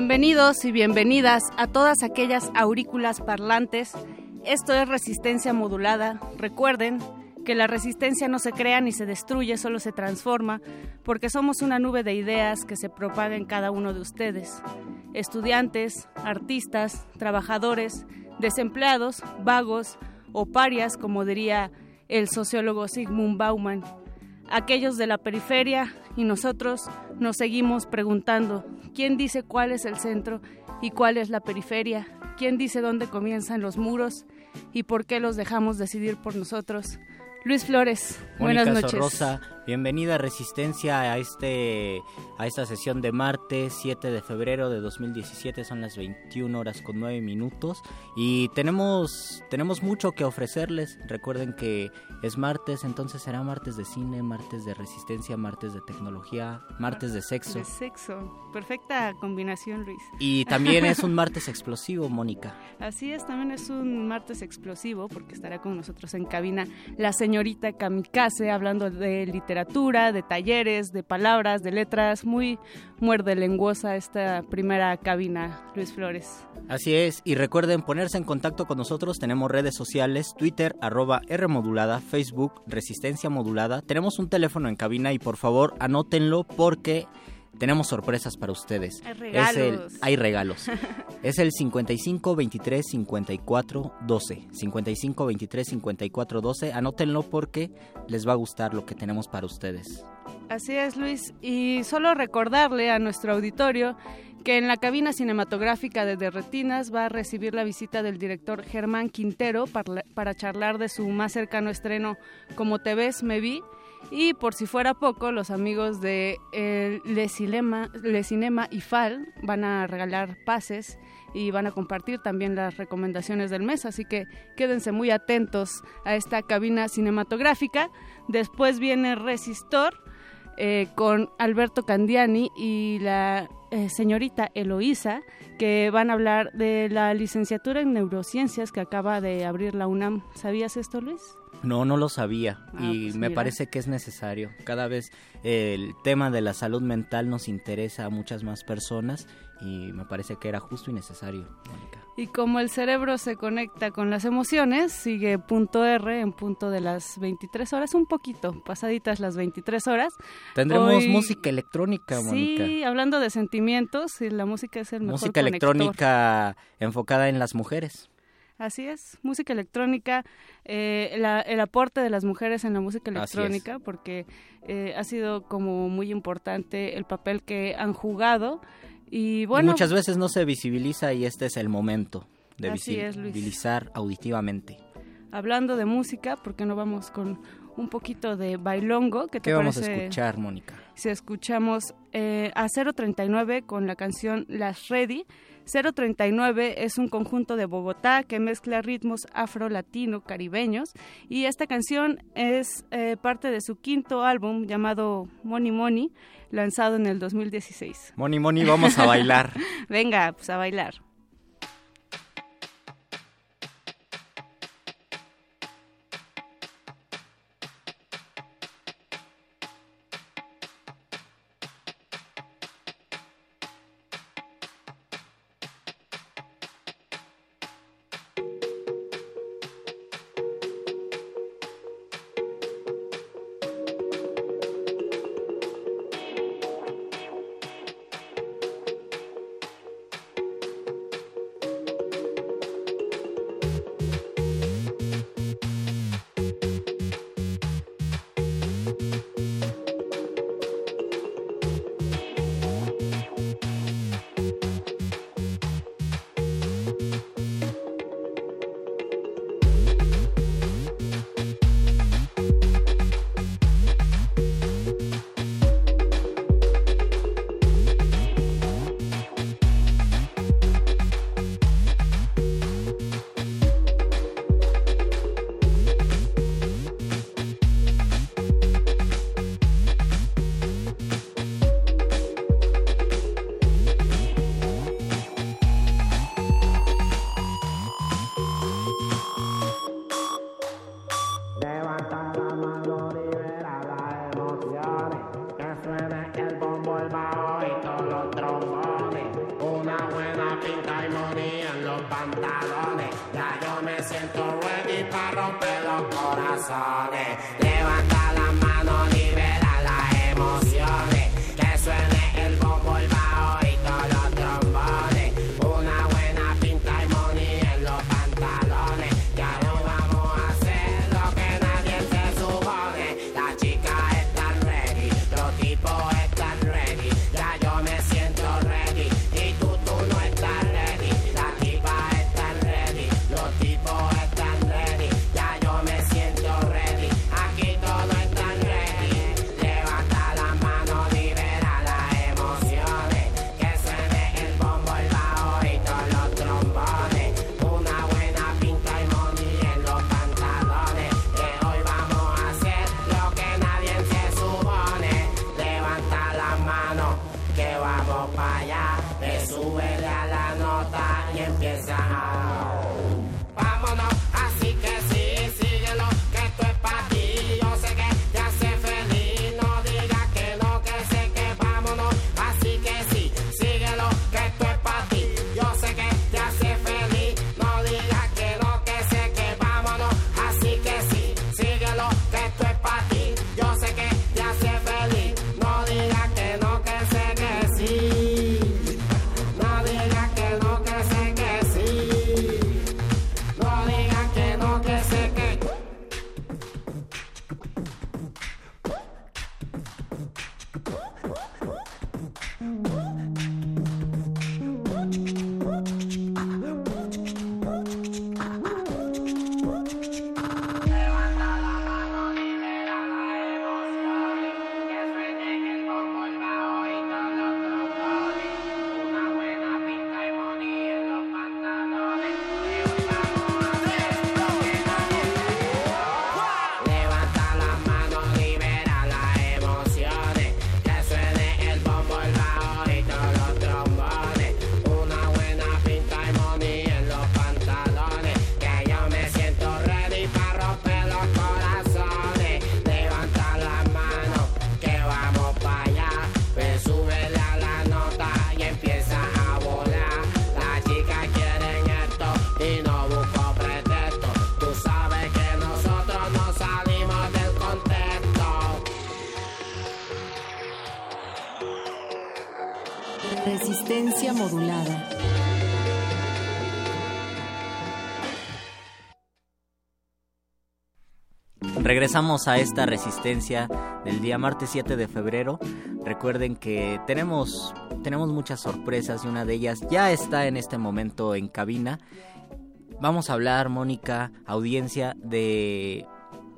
Bienvenidos y bienvenidas a todas aquellas aurículas parlantes. Esto es resistencia modulada. Recuerden que la resistencia no se crea ni se destruye, solo se transforma, porque somos una nube de ideas que se propaga en cada uno de ustedes. Estudiantes, artistas, trabajadores, desempleados, vagos o parias, como diría el sociólogo Sigmund Bauman. Aquellos de la periferia y nosotros nos seguimos preguntando, ¿quién dice cuál es el centro y cuál es la periferia? ¿Quién dice dónde comienzan los muros y por qué los dejamos decidir por nosotros? Luis Flores, buenas noches. Bienvenida Resistencia a este a esta sesión de martes 7 de febrero de 2017, son las 21 horas con 9 minutos y tenemos tenemos mucho que ofrecerles. Recuerden que es martes, entonces será martes de cine, martes de resistencia, martes de tecnología, martes de sexo. De sexo, perfecta combinación, Luis. Y también es un martes explosivo, Mónica. Así es, también es un martes explosivo porque estará con nosotros en cabina la señorita Kamikaze hablando de literatura, de talleres, de palabras, de letras, muy muerde lenguosa esta primera cabina, Luis Flores. Así es, y recuerden ponerse en contacto con nosotros, tenemos redes sociales, Twitter, arroba Rmodulada, Facebook, Resistencia Modulada, tenemos un teléfono en cabina y por favor anótenlo porque tenemos sorpresas para ustedes. Hay regalos. Es el, hay regalos. es el 55 23 54 12. 55 23 54 12. Anótenlo porque les va a gustar lo que tenemos para ustedes. Así es, Luis. Y solo recordarle a nuestro auditorio que en la cabina cinematográfica de Derretinas va a recibir la visita del director Germán Quintero para, para charlar de su más cercano estreno Como te ves, me vi. Y por si fuera poco, los amigos de eh, Le, Cinema, Le Cinema y FAL van a regalar pases y van a compartir también las recomendaciones del mes, así que quédense muy atentos a esta cabina cinematográfica. Después viene Resistor eh, con Alberto Candiani y la eh, señorita Eloísa, que van a hablar de la licenciatura en neurociencias que acaba de abrir la UNAM. ¿Sabías esto, Luis? No, no lo sabía Ah, y pues me mira. parece que es necesario. Cada vez eh, el tema de la salud mental nos interesa a muchas más personas y me parece que era justo y necesario, Mónica. Y como el cerebro se conecta con las emociones, sigue punto R en punto de las 23 horas, un poquito, pasaditas las 23 horas. Tendremos Hoy- música electrónica, Mónica. Sí, hablando de sentimientos, y la música es el mejor música conector. electrónica enfocada en las mujeres. Así es, música electrónica, eh, la- el aporte de las mujeres en la música electrónica, porque eh, ha sido como muy importante el papel que han jugado. Y Y bueno, muchas veces no se visibiliza y este es el momento de es, visibilizar auditivamente. hablando de música, ¿por qué no vamos con un poquito de bailongo? ¿Qué te ¿Qué vamos a escuchar, Mónica? Si escuchamos eh, a 039 con la canción Las Ready. 039 es un conjunto de Bogotá que mezcla ritmos afro-latino-caribeños y esta canción es eh, parte de su quinto álbum llamado Money Money, lanzado en el 2016. Moni, Moni, vamos a bailar. Venga, pues a bailar. Regresamos a esta resistencia del día martes 7 de febrero. Recuerden que tenemos, tenemos muchas sorpresas y una de ellas ya está en este momento en cabina. Vamos a hablar, Mónica, audiencia, de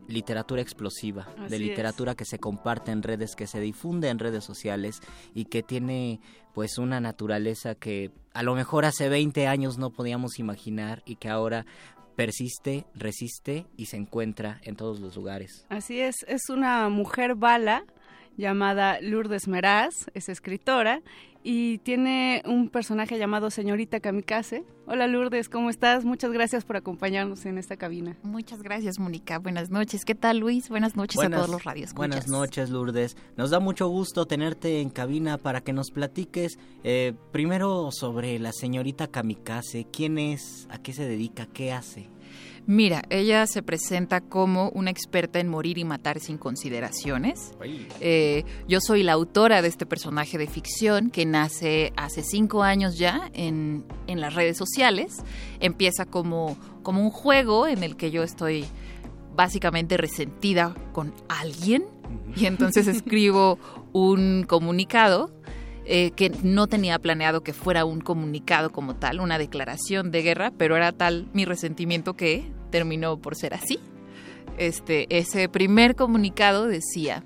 literatura explosiva, de literatura que se comparte en redes, que se difunde en redes sociales y que tiene pues una naturaleza que a lo mejor hace 20 años no podíamos imaginar y que ahora persiste, resiste y se encuentra en todos los lugares. Así es, es una mujer bala llamada Lourdes Meraz, es escritora y tiene un personaje llamado Señorita Kamikaze. Hola Lourdes, ¿cómo estás? Muchas gracias por acompañarnos en esta cabina. Muchas gracias, Mónica. Buenas noches. ¿Qué tal, Luis? Buenas noches a todos los radios. Buenas noches, Lourdes. Nos da mucho gusto tenerte en cabina para que nos platiques eh, primero sobre la señorita Kamikaze. ¿Quién es? ¿A qué se dedica? ¿Qué hace? Mira, ella se presenta como una experta en morir y matar sin consideraciones. Eh, yo soy la autora de este personaje de ficción que nace hace cinco años ya en, las redes sociales. Empieza como, como un juego en el que yo estoy básicamente resentida con alguien y entonces escribo un comunicado eh, que no tenía planeado que fuera un comunicado como tal, una declaración de guerra, pero era tal mi resentimiento que terminó por ser así. Este, ese primer comunicado decía,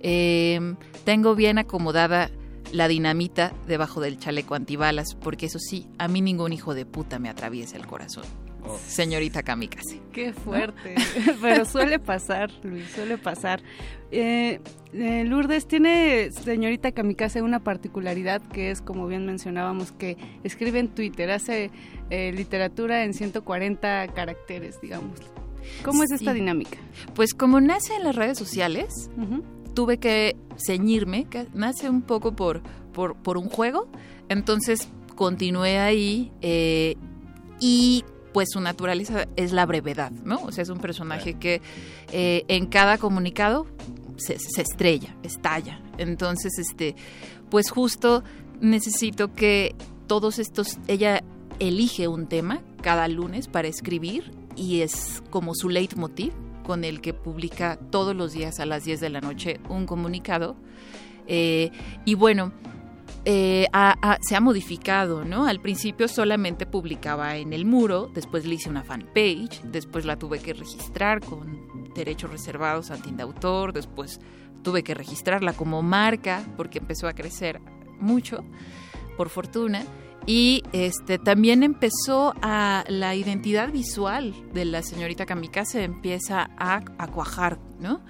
em, tengo bien acomodada la dinamita debajo del chaleco antibalas, porque eso sí, a mí ningún hijo de puta me atraviesa el corazón. Oh. Señorita Kamikaze. Qué fuerte. Pero suele pasar, Luis, suele pasar. Eh, eh, Lourdes tiene, señorita Kamikaze, una particularidad que es, como bien mencionábamos, que escribe en Twitter, hace eh, literatura en 140 caracteres, digamos. ¿Cómo es esta dinámica? Pues como nace en las redes sociales, tuve que ceñirme, que nace un poco por, por, por un juego, entonces continué ahí y pues su naturaleza es la brevedad, ¿no? O sea, es un personaje que eh, en cada comunicado se, estrella, estalla. Entonces, este, pues justo necesito que todos estos, ella elige un tema cada lunes para escribir y es como su leitmotiv con el que publica todos los días a las 10 de la noche un comunicado. Eh, y bueno, eh, se ha modificado, ¿no? Al principio solamente publicaba en el muro, después le hice una fanpage, después la tuve que registrar con derechos reservados ante autor, después tuve que registrarla como marca porque empezó a crecer mucho, por fortuna. Y este también empezó a la identidad visual de la señorita Kamikaze empieza a, cuajar, ¿no?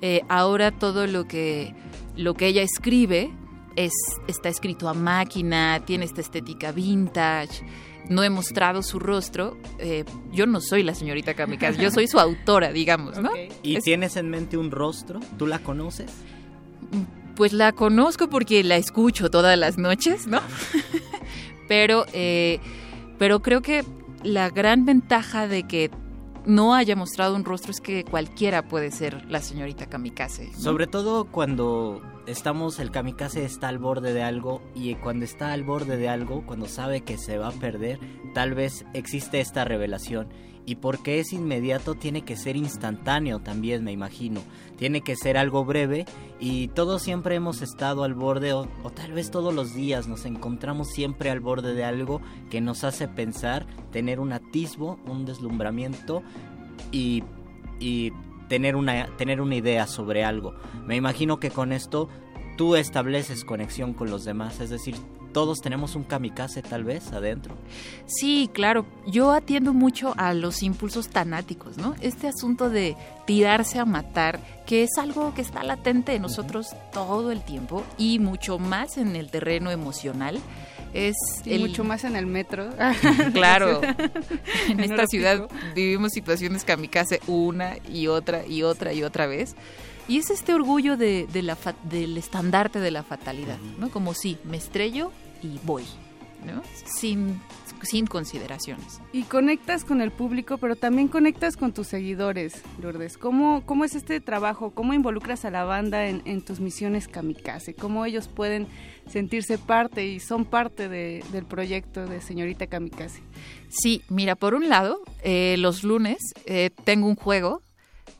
Eh, ahora todo lo que, lo que ella escribe es, está escrito a máquina, tiene esta estética vintage. No he mostrado su rostro. Eh, yo no soy la señorita Kamikaze, yo soy su autora, digamos, ¿no? ¿Y tienes en mente un rostro? ¿Tú la conoces? Pues la conozco porque la escucho todas las noches, ¿no? pero, eh, pero creo que la gran ventaja de que no haya mostrado un rostro es que cualquiera puede ser la señorita kamikaze. Sobre todo cuando estamos, el kamikaze está al borde de algo y cuando está al borde de algo, cuando sabe que se va a perder, tal vez existe esta revelación y porque es inmediato tiene que ser instantáneo también, me imagino. Tiene que ser algo breve y todos siempre hemos estado al borde o, tal vez todos los días nos encontramos siempre al borde de algo que nos hace pensar, tener un atisbo, un deslumbramiento y, y tener, una, tener una idea sobre algo. Me imagino que con esto tú estableces conexión con los demás, es decir, todos tenemos un kamikaze tal vez adentro. Sí, claro. Yo atiendo mucho a los impulsos tanáticos, ¿no? Este asunto de tirarse a matar, que es algo que está latente en nosotros todo el tiempo y mucho más en el terreno emocional. Es mucho más en el metro. claro. en esta ciudad vivimos situaciones kamikaze una y otra y otra y otra vez. Y es este orgullo de, la del estandarte de la fatalidad, ¿no? Como si me estrello y voy, ¿no? Sin, sin consideraciones. Y conectas con el público, pero también conectas con tus seguidores, Lourdes. ¿Cómo, cómo es este trabajo? ¿Cómo involucras a la banda en, tus misiones kamikaze? ¿Cómo ellos pueden sentirse parte y son parte del proyecto de Señorita Kamikaze? Sí, mira, por un lado, eh, los lunes eh, tengo un juego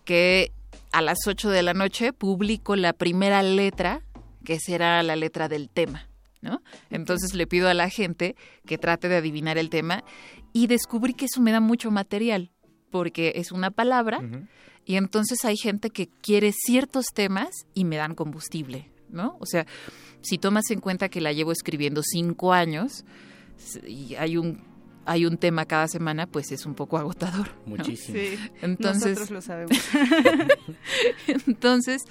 que a las 8 de la noche publico la primera letra, que será la letra del tema. ¿no? Entonces le pido a la gente que trate de adivinar el tema y descubrí que eso me da mucho material, porque es una palabra y entonces hay gente que quiere ciertos temas y me dan combustible, ¿no? O sea, si tomas en cuenta que la llevo escribiendo cinco años y hay un hay un tema cada semana, pues es un poco agotador. Muchísimo. Sí, entonces, nosotros lo sabemos. entonces,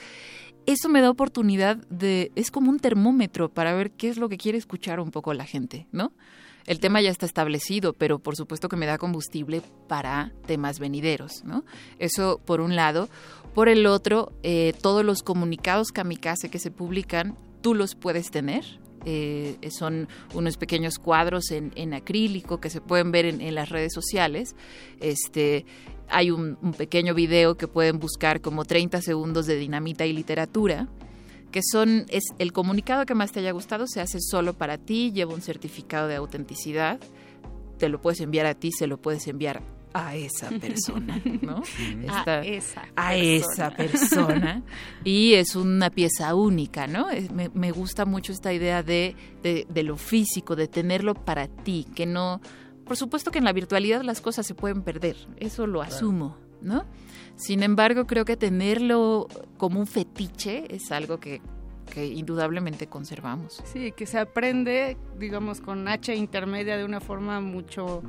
eso me da oportunidad de, es como un termómetro para ver qué es lo que quiere escuchar un poco la gente, ¿no? El tema ya está establecido, pero por supuesto que me da combustible para temas venideros, ¿no? Eso por un lado. Por el otro, eh, todos los comunicados kamikaze que se publican, tú los puedes tener, eh, son unos pequeños cuadros en, acrílico que se pueden ver en, las redes sociales. Este, hay un, pequeño video que pueden buscar como 30 segundos de dinamita y literatura, que son, es el comunicado que más te haya gustado, se hace solo para ti, lleva un certificado de autenticidad, te lo puedes enviar a ti, se lo puedes enviar a esa persona, ¿no? a esa a esa persona. Y es una pieza única, ¿no? Me, me gusta mucho esta idea de, de, de, lo físico, de tenerlo para ti, que no, por supuesto que en la virtualidad las cosas se pueden perder, eso lo asumo, ¿no? Sin embargo, creo que tenerlo como un fetiche es algo que, que indudablemente conservamos. Sí, que se aprende, digamos, con H intermedia de una forma mucho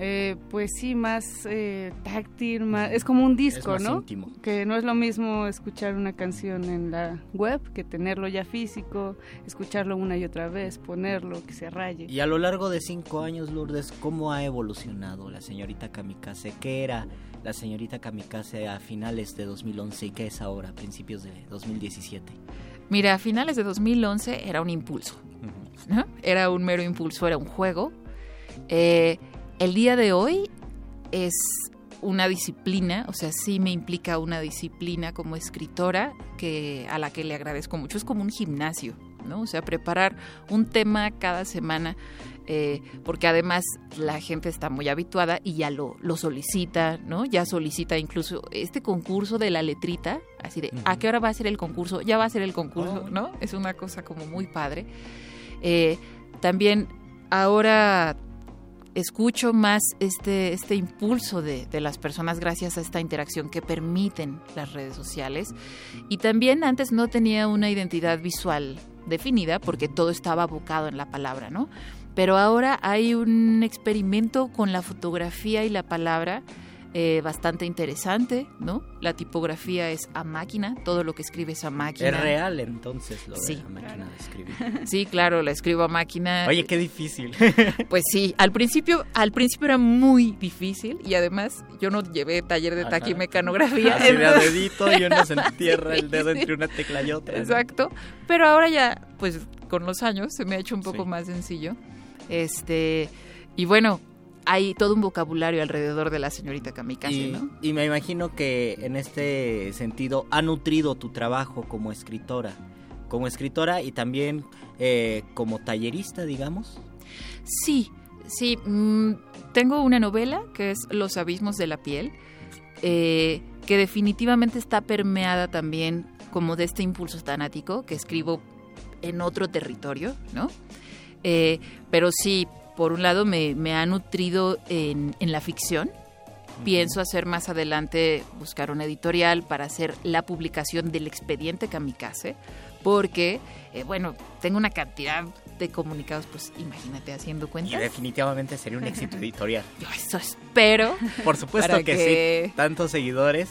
eh, pues sí, más eh, táctil, más, es como un disco, ¿no? Que no es lo mismo escuchar una canción en la web que tenerlo ya físico, escucharlo una y otra vez, ponerlo, que se raye. Y a lo largo de cinco años, Lourdes, ¿cómo ha evolucionado la señorita Kamikaze? ¿Qué era la señorita Kamikaze a finales de 2011 y qué es ahora, a principios de 2017? Mira, a finales de 2011 era un impulso, ¿no? Era un mero impulso, era un juego. Eh, el día de hoy es una disciplina, o sea, sí me implica una disciplina como escritora que a la que le agradezco mucho. Es como un gimnasio, ¿no? O sea, preparar un tema cada semana, eh, porque además la gente está muy habituada y ya lo, lo solicita, ¿no? Ya solicita incluso este concurso de la letrita, así de, ¿a qué hora va a ser el concurso? Ya va a ser el concurso, Oh. ¿no? Es una cosa como muy padre. Eh, también ahora escucho más este, este impulso de, de las personas gracias a esta interacción que permiten las redes sociales. Y también antes no tenía una identidad visual definida porque todo estaba abocado en la palabra, ¿no? Pero ahora hay un experimento con la fotografía y la palabra eh, bastante interesante, ¿no? La tipografía es a máquina, todo lo que escribe es a máquina. Es real entonces lo Sí. de la máquina de escribir. Sí, claro, la escribo a máquina. Oye, qué difícil. Pues sí, al principio, al principio era muy difícil y además yo no llevé taller de Ajá. taquimecanografía. Así de a entonces- dedito y uno se entierra el dedo entre una tecla y otra. ¿no? Exacto. Pero ahora ya, pues con los años se me ha hecho un poco Sí. más sencillo. Este, y bueno, hay todo un vocabulario alrededor de la señorita Kamikaze, Y, ¿no? y me imagino que en este sentido ha nutrido tu trabajo como escritora. Como escritora y también eh, como tallerista, digamos. Sí, sí. mm, tengo una novela que es Los abismos de la piel, eh, que definitivamente está permeada también como de este impulso tanático que escribo en otro territorio, ¿no? Eh, pero sí, por un lado me, me ha nutrido en, en la ficción. Pienso hacer más adelante, buscar una editorial para hacer la publicación del expediente Kamikaze, porque, eh, bueno, tengo una cantidad de comunicados, pues imagínate haciendo Y cuentas. definitivamente sería un éxito editorial. Yo eso espero. Por supuesto que- sí. Tantos seguidores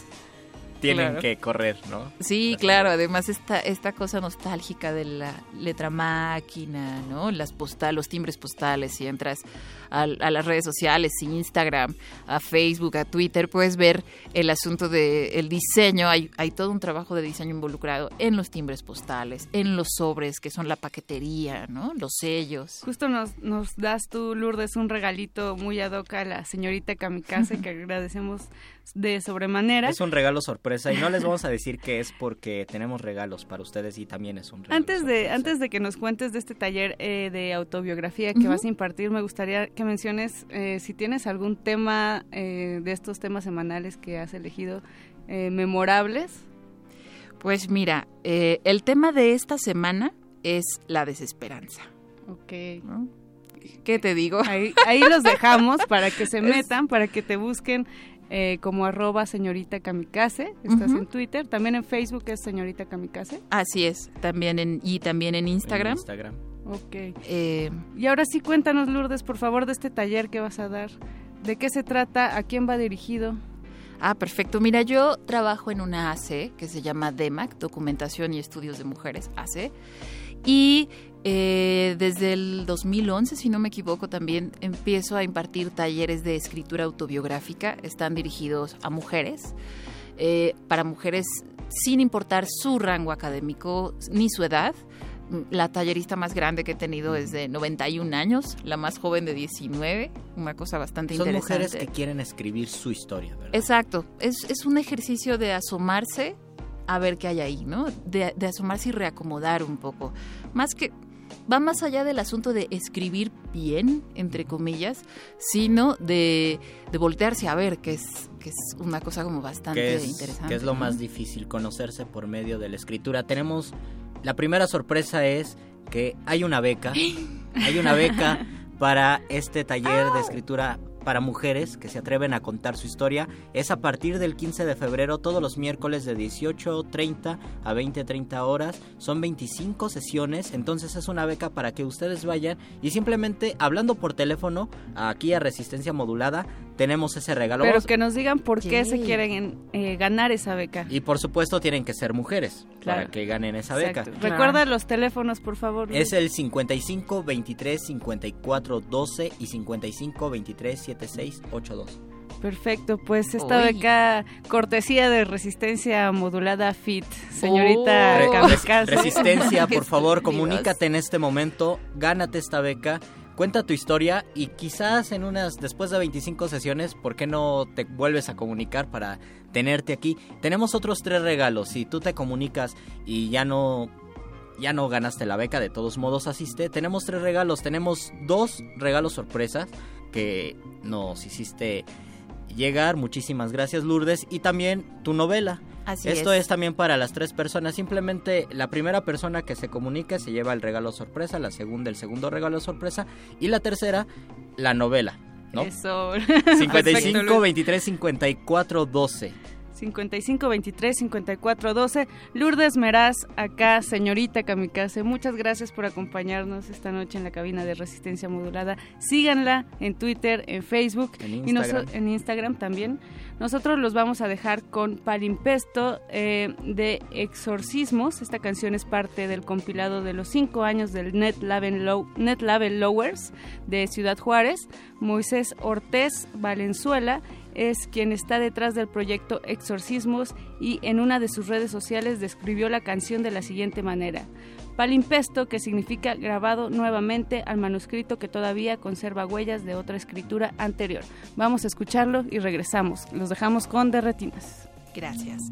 tienen Claro. que correr, ¿no? Sí, claro, además esta, esta cosa nostálgica de la letra máquina, ¿no? Las postal, los timbres postales, si entras a, las redes sociales, Instagram, a Facebook, a Twitter, puedes ver el asunto del diseño, hay, hay todo un trabajo de diseño involucrado en los timbres postales, en los sobres, que son la paquetería, ¿no? Los sellos. Justo nos, nos das tú, Lourdes, un regalito muy ad hoc a la señorita Kamikaze que agradecemos de sobremanera. Es un regalo sorpresa y no les vamos a decir que es porque tenemos regalos para ustedes y también es un regalo Antes de, sorpresa. antes de que nos cuentes de este taller eh, de autobiografía que vas a impartir, me gustaría que menciones eh, si tienes algún tema eh, de estos temas semanales que has elegido eh, memorables. Pues mira, eh, el tema de esta semana es la desesperanza. Ok. ¿no? ¿Qué te digo? Ahí, ahí los dejamos para que se metan, para que te busquen eh, como arroba señorita kamikaze. Estás en Twitter, también en Facebook es señorita kamikaze. Así es, también en, y también en En Instagram. Ok. Eh, Y ahora sí cuéntanos, Lourdes, por favor, de este taller que vas a dar. ¿De qué se trata? ¿A quién va dirigido? ah, perfecto. Mira, yo trabajo en una AC que se llama DEMAC, Documentación y Estudios de Mujeres, AC. Y eh, desde el 2011, si no me equivoco, también empiezo a impartir talleres de escritura autobiográfica. Están dirigidos a mujeres, eh, para mujeres sin importar su rango académico ni su edad. La tallerista más grande que he tenido es de 91 años, la más joven de 19, una cosa bastante Son interesante. mujeres que quieren escribir su historia, ¿verdad? Exacto, es, es un ejercicio de asomarse a ver qué hay ahí, ¿no? De, de asomarse y reacomodar un poco. Más que, va más allá del asunto de escribir bien, entre comillas, sino de, de voltearse a ver, que es, que es una cosa como bastante que es, interesante. que es lo ¿no? más difícil, conocerse por medio de la escritura. Tenemos, la primera sorpresa es que hay una beca, hay una beca para este taller de escritura para mujeres que se atreven a contar su historia. Es a partir del 15 de febrero, todos los miércoles de 18.30 a 20.30 horas. Son 25 sesiones, entonces es una beca para que ustedes vayan y simplemente hablando por teléfono aquí a Resistencia Modulada tenemos ese regalo. Pero que nos digan por qué se quieren eh, ganar esa beca. y por supuesto tienen que ser mujeres Claro. para que ganen esa beca. Claro. Recuerda los teléfonos, por favor. Es el 55 23 54 12 y 55 23 76 82. Perfecto, pues esta beca cortesía de resistencia modulada FIT, señorita Oh. Resistencia, por favor, comunícate en este momento, gánate esta beca cuenta tu historia y quizás en unas, después de 25 sesiones, ¿por qué no te vuelves a comunicar para tenerte aquí? Tenemos otros tres regalos. Si tú te comunicas y ya no ya no ganaste la beca, de todos modos asiste. Tenemos tres regalos, tenemos dos regalos sorpresas que nos hiciste llegar. Muchísimas gracias Lourdes y también tu novela. Así Esto es. es también para las tres personas. Simplemente la primera persona que se comunique se lleva el regalo sorpresa, la segunda el segundo regalo sorpresa y la tercera la novela. ¿no? Eso. 55 Perfecto, 23 54 12. 55 23 54 12. Lourdes Meraz, acá, señorita Kamikaze, muchas gracias por acompañarnos esta noche en la cabina de Resistencia Modulada. Síganla en Twitter, en Facebook En y en Instagram también. Nosotros los vamos a dejar con Palimpesto eh, de Exorcismos. Esta canción es parte del compilado de los cinco años del Net Label, Low, Net Label Lowers de Ciudad Juárez. Moisés Ortiz Valenzuela es quien está detrás del proyecto Exorcismos y en una de sus redes sociales describió la canción de la siguiente manera. Palimpesto, que significa grabado nuevamente al manuscrito que todavía conserva huellas de otra escritura anterior. Vamos a escucharlo y regresamos. Los dejamos con Derretinas. Gracias.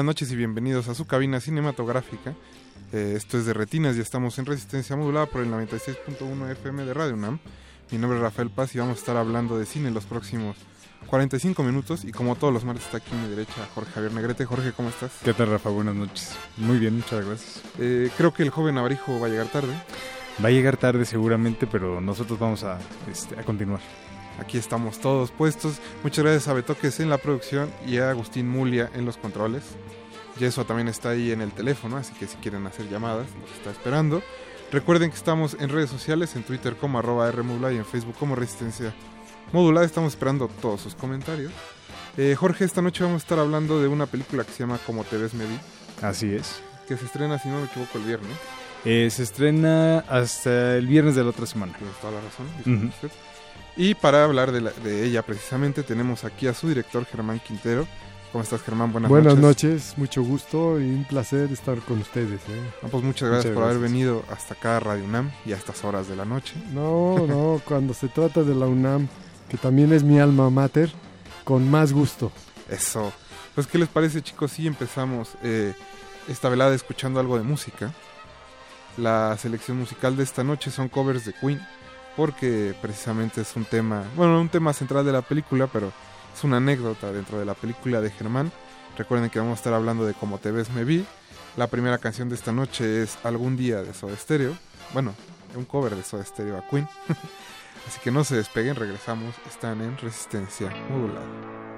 Buenas noches y bienvenidos a su cabina cinematográfica. Eh, esto es de Retinas y estamos en resistencia modulada por el 96.1 FM de Radio UNAM. Mi nombre es Rafael Paz y vamos a estar hablando de cine en los próximos 45 minutos. Y como todos los martes está aquí a mi derecha Jorge Javier Negrete. Jorge, ¿cómo estás? ¿Qué tal, Rafa? Buenas noches. Muy bien, muchas gracias. Eh, creo que el joven Navarijo va a llegar tarde. Va a llegar tarde seguramente, pero nosotros vamos a, este, a continuar. Aquí estamos todos puestos. Muchas gracias a Betoques en la producción y a Agustín Mulia en los controles. Yeso también está ahí en el teléfono, así que si quieren hacer llamadas, los está esperando. Recuerden que estamos en redes sociales, en Twitter como arroba Rmodulada y en Facebook como Resistencia Modulada. Estamos esperando todos sus comentarios. Eh, Jorge, esta noche vamos a estar hablando de una película que se llama Como te ves me vi. Así es. Que se estrena, si no me equivoco, el viernes. Eh, se estrena hasta el viernes de la otra semana. Tienes toda la razón. Y para hablar de, la, de, ella precisamente tenemos aquí a su director Germán Quintero. ¿Cómo estás Germán? Buenas, Buenas noches. noches. mucho gusto y un placer estar con ustedes. ¿eh? Pues muchas gracias muchas por gracias. haber venido hasta acá a Radio UNAM y a estas horas de la noche. No, no, cuando se trata de la UNAM, que también es mi alma mater, con más gusto. Eso. Pues, ¿qué les parece chicos? Si sí, empezamos eh, esta velada escuchando algo de música. La selección musical de esta noche son covers de Queen porque precisamente es un tema, bueno, un tema central de la película, pero es una anécdota dentro de la película de Germán. Recuerden que vamos a estar hablando de Como te ves me vi. La primera canción de esta noche es Algún día de Soda Stereo. Bueno, un cover de Soda Stereo a Queen. Así que no se despeguen, regresamos. Están en resistencia modulada.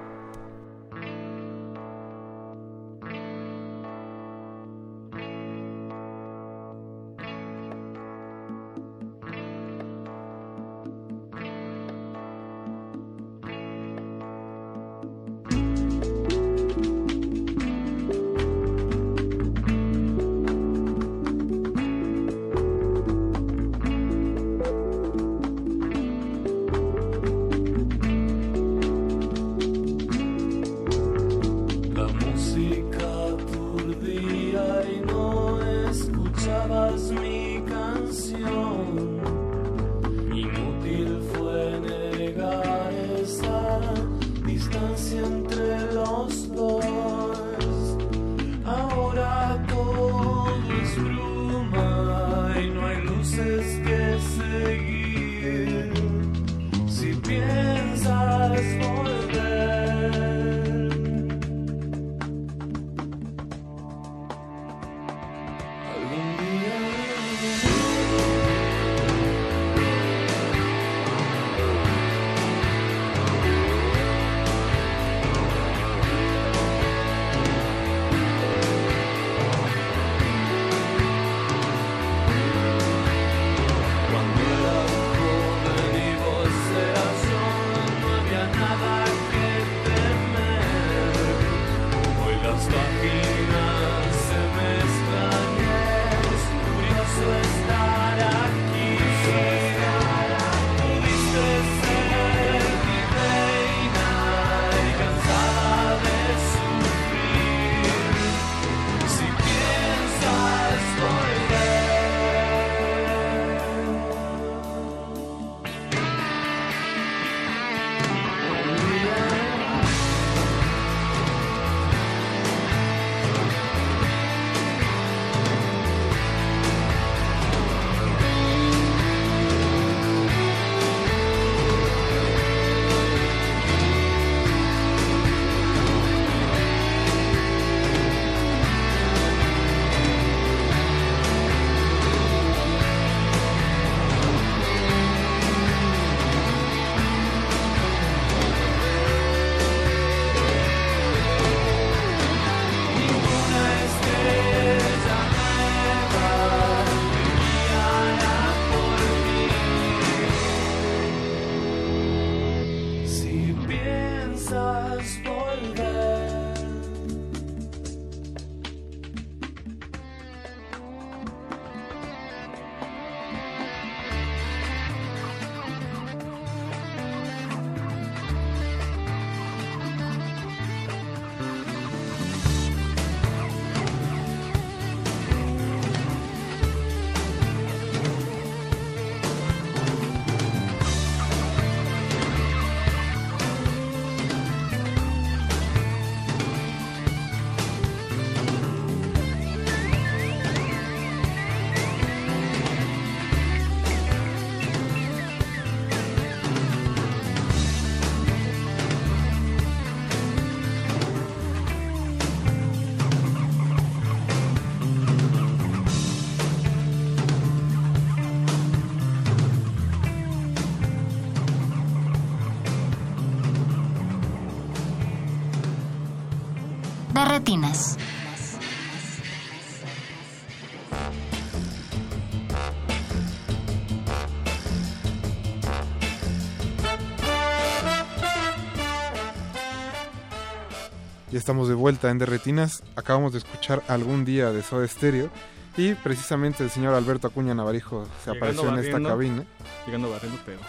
Ya estamos de vuelta en Derretinas. Acabamos de escuchar algún día de Soda Stereo. Y precisamente el señor Alberto Acuña Navarijo se Llegando apareció en esta cabina. Llegando barriendo, pero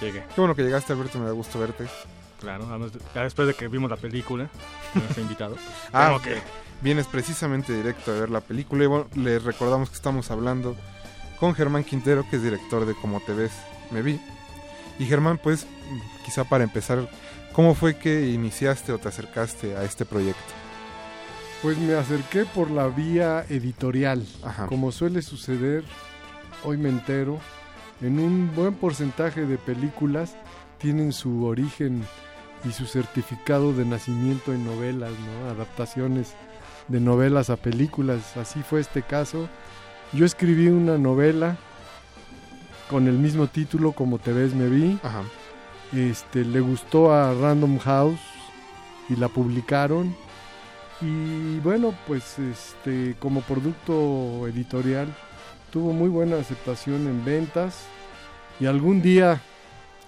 llegué. Qué bueno que llegaste, Alberto. Me da gusto verte. Claro, después de que vimos la película, nos ha invitado. Ah, Tengo ok. que Vienes precisamente directo a ver la película. Y bueno, les recordamos que estamos hablando con Germán Quintero, que es director de Como te ves, me vi. Y Germán, pues, quizá para empezar, ¿cómo fue que iniciaste o te acercaste a este proyecto? Pues me acerqué por la vía editorial. Ajá. Como suele suceder, hoy me entero, en un buen porcentaje de películas tienen su origen y su certificado de nacimiento en novelas, ¿no? Adaptaciones de novelas a películas. Así fue este caso. Yo escribí una novela con el mismo título como te ves me vi. Ajá. Este le gustó a Random House y la publicaron. Y bueno, pues este como producto editorial tuvo muy buena aceptación en ventas y algún día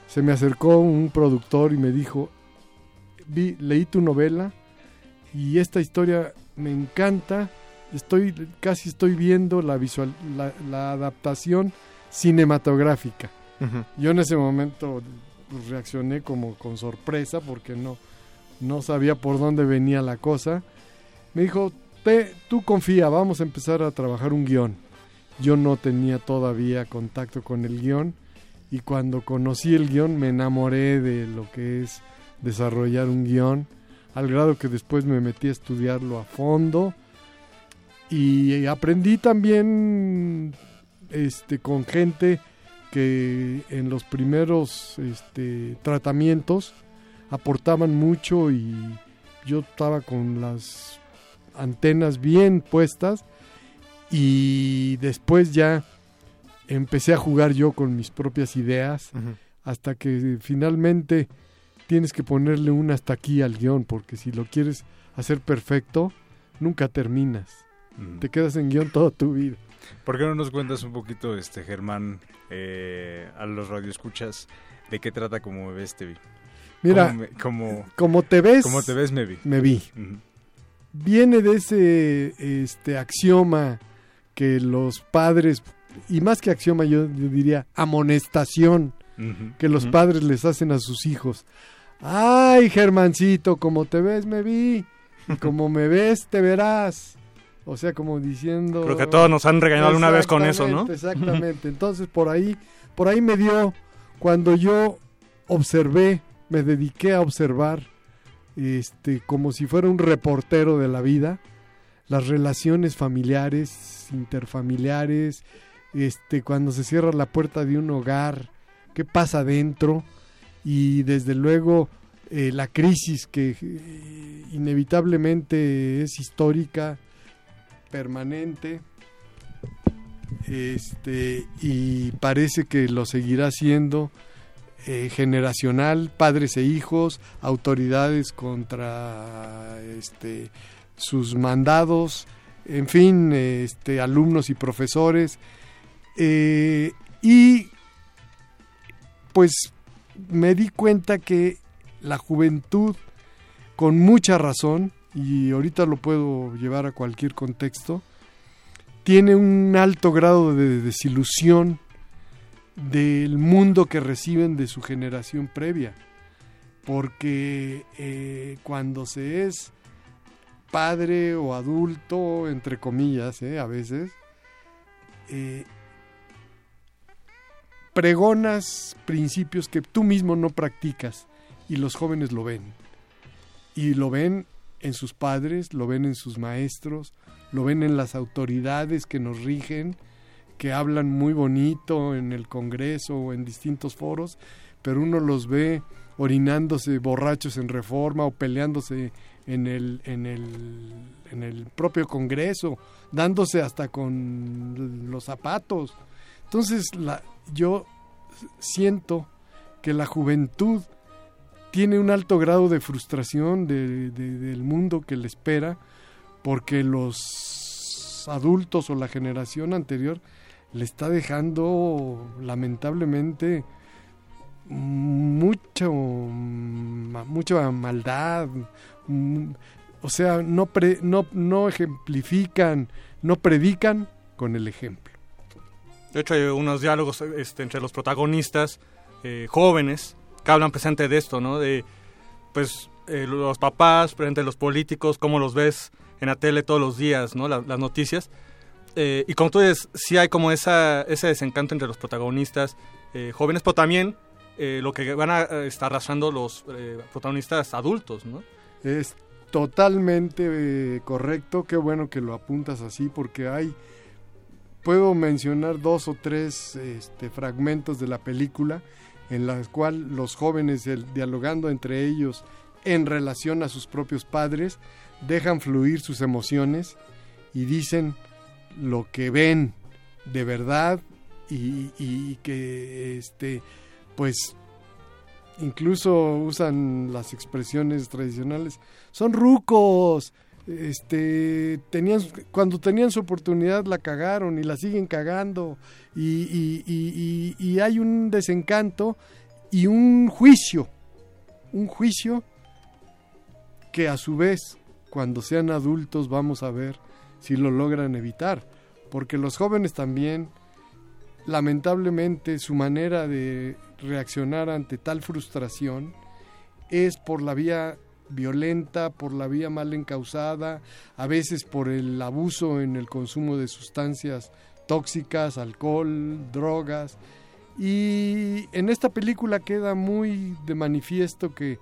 se me acercó un productor y me dijo, Vi, leí tu novela y esta historia me encanta, estoy casi estoy viendo la visual la, la adaptación cinematográfica. Yo en ese momento pues, reaccioné como con sorpresa porque no no sabía por dónde venía la cosa. Me dijo, "Te- tú confía, vamos a empezar a trabajar un guion. Yo no tenía todavía contacto con el guion y cuando conocí el guion me enamoré de lo que es desarrollar un guion, al grado que después me metí a estudiarlo a fondo. Y aprendí también este con gente que en los primeros este, tratamientos aportaban mucho y yo estaba con las antenas bien puestas. Y después ya empecé a jugar yo con mis propias ideas hasta que finalmente tienes que ponerle un hasta aquí al guion porque si lo quieres hacer perfecto nunca terminas Mm. te quedas en guion toda tu vida ¿Por qué no nos cuentas un poquito, este Germán, eh, a los radioescuchas, de qué trata como me ves te vi? Mira, Como me- como, como te ves como te ves me vi. me vi viene de ese este axioma que los padres y más que axioma yo, yo diría amonestación que los padres les hacen a sus hijos. Ay, Germancito, como te ves me vi, como me ves te verás. O sea, como diciendo Creo que a todos nos han regañado alguna vez con eso, ¿no? Exactamente. Entonces, por ahí por ahí me dio cuando yo observé, me dediqué a observar este como si fuera un reportero de la vida, las relaciones familiares, interfamiliares, este cuando se cierra la puerta de un hogar, qué pasa dentro y desde luego eh, la crisis que eh, inevitablemente es histórica, permanente, este y parece que lo seguirá siendo eh, generacional, padres e hijos, autoridades contra este sus mandados, en fin, este alumnos y profesores y pues me di cuenta que la juventud con mucha razón y ahorita lo puedo llevar a cualquier contexto tiene un alto grado de desilusión del mundo que reciben de su generación previa. Porque eh, cuando se es padre o adulto, entre comillas, eh, a veces, eh, pregonas principios que tú mismo no practicas y los jóvenes lo ven. Y lo ven en sus padres, lo ven en sus maestros, lo ven en las autoridades que nos rigen, que hablan muy bonito en el Congreso o en distintos foros, pero uno los ve orinándose borrachos en reforma o peleándose en el, en el, en el propio Congreso, dándose hasta con los zapatos. Entonces la, yo siento que la juventud tiene un alto grado de frustración de- de- del mundo que le espera porque los adultos o la generación anterior le está dejando lamentablemente mucho mucha maldad. O sea no pre- no no ejemplifican no predican con el ejemplo De hecho, hay unos diálogos este, entre los protagonistas eh, jóvenes que hablan presente de esto, ¿no? De, pues, eh, los papás, presente los políticos, cómo los ves en la tele todos los días, ¿no? La- las noticias. Eh, y como tú dices, sí hay como esa, ese desencanto entre los protagonistas eh, jóvenes, pero también eh, lo que van a eh, estar arrastrando los eh, protagonistas adultos, ¿no? Es totalmente eh, correcto, qué bueno que lo apuntas así porque hay puedo mencionar dos o tres este, fragmentos de la película en las cuales los jóvenes dialogando entre ellos en relación a sus propios padres dejan fluir sus emociones y dicen lo que ven de verdad y, y que este pues incluso usan las expresiones tradicionales son rucos este tenían cuando tenían su oportunidad la cagaron y la siguen cagando. Y, y- hay un desencanto y un juicio un juicio que a su vez cuando sean adultos vamos a ver si lo logran evitar. Porque los jóvenes también lamentablemente su manera de reaccionar ante tal frustración es por la vía violenta, por la vía mal encausada, a veces por el abuso en el consumo de sustancias tóxicas, alcohol, drogas. Y en esta película queda muy de manifiesto que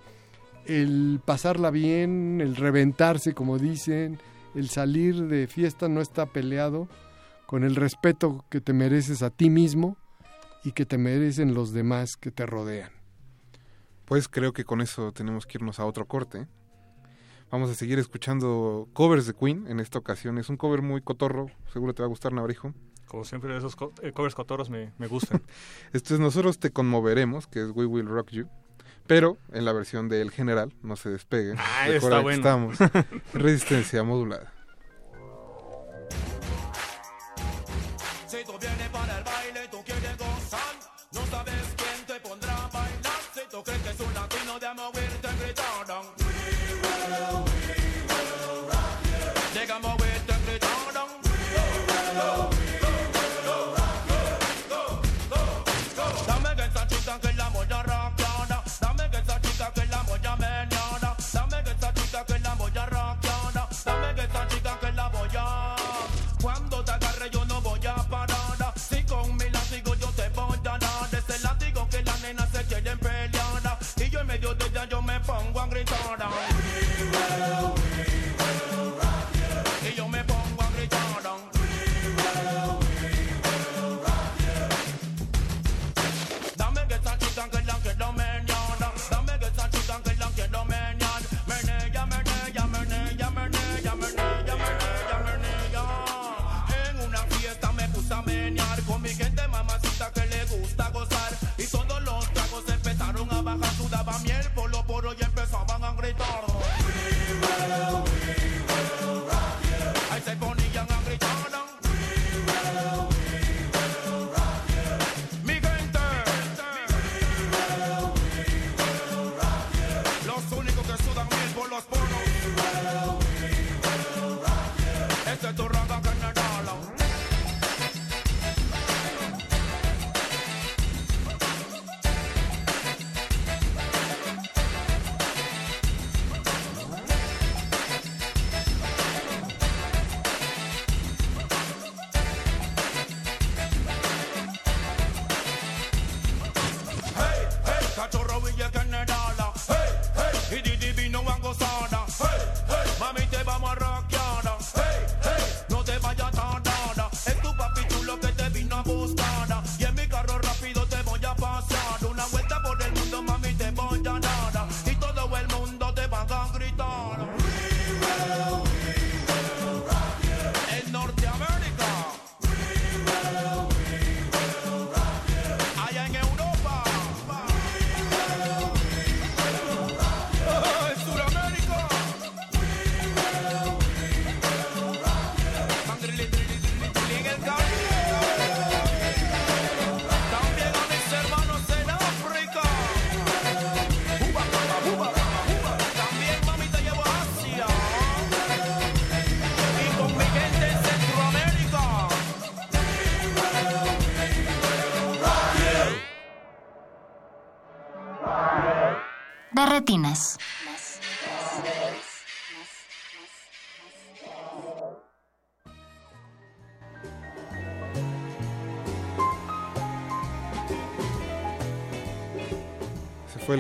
el pasarla bien, el reventarse, como dicen, el salir de fiesta no está peleado con el respeto que te mereces a ti mismo y que te merecen los demás que te rodean. Pues creo que con eso tenemos que irnos a otro corte. Vamos a seguir escuchando covers de Queen. En esta ocasión es un cover muy cotorro. Seguro te va a gustar, Navarijo. Como siempre, esos co- eh, covers cotorros me, me gustan. Esto es Nosotros te conmoveremos, que es We Will Rock You. Pero en la versión del general, no se despegue. Ah, está bueno. estamos en resistencia modulada.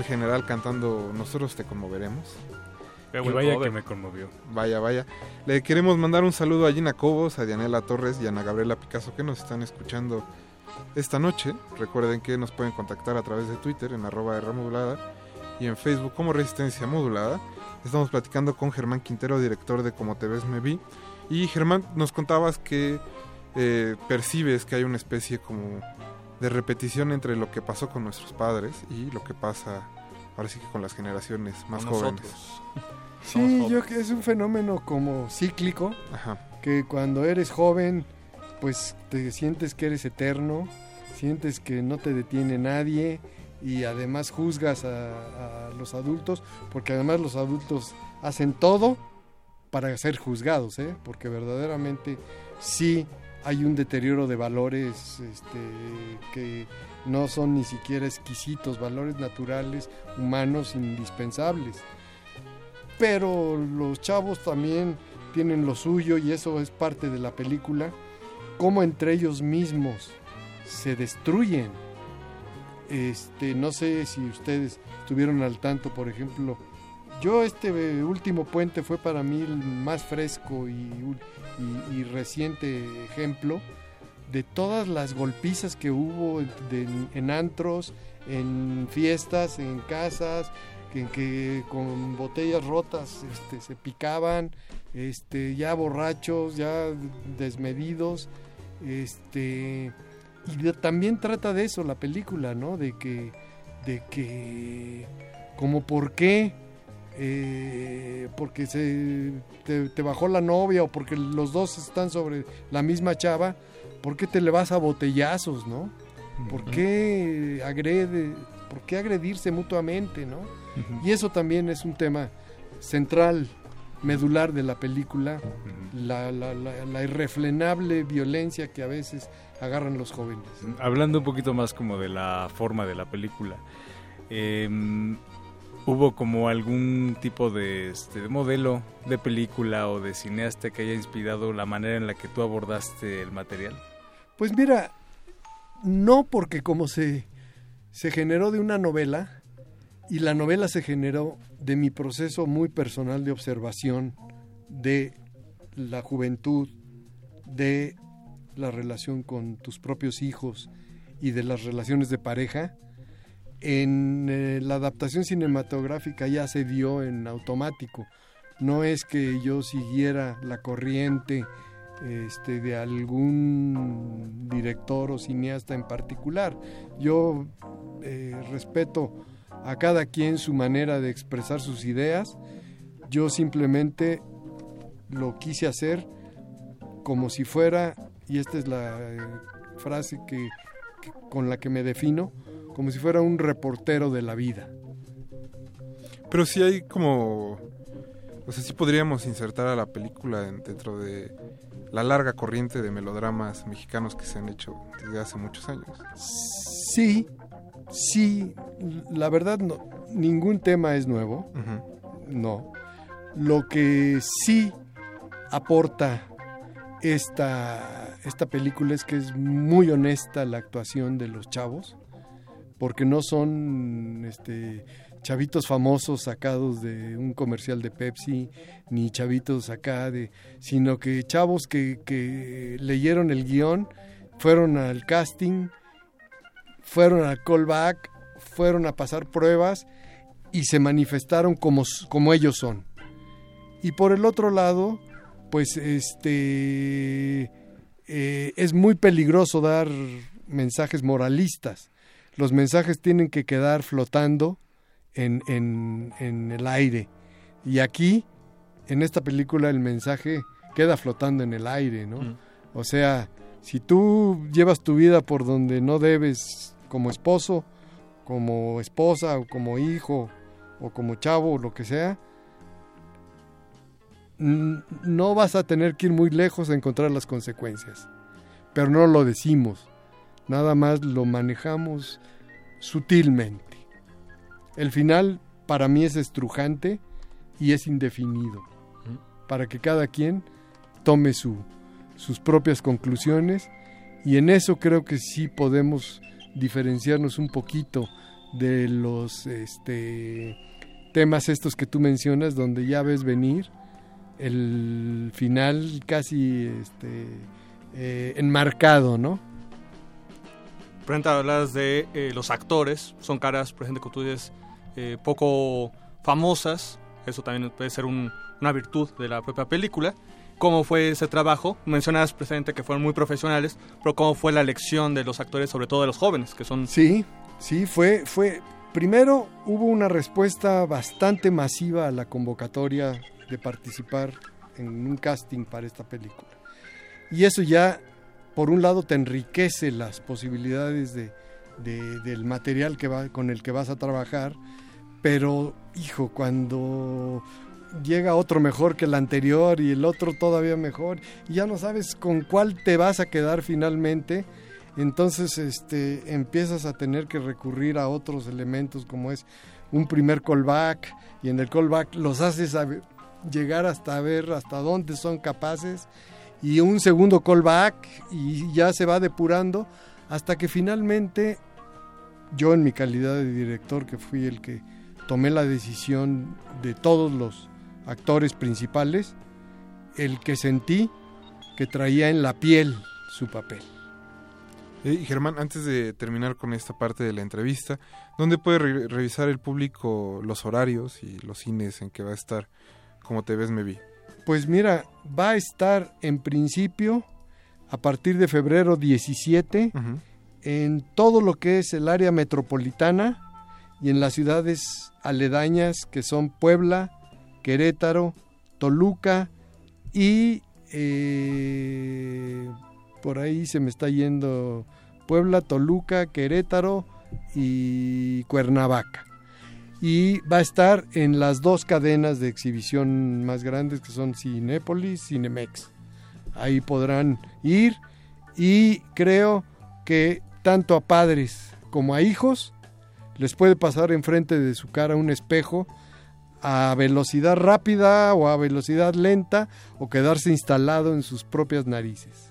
General cantando Nosotros te conmoveremos. Y vaya que me conmovió. Vaya, vaya. Le queremos mandar un saludo a Gina Cobos, a Dianela Torres y a Ana Gabriela Picasso que nos están escuchando esta noche. Recuerden que nos pueden contactar a través de Twitter en arroba modulada y en Facebook como Resistencia Modulada. Estamos platicando con Germán Quintero, director de Como te ves me vi. Y Germán, nos contabas que eh, percibes que hay una especie como de repetición entre lo que pasó con nuestros padres y lo que pasa ahora sí que con las generaciones más Con jóvenes. nosotros. Sí, yo que es un fenómeno como cíclico, Ajá. que cuando eres joven, pues te sientes que eres eterno, sientes que no te detiene nadie y además juzgas a, a los adultos, porque además los adultos hacen todo para ser juzgados, ¿eh? porque verdaderamente sí hay un deterioro de valores este, que no son ni siquiera exquisitos, valores naturales, humanos, indispensables. Pero los chavos también tienen lo suyo y eso es parte de la película, cómo entre ellos mismos se destruyen. Este, no sé si ustedes estuvieron al tanto, por ejemplo, yo este último puente fue para mí el más fresco y, y- reciente ejemplo de todas las golpizas que hubo en antros, en fiestas, en casas, que, que con botellas rotas este, se picaban, este, ya borrachos, ya desmedidos, este, y también trata de eso la película, ¿no? De que, de que, como por qué, eh, porque se te, te bajó la novia o porque los dos están sobre la misma chava, ¿por qué te le vas a botellazos, no? ¿Por qué agrede, por qué agredirse mutuamente, no? Y eso también es un tema central, medular de la película, la, la- la- la irrefrenable violencia que a veces agarran los jóvenes. Hablando un poquito más como de la forma de la película, eh, ¿hubo como algún tipo de, este, de modelo de película o de cineasta que haya inspirado la manera en la que tú abordaste el material? Pues mira, no porque como se generó de una novela, y la novela se generó de mi proceso muy personal de observación de la juventud, de la relación con tus propios hijos y de las relaciones de pareja, en eh, la adaptación cinematográfica ya se dio en automático. No es que yo siguiera la corriente este, de algún director o cineasta en particular. Yo eh, respeto a cada quien su manera de expresar sus ideas. Yo simplemente lo quise hacer como si fuera, y esta es la eh, frase que, que- con la que me defino, como si fuera un reportero de la vida. Pero sí hay como... O sea, sí podríamos insertar a la película en- dentro de la larga corriente de melodramas mexicanos que se han hecho desde hace muchos años. Sí, sí, la verdad no, ningún tema es nuevo, no. Lo que sí aporta esta, esta película es que es muy honesta la actuación de los chavos, porque no son este, chavitos famosos sacados de un comercial de Pepsi, ni chavitos acá de, sino que chavos que, que leyeron el guion, fueron al casting, fueron al callback, fueron a pasar pruebas y se manifestaron como, como ellos son. Y por el otro lado, pues este eh, es muy peligroso dar mensajes moralistas. Los mensajes tienen que quedar flotando en, en- en el aire. Y aquí, en esta película, el mensaje queda flotando en el aire, ¿no? O sea, si tú llevas tu vida por donde no debes como esposo, como esposa o como hijo o como chavo o lo que sea, no vas a tener que ir muy lejos a encontrar las consecuencias. Pero no lo decimos, nada más lo manejamos sutilmente. El final para mí es estrujante y es indefinido. Para que cada quien tome su, sus propias conclusiones y en eso creo que sí podemos diferenciarnos un poquito de los este, temas estos que tú mencionas donde ya ves venir el final casi este, eh, enmarcado, ¿no? Por ejemplo, hablas de eh, los actores, son caras, por ejemplo, que tú dices, eh, poco famosas, eso también puede ser un- una virtud de la propia película. ¿Cómo fue ese trabajo? Mencionas presente que fueron muy profesionales, pero ¿cómo fue la elección de los actores, sobre todo de los jóvenes, que son... Sí, sí, fue, fue. Primero hubo una respuesta bastante masiva a la convocatoria de participar en un casting para esta película. Y eso ya, por un lado, te enriquece las posibilidades de, de- del material que va, con el que vas a trabajar, pero, hijo, cuando llega otro mejor que el anterior y el otro todavía mejor, ya no sabes con cuál te vas a quedar finalmente, entonces este, empiezas a tener que recurrir a otros elementos como es un primer callback, y en el callback los haces a llegar hasta ver hasta dónde son capaces, y un segundo callback, y ya se va depurando, hasta que finalmente yo en mi calidad de director, que fui el que tomé la decisión de todos los actores principales, el que sentí que traía en la piel su papel. Eh, Germán, antes de terminar con esta parte de la entrevista, ¿dónde puede re- revisar el público los horarios y los cines en que va a estar como te ves me vi? Pues mira, va a estar en principio a partir de febrero 17 en todo lo que es el área metropolitana y en las ciudades aledañas que son Puebla, Querétaro, Toluca y eh, por ahí se me está yendo Puebla, Toluca, Querétaro y Cuernavaca. Y va a estar en las dos cadenas de exhibición más grandes que son Cinépolis, Cinemex. Ahí podrán ir y creo que tanto a padres como a hijos les puede pasar enfrente de su cara un espejo a velocidad rápida o a velocidad lenta o quedarse instalado en sus propias narices.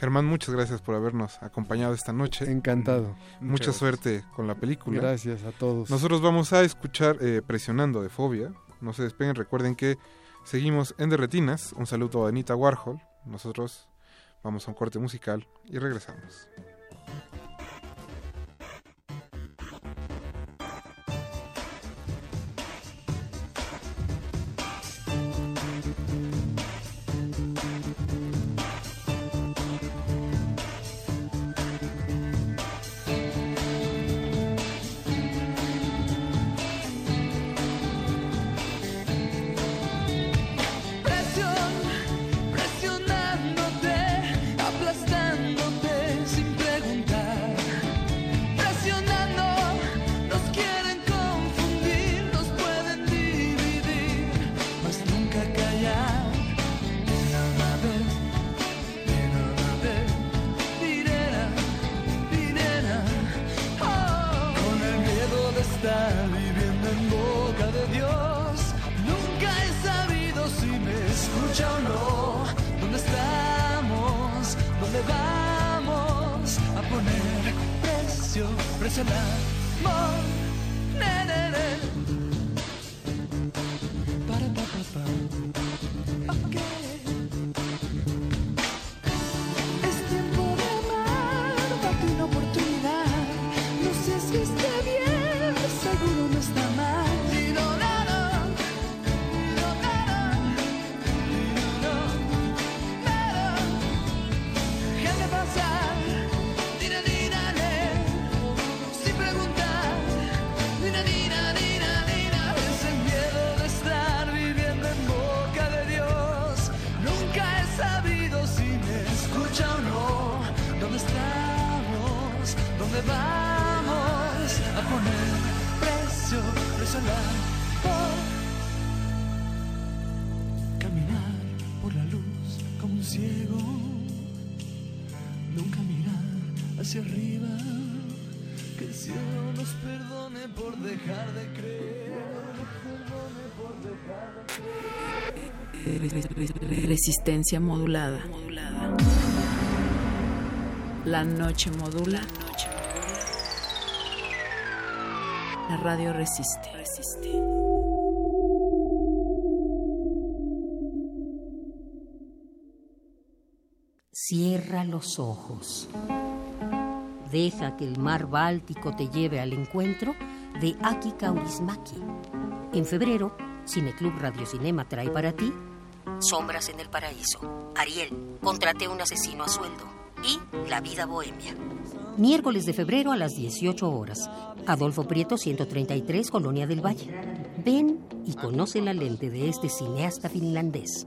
Germán, muchas gracias por habernos acompañado esta noche. Encantado. Mucha Muchas gracias. suerte con la película. Gracias a todos. Nosotros vamos a escuchar eh, Presionando de Fobia. No se despeguen, recuerden que seguimos en Derretinas. Un saludo a Anita Warhol. Nosotros vamos a un corte musical y regresamos. Al amor. Al amor. Caminar por la luz como un ciego. Nunca mirar hacia arriba. Que el cielo nos perdone por dejar de creer. Por dejar de creer. Resistencia modulada. La noche modula. La radio resiste. Cierra los ojos. Deja que el mar Báltico te lleve al encuentro de Aki Kaurismaki. En febrero, Cineclub Radio Cinema trae para ti Sombras en el Paraíso, Ariel, Contraté un asesino a sueldo y La vida bohemia. Miércoles de febrero a las 18 horas. Adolfo Prieto 133, Colonia del Valle. Ven y conoce la lente de este cineasta finlandés.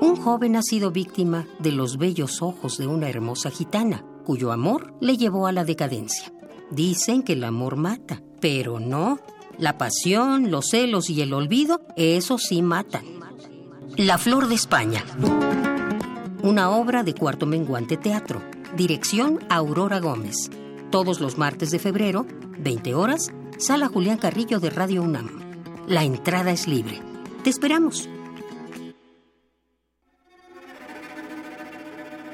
Un joven ha sido víctima de los bellos ojos de una hermosa gitana, cuyo amor le llevó a la decadencia. Dicen que el amor mata, pero no. La pasión, los celos y el olvido, eso sí matan. La Flor de España. Una obra de Cuarto Menguante Teatro. Dirección Aurora Gómez. Todos los martes de febrero, 20 horas, Sala Julián Carrillo de Radio UNAM. La entrada es libre. Te esperamos.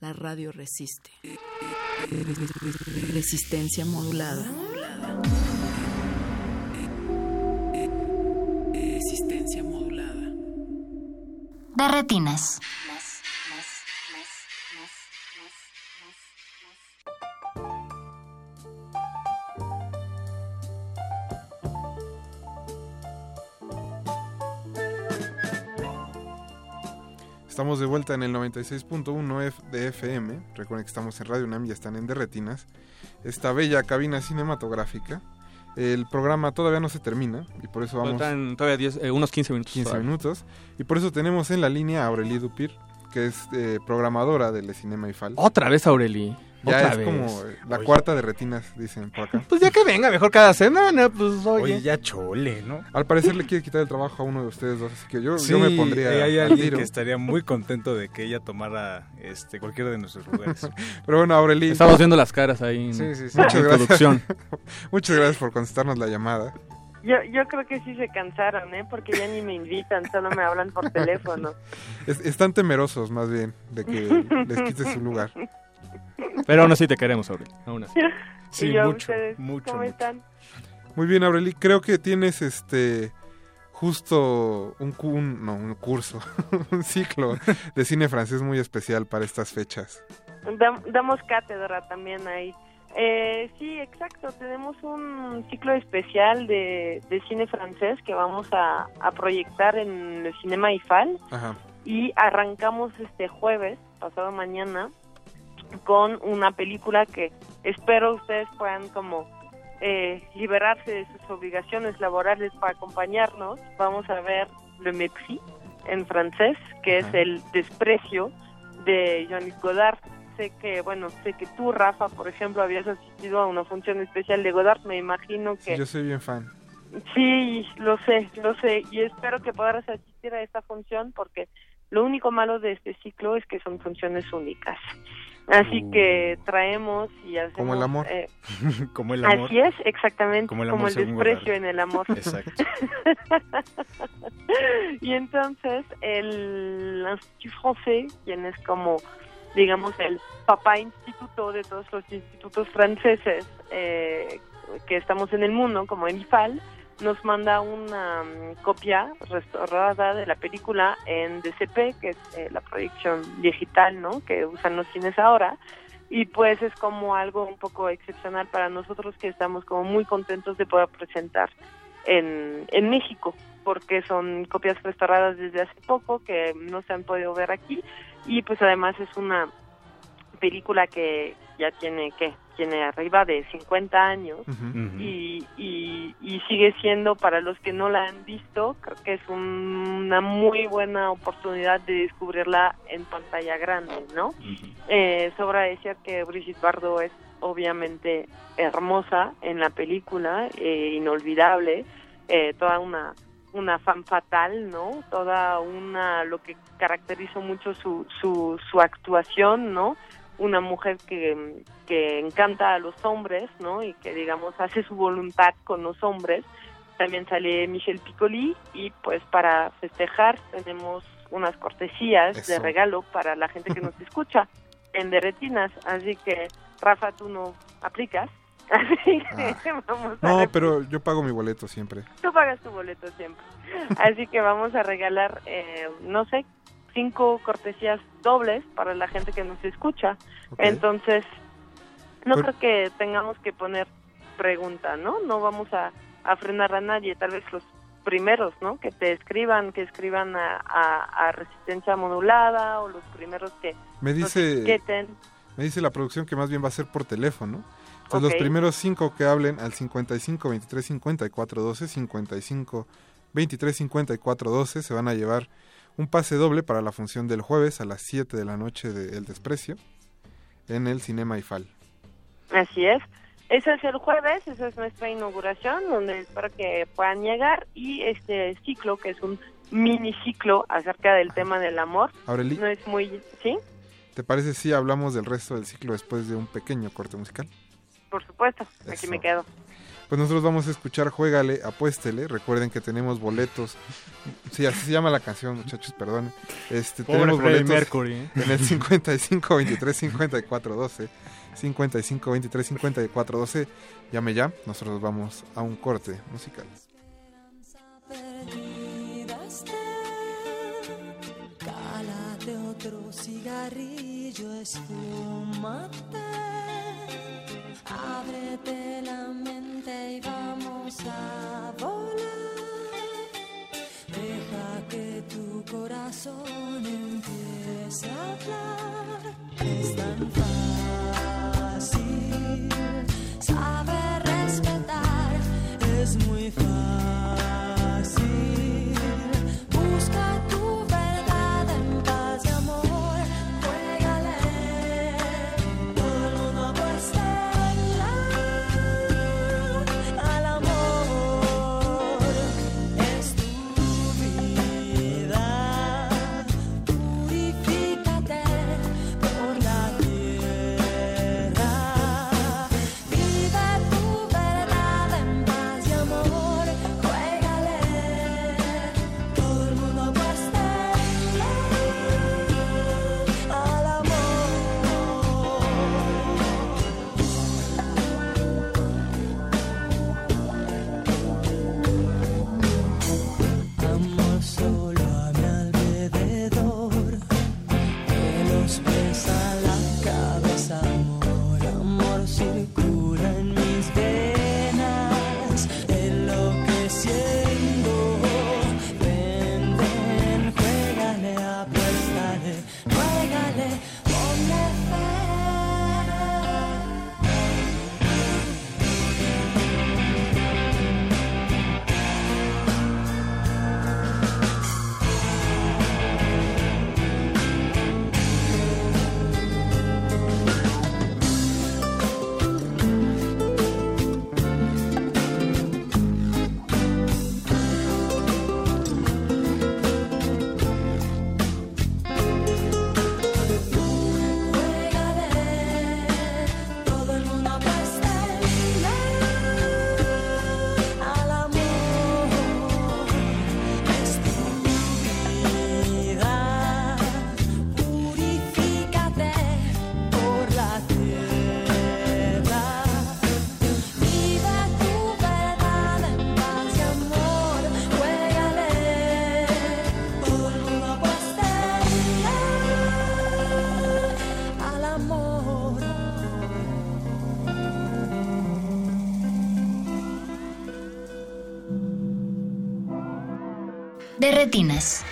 La radio resiste. Resistencia modulada. Resistencia modulada. De retinas. Estamos de vuelta en el 96.1 F- de FM. Recuerden que estamos en Radio UNAM y están en Derretinas. Esta bella cabina cinematográfica. El programa todavía no se termina y por eso vamos... Faltan todavía 10, eh, unos 15 minutos. 15 todavía. minutos. Y por eso tenemos en la línea a Aurelie Dupir, que es eh, programadora del Cinema IFAL. Otra vez, Aureli. Ya Otra es vez. como la Oye. cuarta de retinas, dicen por acá. Pues ya que venga, mejor cada semana, pues oye. Oye, ya chole, ¿no? Al parecer le quiere quitar el trabajo a uno de ustedes dos, así que yo, Sí, yo me pondría eh, hay al alguien tiro. que estaría muy contento de que ella tomara este cualquiera de nuestros lugares. Pero bueno, Aureli. Estamos viendo las caras ahí en, Sí, sí, sí. Muchas gracias. introducción. Muchas gracias por contestarnos la llamada. Yo, yo creo que sí se cansaron, ¿eh? Porque ya ni me invitan, solo me hablan por teléfono. Es- están temerosos más bien de que les quites su lugar. Pero aún así te queremos, Aureli. Aún así. Sí, y yo, mucho, ¿ustedes mucho, ¿Cómo mucho. están? Muy bien, Aureli, creo que tienes este justo un, cu- un- no, un curso, un ciclo de cine francés muy especial para estas fechas. Dam- damos cátedra también ahí. Eh, sí, exacto. Tenemos un ciclo especial de, de cine francés que vamos a, a proyectar en el Cinema IFAL Ajá. y arrancamos este jueves, pasado mañana, con una película que espero ustedes puedan como eh, liberarse de sus obligaciones laborales para acompañarnos. Vamos a ver Le Mépris en francés, que es el desprecio de Jean-Luc Godard. Sé que, bueno, sé que tú, Rafa, por ejemplo, habías asistido a una función especial de Godard. Me imagino que Yo soy bien fan. Sí, lo sé, lo sé. Y espero que podrás asistir a esta función porque lo único malo de este ciclo es que son funciones únicas. Así que traemos y hacemos... Como el amor. eh, Como el amor. Así es, exactamente, Como el desprecio en el amor. Exacto. y entonces el Institut Français, quien es como digamos, el papá instituto de todos los institutos franceses eh, que estamos en el mundo, como el IFAL, nos manda una mm, copia restaurada de la película en DCP, que es eh, la proyección digital, ¿no? Que usan los cines ahora. Y pues es como algo un poco excepcional para nosotros que estamos como muy contentos de poder presentar en, en México, porque son copias restauradas desde hace poco que no se han podido ver aquí y pues además es una película que ya tiene que tiene arriba de 50 años y, y, y sigue siendo para los que no la han visto creo que es un- una muy buena oportunidad de descubrirla en pantalla grande no eh, sobra decir que Brigitte Bardot es obviamente hermosa en la película eh, inolvidable eh, toda una una fan fatal, ¿no? Toda una, lo que caracterizó mucho su, su, su actuación, ¿no? Una mujer que, que encanta a los hombres, ¿no? Y que, digamos, hace su voluntad con los hombres. También sale Michelle Piccoli y, pues, para festejar tenemos unas cortesías de regalo para la gente que nos escucha en Derretinas. Así que, Rafa, tú no aplicas. Así que vamos a No, pero yo pago mi boleto siempre. Tú pagas tu boleto siempre. Así que vamos a regalar, eh, no sé, cinco cortesías dobles para la gente que nos escucha. Entonces, no creo que tengamos que poner pregunta, ¿no? No vamos a, a frenar a nadie, tal vez los primeros, ¿no? Que te escriban, que escriban a, a- a resistencia modulada o los primeros que Me dice, etiqueten. me dice la producción que más bien va a ser por teléfono. Entonces los primeros cinco que hablen al 55 23 54 12, 55 23 54 12 se van a llevar un pase doble para la función del jueves a las 7 de la noche de El Desprecio en el Cinema IFAL. Así es. Ese es el jueves, esa es nuestra inauguración, donde espero que puedan llegar. Y este ciclo, que es un mini ciclo acerca del tema del amor, Aureli. no es muy... ¿Sí? ¿Te parece si hablamos del resto del ciclo después de un pequeño corte musical? Por supuesto, aquí Eso. me quedo. Pues nosotros vamos a escuchar Juégale, Apuéstele. Recuerden que tenemos boletos. Sí, así se llama la canción, muchachos, perdón. Este, Pobre tenemos Freddie boletos Mercury, ¿eh? en el 55 23 54 12. 55 23 54 12. Llame ya. Nosotros vamos a un corte musical. Cálate otro cigarrillo, esfúmate. Ábrete la mente y vamos a volar. Deja que tu corazón empiece a hablar. Es tan fácil saber respetar. Es muy fácil. De retinas.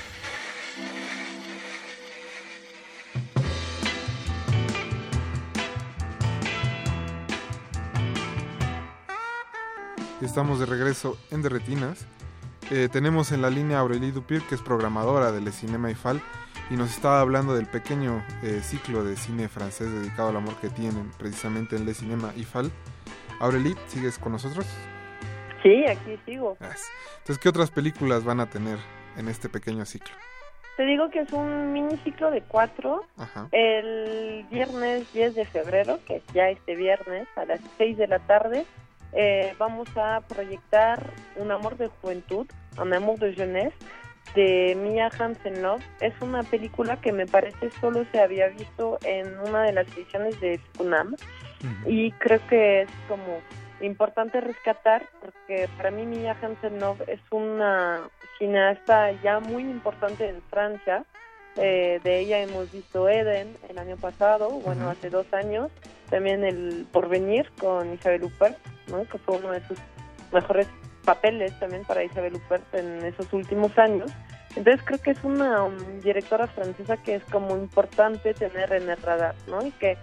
Estamos de regreso en Derretinas. Eh, tenemos en la línea a Aurélie Dupir, que es programadora del Cinema IFAL, y nos estaba hablando del pequeño eh, ciclo de cine francés dedicado al amor que tienen precisamente en Le Cinema IFAL. Aurélie, ¿sigues con nosotros? Sí, aquí sigo. Entonces, ¿qué otras películas van a tener en este pequeño ciclo? Te digo que es un mini ciclo de cuatro. Ajá. El viernes 10 de febrero, que es ya este viernes, a las 6 de la tarde, eh, vamos a proyectar Un amor de juventud, Un amour de jeunesse, de Mia Hansen-Love. Es una película que me parece solo se había visto en una de las ediciones de FUNAM y creo que es como importante rescatar porque para mí Mia Hansen-Love es una cineasta ya muy importante en Francia. Eh, de ella hemos visto Eden el año pasado, bueno, Ujú. hace dos años. También El Porvenir con Isabel Huppert, ¿no? que fue uno de sus mejores papeles también para Isabel Huppert en esos últimos años. Entonces creo que es una um, directora francesa que es como importante tener en el radar, ¿no? Y que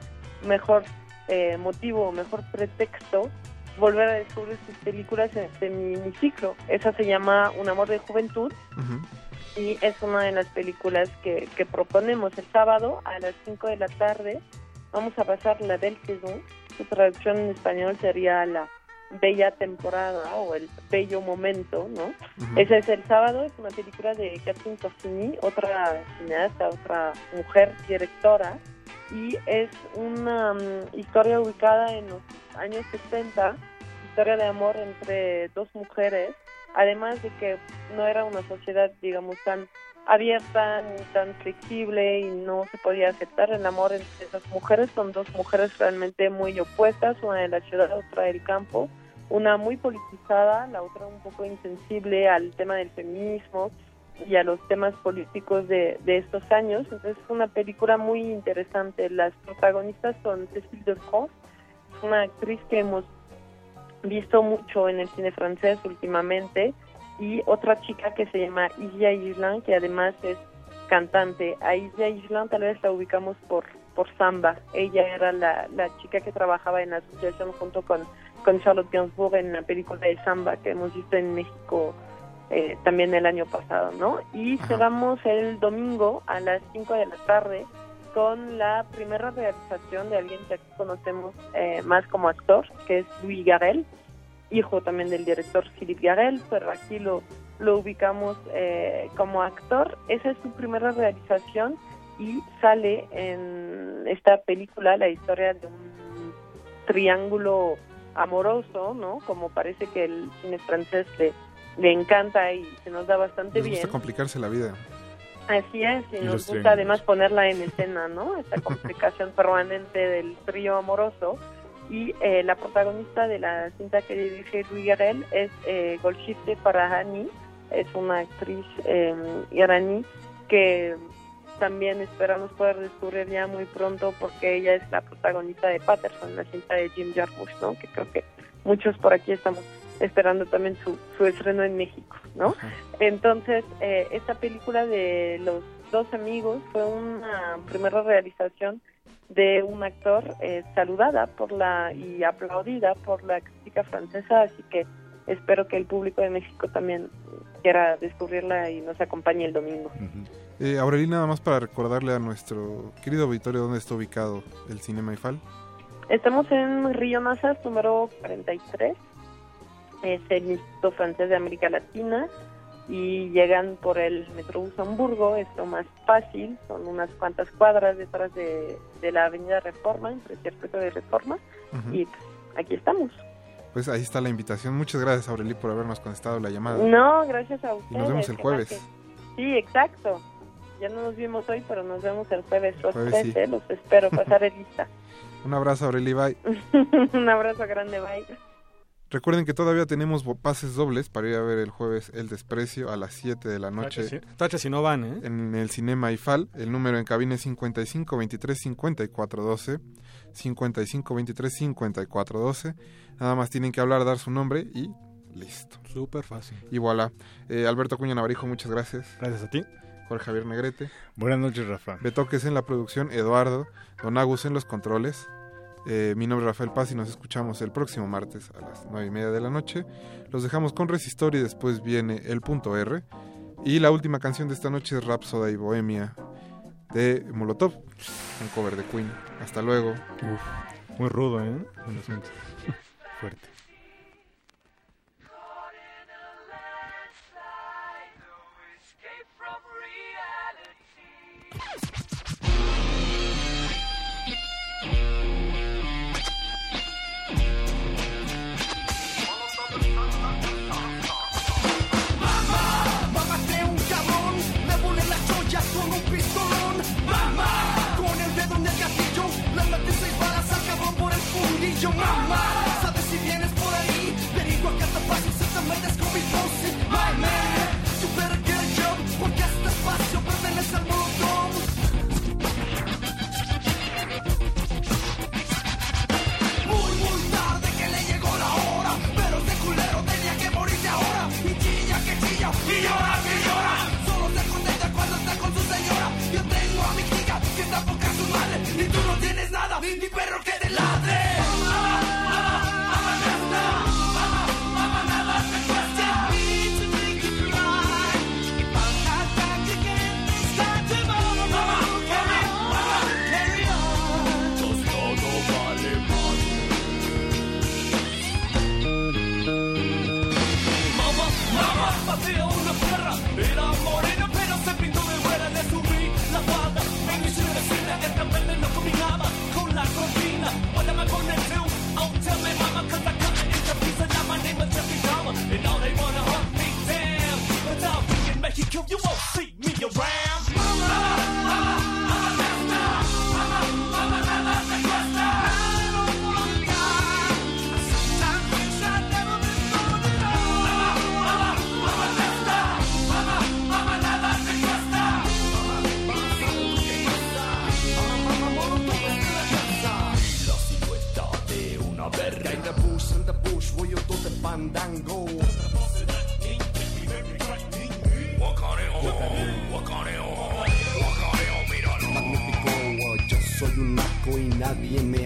mejor eh, motivo, mejor pretexto volver a descubrir sus películas en este miniciclo. Esa se llama Un amor de juventud y es una de las películas que, que proponemos el sábado a las 5 de la tarde. Vamos a pasar la Saison. Su traducción en español sería la Bella Temporada o el Bello Momento, ¿no? Ese es el sábado, es una película de Catherine Corsini, otra cineasta, otra mujer directora, y es una mm, historia ubicada en los años 60, historia de amor entre dos mujeres, además de que no era una sociedad, digamos, tan abierta ni tan flexible y no se podía aceptar el amor entre esas mujeres. Son dos mujeres realmente muy opuestas, una de la ciudad, otra del campo, una muy politizada, la otra un poco insensible al tema del feminismo y a los temas políticos de, de estos años. Entonces es una película muy interesante. Las protagonistas son Cécile de France, una actriz que hemos visto mucho en el cine francés últimamente y otra chica que se llama Isia Island que además es cantante. A Isia Island tal vez la ubicamos por por Samba. Ella era la, la chica que trabajaba en la asociación junto con, con Charlotte Gainsbourg en la película de Samba que hemos visto en México eh, también el año pasado, ¿no? Y cerramos el domingo a las 5 de la tarde con la primera realización de alguien que aquí conocemos eh, más como actor, que es Louis Garel, hijo también del director Philippe Garel, pero aquí lo, lo ubicamos eh, como actor. Esa es su primera realización y sale en esta película la historia de un triángulo amoroso, ¿no? Como parece que el cine francés le, le encanta y se nos da bastante Les bien. gusta complicarse la vida. Así es, y Y nos gusta triángulos. además ponerla en escena, ¿no? Esta complicación permanente del trío amoroso. Y eh, la protagonista de la cinta que dirige Louis Garel es eh, Golshifteh Farahani, es una actriz eh, iraní que también esperamos poder descubrir ya muy pronto porque ella es la protagonista de Patterson, la cinta de Jim Jarmusch, ¿no? Que creo que muchos por aquí estamos esperando también su, su estreno en México, ¿no? Entonces, eh, esta película de los dos amigos fue una primera realización de un actor eh, saludada por la y aplaudida por la crítica francesa, así que espero que el público de México también quiera descubrirla y nos acompañe el domingo. Eh, Aurelí, nada más para recordarle a nuestro querido auditorio dónde está ubicado el Cinema IFAL. Estamos en Río Nazas, número 43. Es el Instituto Francés de América Latina y llegan por el Metrobús Hamburgo, es lo más fácil, son unas cuantas cuadras detrás de, de la Avenida Reforma, entre Circuito de Reforma, y pues, aquí estamos. Pues ahí está la invitación. Muchas gracias, Aurelí, por habernos contestado la llamada. No, gracias a ustedes. Y nos vemos el jueves. que- Sí, exacto. Ya no nos vimos hoy, pero nos vemos el jueves. Los jueves tres, sí. ¿eh? los espero, pasaré lista. Un abrazo, Aurelí, bye. Un abrazo grande, bye. Recuerden que todavía tenemos pases dobles para ir a ver el jueves El Desprecio a las 7 de la noche. Tache, si no van, ¿eh? En el Cinema IFAL. El número en cabina es 55 23 54 12. 55 23 54 12. Nada más tienen que hablar, dar su nombre y listo. Súper fácil. Y voilà. Eh, Alberto Cuña Navarijo, muchas gracias. Gracias a ti. Jorge Javier Negrete. Buenas noches, Rafa. Betoques en la producción, Eduardo. Don Agus en los controles. Eh, mi nombre es Rafael Paz y nos escuchamos el próximo martes a las 9 y media de la noche. Los dejamos con Resistor y después viene el punto R. Y la última canción de esta noche es Rapsoda y Bohemia de Molotov, un cover de Queen. Hasta luego. Uf, muy rudo, ¿eh? Fuerte. bien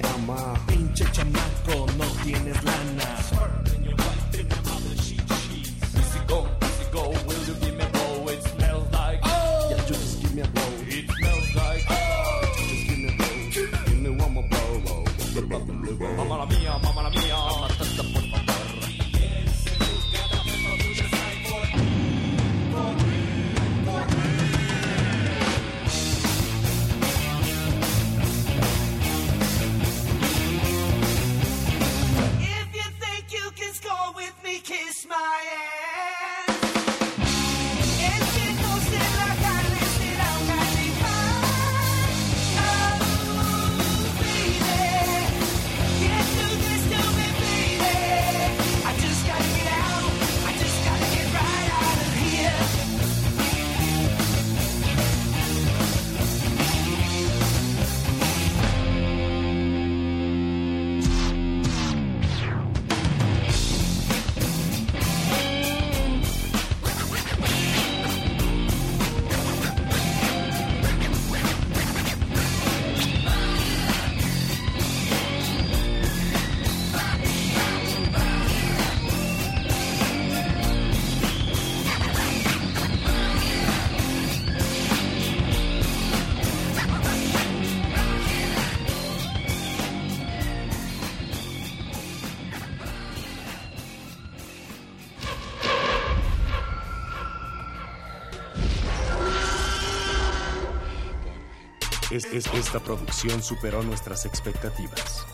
Es, esta producción superó nuestras expectativas.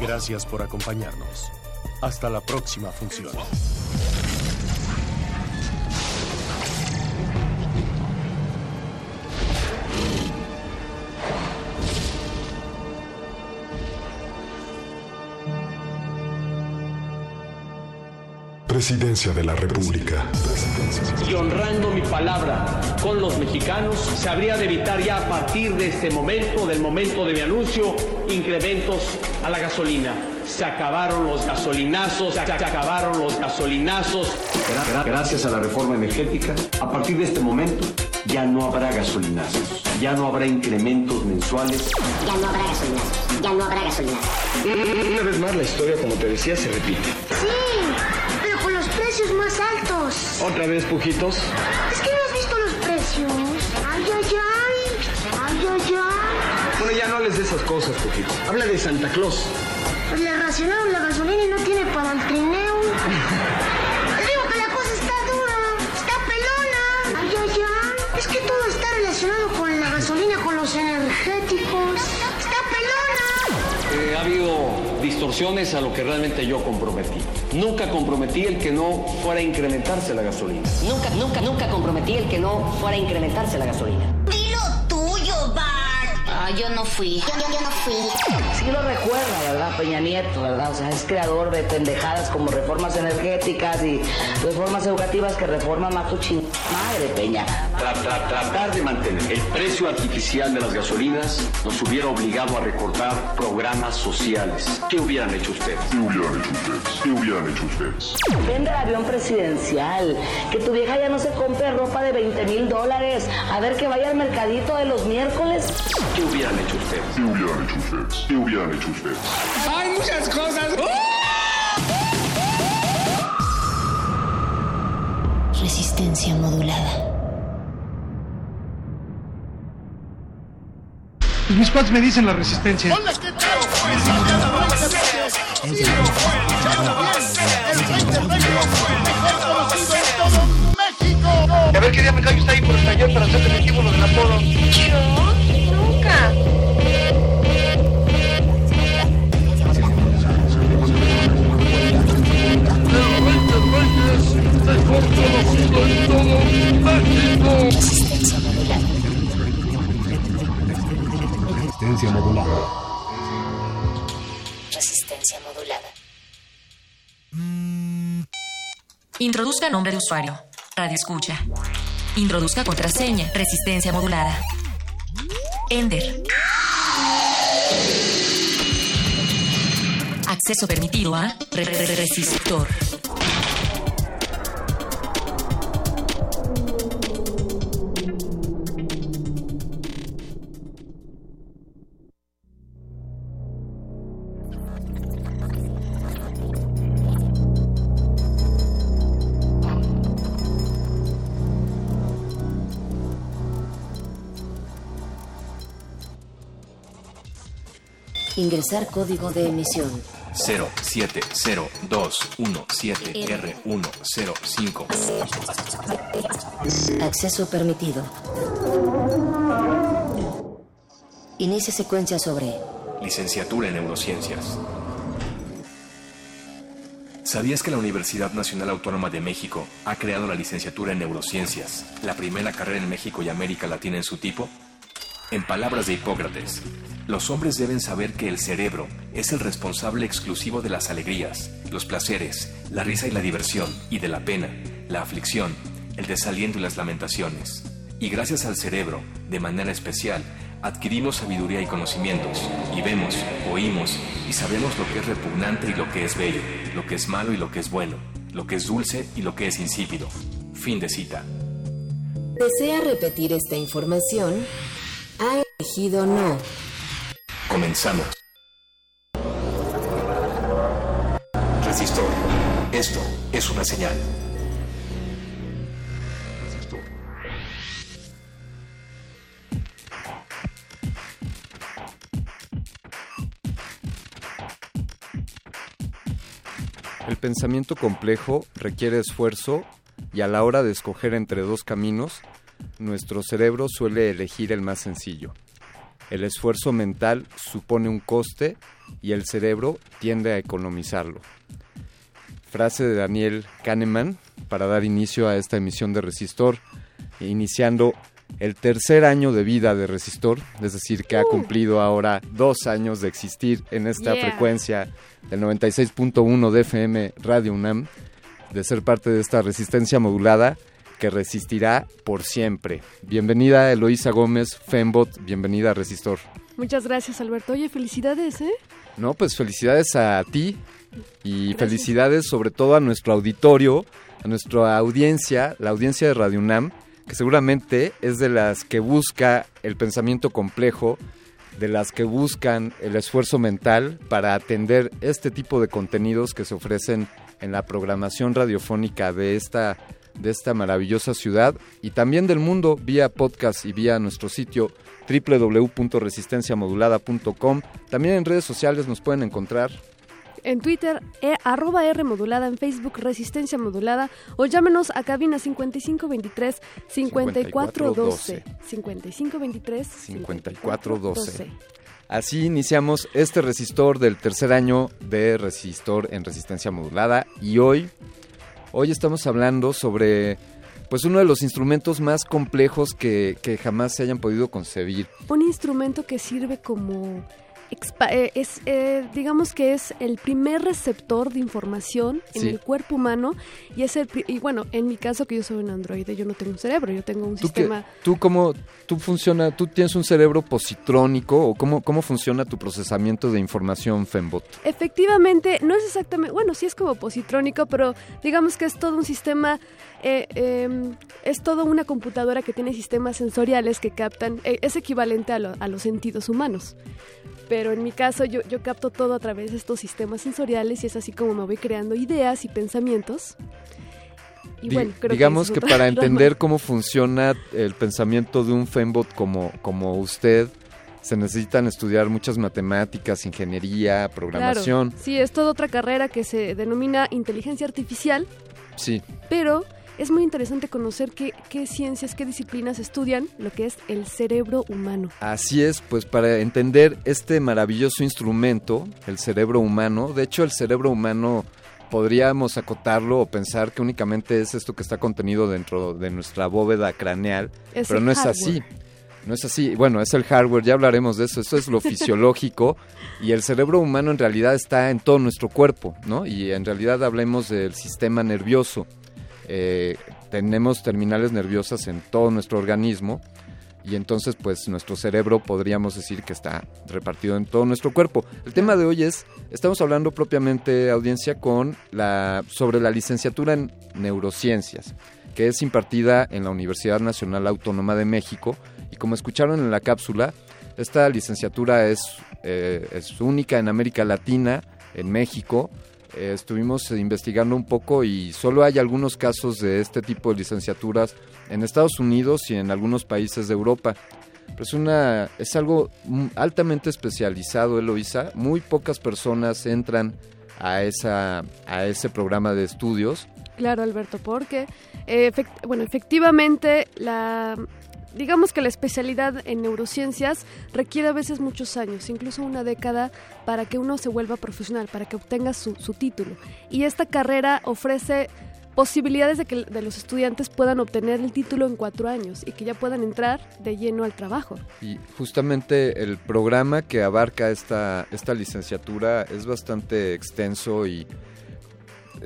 Gracias por acompañarnos. Hasta la próxima función. Presidencia de la República. Y honrando mi palabra con los mexicanos, se habría de evitar ya a partir de este momento, del momento de mi anuncio, incrementos a la gasolina. Se acabaron los gasolinazos, se, acabaron los gasolinazos. Gracias a la reforma energética, a partir de este momento ya no habrá gasolinazos, ya no habrá incrementos mensuales. Ya no habrá gasolinazos, ya no habrá gasolinazos. Una vez más la historia, como te decía, se repite. Otra vez, pujitos. Es que no has visto los precios. Ay, ay, ay. Ay, ay, ay. Bueno, ya no hables de esas cosas, pujitos. Habla de Santa Claus. Pues le racionaron la gasolina y no tiene para el trineo. Te digo que la cosa está dura. Está pelona. Ay, ay, ay. Es que todo está relacionado con la gasolina, con los energéticos. Está pelona. Eh, ha habido distorsiones a lo que realmente yo comprometí. Nunca comprometí el que no fuera a incrementarse la gasolina. Nunca, nunca, nunca comprometí el que no fuera a incrementarse la gasolina. Dilo tuyo, Bart. Ah, yo no fui. Yo, yo, yo no fui. Sí lo recuerda, ¿verdad? Peña Nieto, ¿verdad? O sea, es creador de pendejadas como reformas energéticas y reformas educativas que reforman más tu ching... Madre, Peña. Tra- tra- tratar de mantener el precio artificial de las gasolinas nos hubiera obligado a recortar programas sociales. ¿Qué hubieran hecho ustedes? ¿Qué hubieran hecho ustedes? ¿Qué hubieran hecho ustedes? Vende el avión presidencial. Que tu vieja ya no se compre ropa de 20 mil dólares. A ver que vaya al mercadito de los miércoles. ¿Qué hubieran hecho ustedes? ¿Qué hubieran hecho ustedes? ¿Qué hubieran hecho ustedes? Hay muchas cosas. Modulada. Mis cuates me dicen la resistencia. A ver qué día me callo está ahí por el taller para hacer definitivo lo del apodo. ¿Yo? Nunca. Resistencia modulada. Resistencia modulada. Introduzca nombre de usuario. Radio escucha. Introduzca contraseña. Resistencia modulada. Ender. Acceso permitido a re- re- re- resistor. Ingresar código de emisión. 0702107R105. Acceso permitido. Inicia secuencia sobre Licenciatura en Neurociencias. ¿Sabías que la Universidad Nacional Autónoma de México ha creado la licenciatura en Neurociencias, la primera carrera en México y América Latina en su tipo? En palabras de Hipócrates, los hombres deben saber que el cerebro es el responsable exclusivo de las alegrías, los placeres, la risa y la diversión, y de la pena, la aflicción, el desaliento y las lamentaciones. Y gracias al cerebro, de manera especial, adquirimos sabiduría y conocimientos, y vemos, oímos y sabemos lo que es repugnante y lo que es bello, lo que es malo y lo que es bueno, lo que es dulce y lo que es insípido. Fin de cita. ¿Desea repetir esta información? No. Comenzamos. Resistor. Esto es una señal. El pensamiento complejo requiere esfuerzo y a la hora de escoger entre dos caminos, nuestro cerebro suele elegir el más sencillo. El esfuerzo mental supone un coste y el cerebro tiende a economizarlo. Frase de Daniel Kahneman para dar inicio a esta emisión de Resistor, iniciando el tercer año de vida de Resistor, es decir, que ha cumplido ahora dos años de existir en esta Yeah. frecuencia del 96.1 de FM Radio UNAM, de ser parte de esta resistencia modulada que resistirá por siempre. Bienvenida Eloísa Gómez, Fembot, bienvenida a Resistor. Muchas gracias, Alberto. Oye, felicidades, ¿eh? No, pues felicidades a ti y felicidades sobre todo a nuestro auditorio, a nuestra audiencia, la audiencia de Radio UNAM, que seguramente es de las que busca el pensamiento complejo, de las que buscan el esfuerzo mental para atender este tipo de contenidos que se ofrecen en la programación radiofónica de esta de esta maravillosa ciudad y también del mundo vía podcast y vía nuestro sitio www.resistenciamodulada.com. También en redes sociales nos pueden encontrar. En Twitter, e, arroba R modulada, en Facebook, Resistencia Modulada, o llámenos a cabina 5523 5412. 5523 5412. Así iniciamos este resistor del tercer año de resistor en resistencia modulada y hoy, hoy estamos hablando sobre pues uno de los instrumentos más complejos que, que jamás se hayan podido concebir. Un instrumento que sirve como es eh, digamos que es el primer receptor de información en Sí. el cuerpo humano y es el y bueno en mi caso que yo soy un androide yo no tengo un cerebro yo tengo un ¿Tú, sistema tú cómo tú funciona, tú tienes un cerebro positrónico o cómo, cómo funciona tu procesamiento de información Fembot? Efectivamente, no es exactamente, bueno, sí es como positrónico, pero digamos que es todo un sistema, eh, eh, es todo una computadora que tiene sistemas sensoriales que captan, eh, es equivalente a, lo- a los sentidos humanos. Pero en mi caso yo, yo capto todo a través de estos sistemas sensoriales y es así como me voy creando ideas y pensamientos. Y Di- bueno, creo digamos es que, para entender cómo funciona el pensamiento de un Fembot como, como usted, se necesitan estudiar muchas matemáticas, ingeniería, programación. Claro, sí, es toda otra carrera que se denomina inteligencia artificial Sí, pero es muy interesante conocer qué, qué ciencias, qué disciplinas estudian lo que es el cerebro humano. así es, pues para entender este maravilloso instrumento, el cerebro humano, de hecho el cerebro humano podríamos acotarlo o pensar que únicamente es esto que está contenido dentro de nuestra bóveda craneal, Es pero no es así. No es así. Bueno, es el hardware, ya hablaremos de eso. Eso es lo fisiológico. Y el cerebro humano en realidad está en todo nuestro cuerpo, ¿no? Y en realidad hablemos del sistema nervioso. Eh, tenemos terminales nerviosas en todo nuestro organismo. Y entonces, pues, nuestro cerebro podríamos decir que está repartido en todo nuestro cuerpo. El tema de hoy es, estamos hablando propiamente, audiencia, con la, sobre la licenciatura en neurociencias, que es impartida en la Universidad Nacional Autónoma de México. Y como escucharon en la cápsula, esta licenciatura es, eh, es única en América Latina, en México. Eh, estuvimos investigando un poco y solo hay algunos casos de este tipo de licenciaturas en Estados Unidos y en algunos países de Europa. Es, una, es algo altamente especializado, Eloisa. Muy pocas personas entran a, esa, a ese programa de estudios. Claro, Alberto, porque, eh, bueno, efectivamente, la, digamos que la especialidad en neurociencias requiere a veces muchos años, incluso una década, para que uno se vuelva profesional, para que obtenga su, título. Y esta carrera ofrece posibilidades de que de los estudiantes puedan obtener el título en cuatro años y que ya puedan entrar de lleno al trabajo. Y justamente el programa que abarca esta, esta licenciatura es bastante extenso y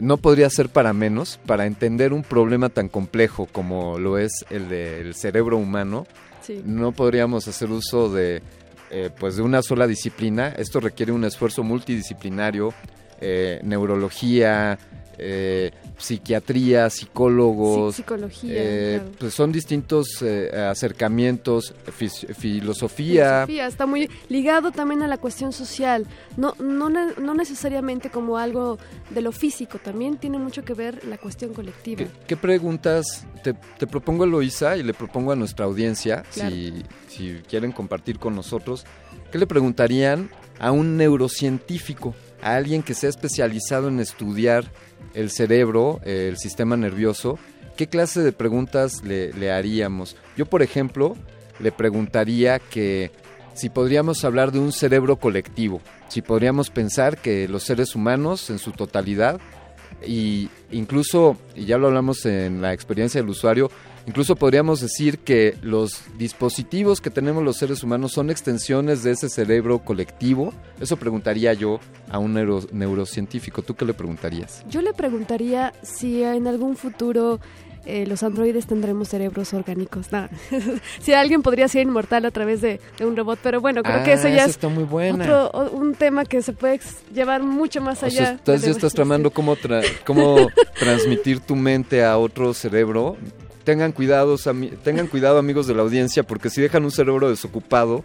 no podría ser para menos para entender un problema tan complejo como lo es el del cerebro humano. Sí. No podríamos hacer uso de, eh, pues de una sola disciplina. Esto requiere un esfuerzo multidisciplinario, eh, neurología, eh, psiquiatría, psicólogos, psicología, eh, claro. pues son distintos eh, acercamientos, filosofía, Filosofía está muy ligado también a la cuestión social, no, no, no necesariamente como algo de lo físico, también tiene mucho que ver la cuestión colectiva. ¿Qué, qué preguntas te, te propongo a Eloisa y le propongo a nuestra audiencia, Claro. si, si quieren compartir con nosotros, qué le preguntarían a un neurocientífico, a alguien que sea especializado en estudiar el cerebro, eh, el sistema nervioso? ¿Qué clase de preguntas le, le haríamos? Yo, por ejemplo, le preguntaría que si podríamos hablar de un cerebro colectivo, si podríamos pensar que los seres humanos en su totalidad y incluso, y ya lo hablamos en la experiencia del usuario, incluso podríamos decir que los dispositivos que tenemos los seres humanos son extensiones de ese cerebro colectivo. Eso preguntaría yo a un neuro- neurocientífico. ¿Tú qué le preguntarías? Yo le preguntaría si en algún futuro eh, los androides tendremos cerebros orgánicos. Si alguien podría ser inmortal a través de, de un robot, pero bueno, creo que Ah, eso ya es está muy buena. otro- o- un tema que se puede llevar mucho más O allá. sea, entonces ya estás tramando cómo, tra- cómo transmitir tu mente a otro cerebro. Tengan, cuidados, tengan cuidado, amigos de la audiencia, porque si dejan un cerebro desocupado,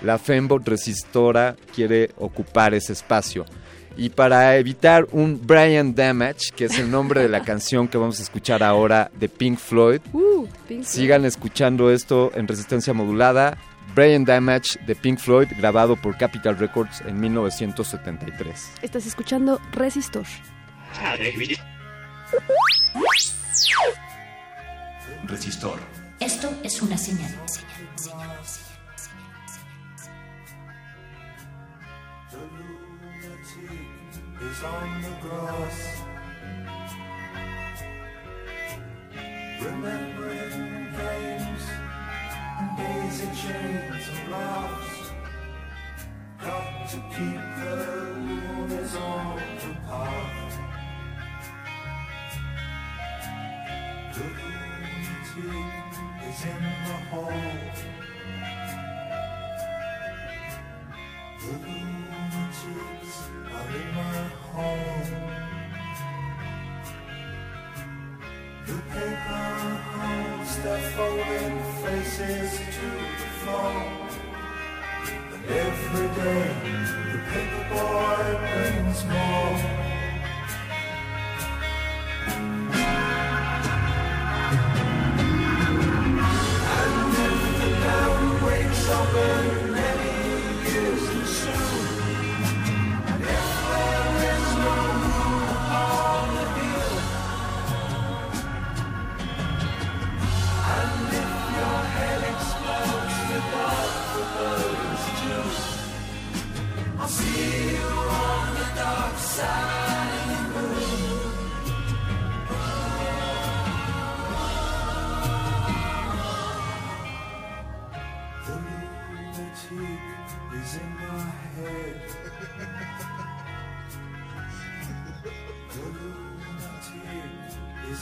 la Fembot resistora quiere ocupar ese espacio. Y para evitar un Brian Damage, que es el nombre de la canción que vamos a escuchar ahora de Pink Floyd, Uh, Pink Floyd. sigan escuchando esto en resistencia modulada. Brian Damage de Pink Floyd, grabado por Capitol Records en 1973. Estás escuchando Resistor. Resistor. Esto es una señal. is on the grass. Remembering games and daisy chains and laughs. Got to keep the lunas on the path. The lunatic is in the hall. The lunatics are in my home. The paper faces to the floor. And every day the paper boy brings more. I'll see you on the dark side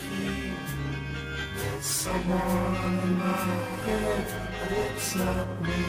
key. There's someone in my but it's not me.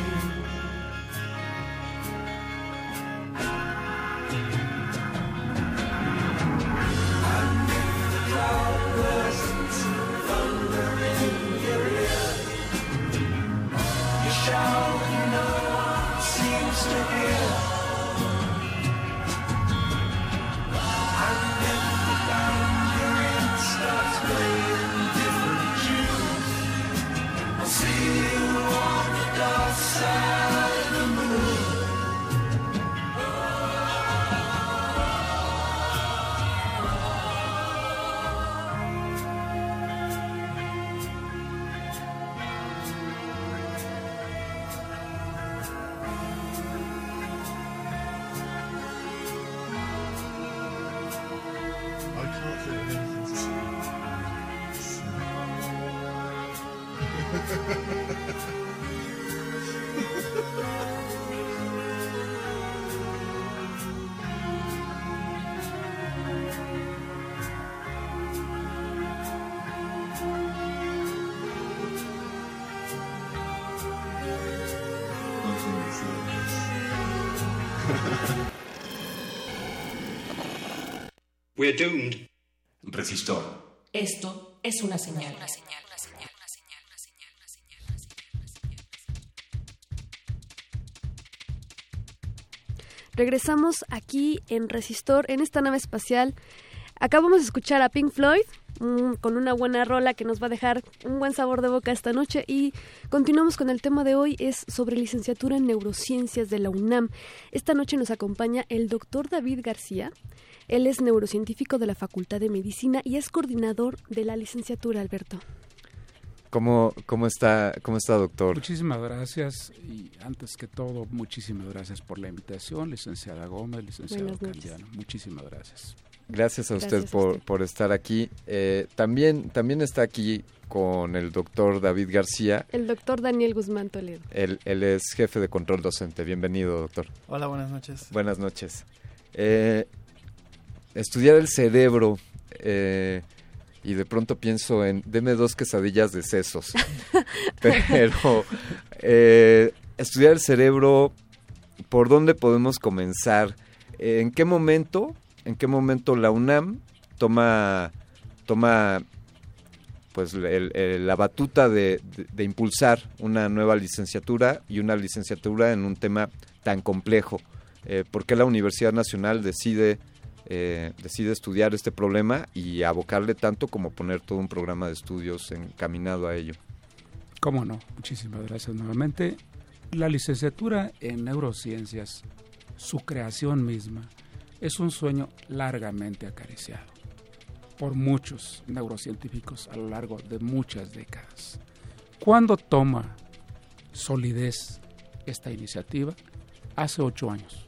We're doomed. Resistor. Esto es una señal. Regresamos aquí en Resistor, en esta nave espacial. Acabamos de escuchar a Pink Floyd mm, con una buena rola que nos va a dejar un buen sabor de boca esta noche y continuamos con el tema de hoy, es sobre licenciatura en neurociencias de la UNAM. Esta noche nos acompaña el doctor David García. Él es neurocientífico de la Facultad de Medicina y es coordinador de la licenciatura, Alberto. ¿Cómo, cómo, está, ¿Cómo está, doctor? Muchísimas gracias y antes que todo, muchísimas gracias por la invitación, licenciada Gómez, licenciado Candiano. Muchísimas gracias. Gracias a usted, Gracias a por, usted. por estar aquí. Eh, también, también está aquí con el doctor David García. El doctor Daniel Guzmán Toledo. Él, él es jefe de control docente. Bienvenido, doctor. Hola, buenas noches. Buenas noches. Eh, estudiar el cerebro eh, y de pronto pienso en, deme dos quesadillas de sesos. Pero eh, estudiar el cerebro, ¿por dónde podemos comenzar? ¿En qué momento, en qué momento la UNAM toma, toma pues el- el- la batuta de, de- de impulsar una nueva licenciatura y una licenciatura en un tema tan complejo. Eh, ¿Por qué la Universidad Nacional decide, eh, decide estudiar este problema y abocarle tanto como poner todo un programa de estudios encaminado a ello? ¿Cómo no? Muchísimas gracias nuevamente. La licenciatura en neurociencias, su creación misma, es un sueño largamente acariciado por muchos neurocientíficos a lo largo de muchas décadas. ¿Cuándo toma solidez esta iniciativa? Hace ocho años,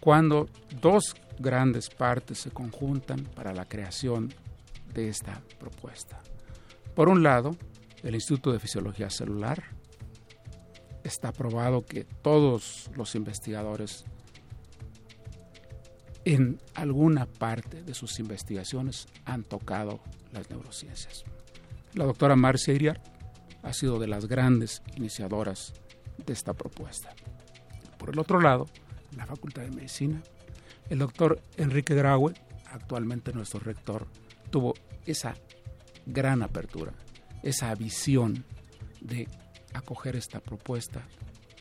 cuando dos grandes partes se conjuntan para la creación de esta propuesta. Por un lado, el Instituto de Fisiología Celular. Está probado que todos los investigadores en alguna parte de sus investigaciones han tocado las neurociencias. La doctora Marcia Iriar ha sido de las grandes iniciadoras de esta propuesta. Por el otro lado, la Facultad de Medicina, el doctor Enrique Graue, actualmente nuestro rector, tuvo esa gran apertura, esa visión de acoger esta propuesta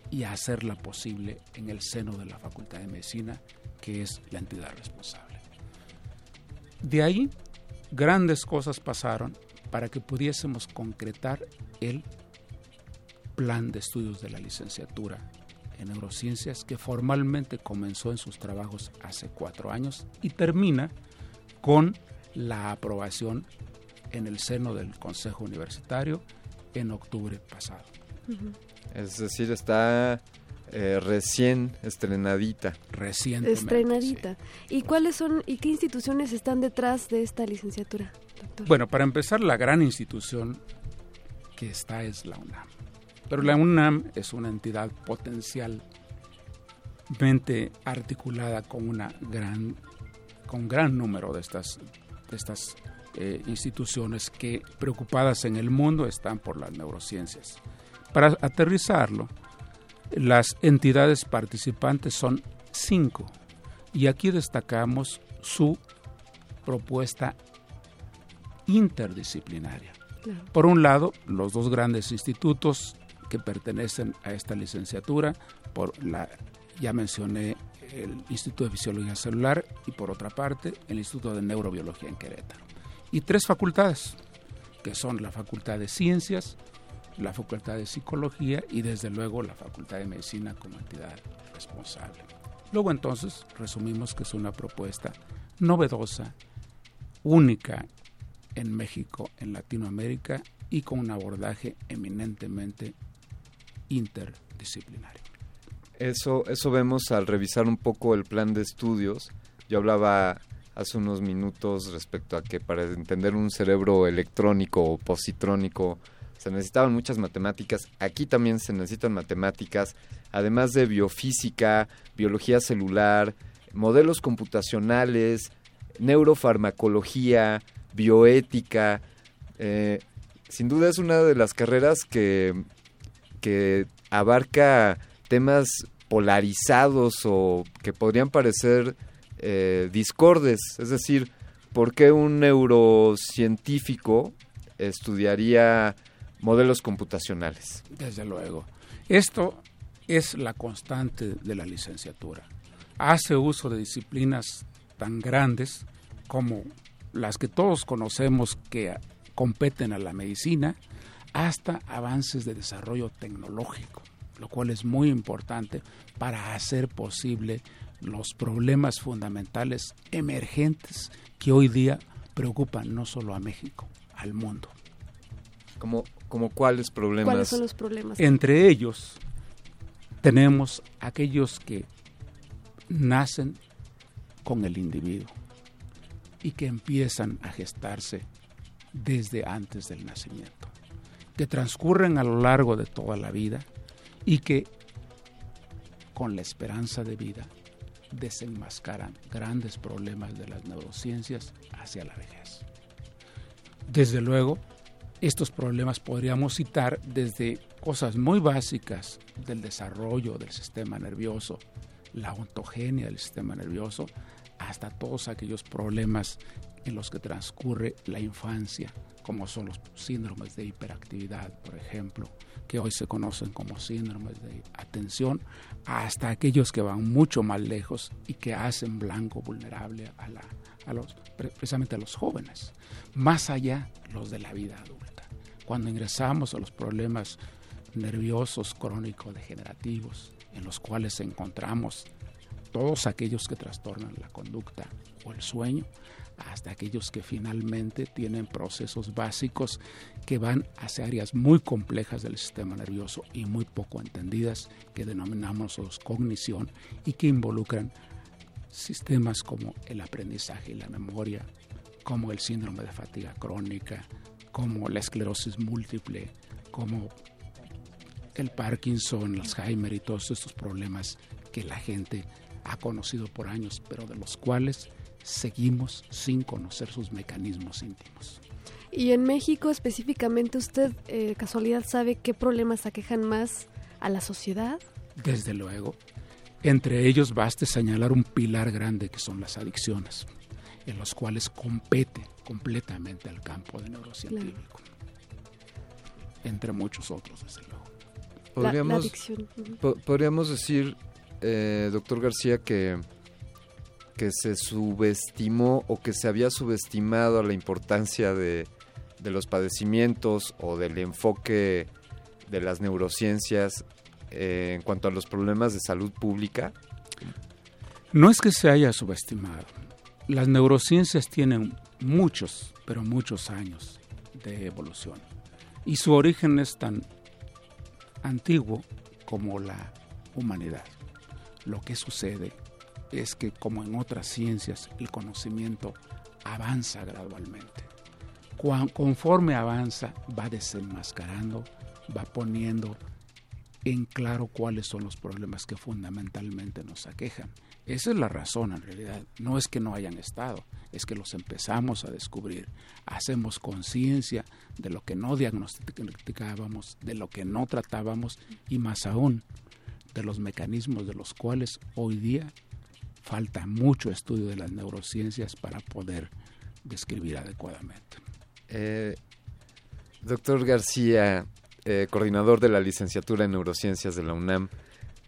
y hacerla posible en el seno de la Facultad de Medicina, que es la entidad responsable. De ahí, grandes cosas pasaron para que pudiésemos concretar el plan de estudios de la licenciatura en neurociencias que formalmente comenzó en sus trabajos hace cuatro años y termina con la aprobación en el seno del Consejo Universitario en octubre pasado. Es decir, está eh, recién estrenadita. Recientemente. Estrenadita. ¿Y cuáles son y qué instituciones están detrás de esta licenciatura? Bueno, para empezar, la gran institución que está es la UNAM. Pero la UNAM es una entidad potencialmente articulada con una gran con gran número de estas de estas eh, instituciones que preocupadas en el mundo están por las neurociencias. Para aterrizarlo, las entidades participantes son cinco y aquí destacamos su propuesta interdisciplinaria. Por un lado, los dos grandes institutos que pertenecen a esta licenciatura, por la ya mencioné el Instituto de Fisiología Celular y por otra parte el Instituto de Neurobiología en Querétaro. Y tres facultades, que son la Facultad de Ciencias, la Facultad de Psicología y desde luego la Facultad de Medicina como entidad responsable. Luego entonces resumimos que es una propuesta novedosa, única en México, en Latinoamérica y con un abordaje eminentemente interdisciplinario. Eso, eso vemos al revisar un poco el plan de estudios. Yo hablaba hace unos minutos respecto a que para entender un cerebro electrónico o positrónico se necesitaban muchas matemáticas. Aquí también se necesitan matemáticas, además de biofísica, biología celular, modelos computacionales, neurofarmacología, bioética. Eh, sin duda es una de las carreras que, que abarca temas polarizados o que podrían parecer eh, discordes. Es decir, ¿por qué un neurocientífico estudiaría modelos computacionales? Desde luego. Esto es la constante de la licenciatura. Hace uso de disciplinas tan grandes como las que todos conocemos que competen a la medicina, hasta avances de desarrollo tecnológico, lo cual es muy importante para hacer posible los problemas fundamentales emergentes que hoy día preocupan no solo a México, al mundo. como, como cuáles problemas. ¿Cuáles son los problemas? Entre ellos tenemos aquellos que nacen con el individuo y que empiezan a gestarse desde antes del nacimiento, que transcurren a lo largo de toda la vida y que con la esperanza de vida desenmascaran grandes problemas de las neurociencias hacia la vejez. Desde luego, estos problemas podríamos citar desde cosas muy básicas del desarrollo del sistema nervioso, la ontogenia del sistema nervioso, hasta todos aquellos problemas en los que transcurre la infancia, como son los síndromes de hiperactividad, por ejemplo, que hoy se conocen como síndromes de atención, hasta aquellos que van mucho más lejos y que hacen blanco vulnerable a, la, a los, precisamente a los jóvenes, más allá los de la vida adulta. Cuando ingresamos a los problemas nerviosos crónico-degenerativos, en los cuales encontramos todos aquellos que trastornan la conducta o el sueño, hasta aquellos que finalmente tienen procesos básicos que van hacia áreas muy complejas del sistema nervioso y muy poco entendidas, que denominamos cognición y que involucran sistemas como el aprendizaje y la memoria, como el síndrome de fatiga crónica, como la esclerosis múltiple, como el Parkinson, el Alzheimer y todos estos problemas que la gente ha conocido por años, pero de los cuales seguimos sin conocer sus mecanismos íntimos. Y en México específicamente, ¿usted eh, casualidad sabe qué problemas aquejan más a la sociedad? Desde luego. Entre ellos basta señalar un pilar grande que son las adicciones, en los cuales compete completamente al campo de neurocientífico. Entre muchos otros, desde luego. Podríamos, La- la adicción, ujú. po- podríamos decir, eh, doctor García, que, que se subestimó o que se había subestimado la importancia de, de los padecimientos o del enfoque de las neurociencias eh, en cuanto a los problemas de salud pública. No es que se haya subestimado. Las neurociencias tienen muchos, pero muchos años de evolución. Y su origen es tan antiguo como la humanidad. Lo que sucede es que, como en otras ciencias, el conocimiento avanza gradualmente. Conforme avanza, va desenmascarando, va poniendo en claro cuáles son los problemas que fundamentalmente nos aquejan. Esa es la razón en realidad. No es que no hayan estado, es que los empezamos a descubrir. Hacemos conciencia de lo que no diagnosticábamos, de lo que no tratábamos y más aún de los mecanismos de los cuales hoy día falta mucho estudio de las neurociencias para poder describir adecuadamente. Eh, doctor García, eh, coordinador de la licenciatura en neurociencias de la UNAM,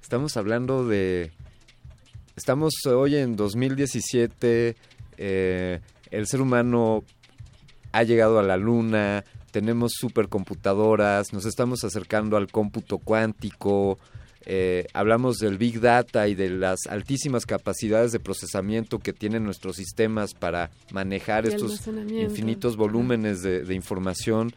estamos hablando de... Estamos hoy en 2017, eh, el ser humano ha llegado a la luna, tenemos supercomputadoras, nos estamos acercando al cómputo cuántico, eh, hablamos del Big Data y de las altísimas capacidades de procesamiento que tienen nuestros sistemas para manejar Y estos infinitos volúmenes de, de información.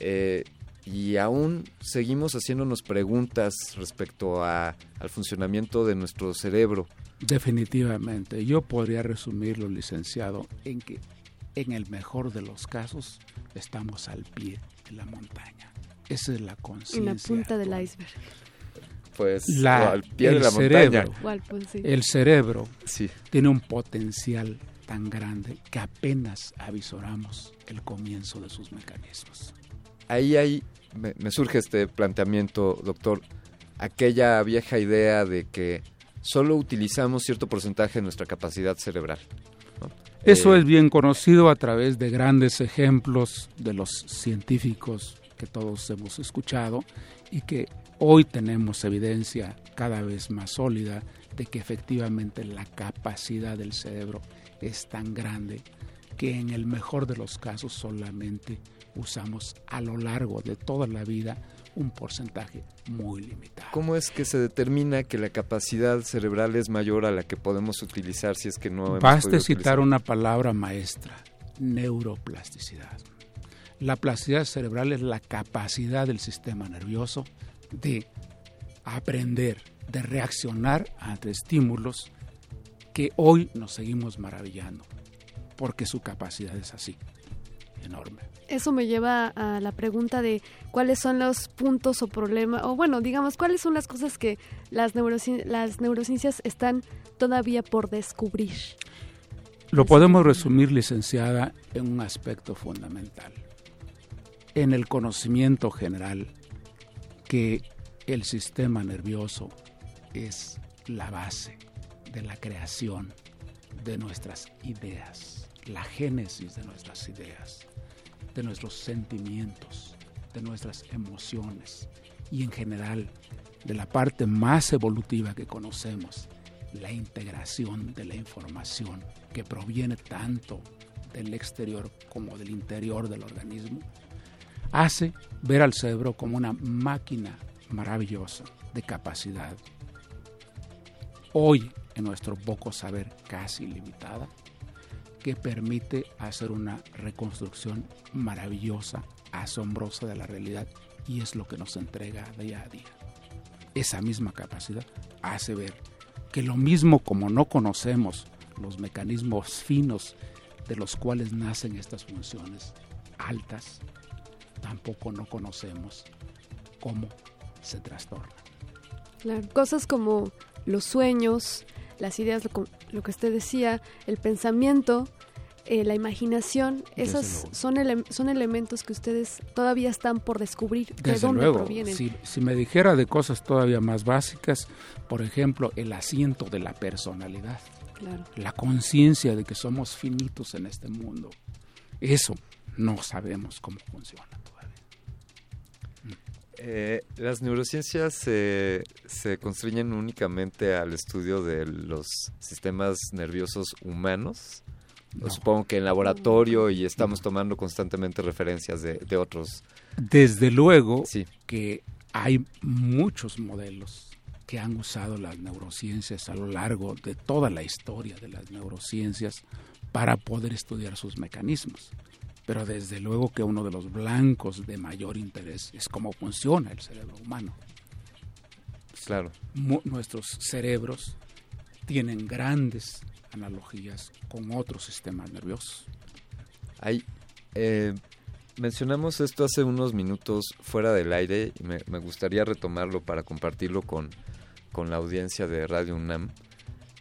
eh, y aún seguimos haciéndonos preguntas respecto a, al funcionamiento de nuestro cerebro. Definitivamente. Yo podría resumirlo, licenciado, en que en el mejor de los casos estamos al pie de la montaña. Esa es la En conciencia. la punta del iceberg. Pues La- o al pie de el la cerebro, montaña. Igual, pues, sí. El cerebro Sí. tiene un potencial tan grande que apenas avisoramos el comienzo de sus mecanismos. Ahí hay, me, me surge este planteamiento, doctor, aquella vieja idea de que solo utilizamos cierto porcentaje de nuestra capacidad cerebral. ¿no? Eso Eh, es bien conocido a través de grandes ejemplos de los científicos que todos hemos escuchado y que hoy tenemos evidencia cada vez más sólida de que efectivamente la capacidad del cerebro es tan grande que en el mejor de los casos solamente usamos a lo largo de toda la vida un porcentaje muy limitado. ¿Cómo es que se determina que la capacidad cerebral es mayor a la que podemos utilizar si es que no hemos Basta citar utilizar? una palabra maestra, neuroplasticidad. La plasticidad cerebral es la capacidad del sistema nervioso de aprender, de reaccionar ante estímulos que hoy nos seguimos maravillando, porque su capacidad es así, enorme. Eso me lleva a la pregunta de cuáles son los puntos o problemas, o bueno, digamos, cuáles son las cosas que las, neuroci- las neurociencias están todavía por descubrir. Lo podemos resumir, licenciada, en un aspecto fundamental. En el conocimiento general que el sistema nervioso es la base de la creación de nuestras ideas, la génesis de nuestras ideas, de nuestros sentimientos, de nuestras emociones y en general de la parte más evolutiva que conocemos, la integración de la información que proviene tanto del exterior como del interior del organismo, hace ver al cerebro como una máquina maravillosa de capacidad. Hoy, en nuestro poco saber casi limitada, que permite hacer una reconstrucción maravillosa, asombrosa de la realidad y es lo que nos entrega día a día. Esa misma capacidad hace ver que lo mismo como no conocemos los mecanismos finos de los cuales nacen estas funciones altas, tampoco no conocemos cómo se trastornan. Claro, cosas como los sueños, las ideas, lo, lo que usted decía, el pensamiento, eh, la imaginación, Desde esos luego. son, ele- son elementos que ustedes todavía están por descubrir de Desde dónde luego, provienen. si, si me dijera de cosas todavía más básicas, por ejemplo, el asiento de la personalidad, Claro. la conciencia de que somos finitos en este mundo, eso no sabemos cómo funciona. Eh, las neurociencias se- se constriñen únicamente al estudio de los sistemas nerviosos humanos. No. Supongo que en laboratorio y estamos tomando constantemente referencias de, de otros. Desde luego que hay muchos modelos que han usado las neurociencias a lo largo de toda la historia de las neurociencias para poder estudiar sus mecanismos. Pero desde luego que uno de los blancos de mayor interés es cómo funciona el cerebro humano. Claro. Mu- nuestros cerebros tienen grandes analogías con otros sistemas nerviosos. Hay, eh, mencionamos esto hace unos minutos fuera del aire y me, me gustaría retomarlo para compartirlo con, con la audiencia de Radio UNAM.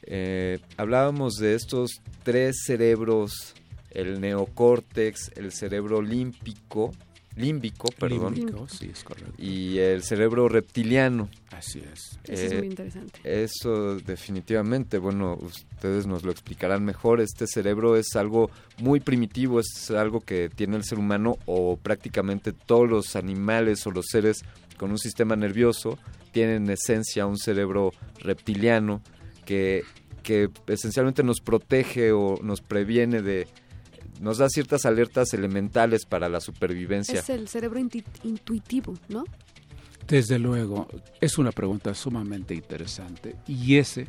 Eh, hablábamos de estos tres cerebros, el neocórtex, el cerebro límpico, límbico, perdón, Límbico, sí, es correcto. y el cerebro reptiliano. Así es. Eso es muy interesante. Eso definitivamente, bueno, ustedes nos lo explicarán mejor. Este cerebro es algo muy primitivo, es algo que tiene el ser humano o prácticamente todos los animales o los seres con un sistema nervioso tienen en esencia un cerebro reptiliano que, que esencialmente nos protege o nos previene de... nos da ciertas alertas elementales para la supervivencia. Es el cerebro intuitivo, ¿no? Desde luego, es una pregunta sumamente interesante y ese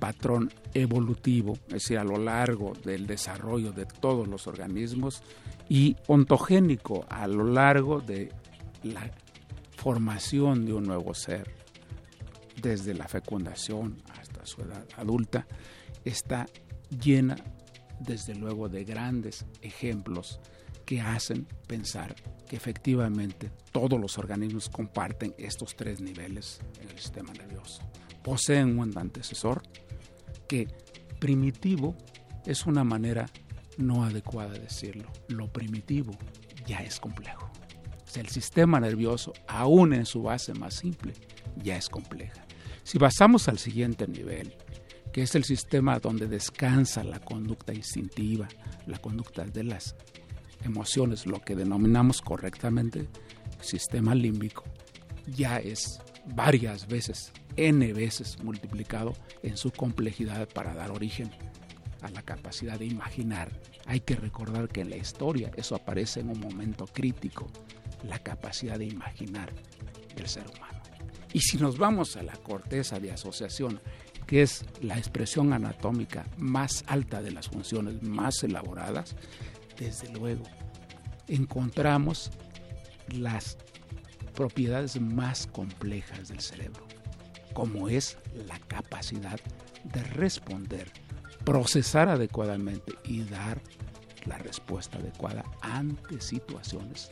patrón evolutivo, es decir, a lo largo del desarrollo de todos los organismos y ontogénico a lo largo de la formación de un nuevo ser, desde la fecundación hasta su edad adulta, está llena desde luego de grandes ejemplos que hacen pensar que efectivamente todos los organismos comparten estos tres niveles en el sistema nervioso. Poseen un antecesor que primitivo es una manera no adecuada de decirlo. Lo primitivo ya es complejo. O el sistema nervioso, aún en su base más simple, ya es compleja. Si pasamos al siguiente nivel, que es el sistema donde descansa la conducta instintiva, la conducta de las emociones, lo que denominamos correctamente sistema límbico, ya es varias veces, n veces multiplicado en su complejidad para dar origen a la capacidad de imaginar. Hay que recordar que en la historia eso aparece en un momento crítico, la capacidad de imaginar del ser humano. Y si nos vamos a la corteza de asociación, que es la expresión anatómica más alta de las funciones más elaboradas, desde luego encontramos las propiedades más complejas del cerebro, como es la capacidad de responder, procesar adecuadamente y dar la respuesta adecuada ante situaciones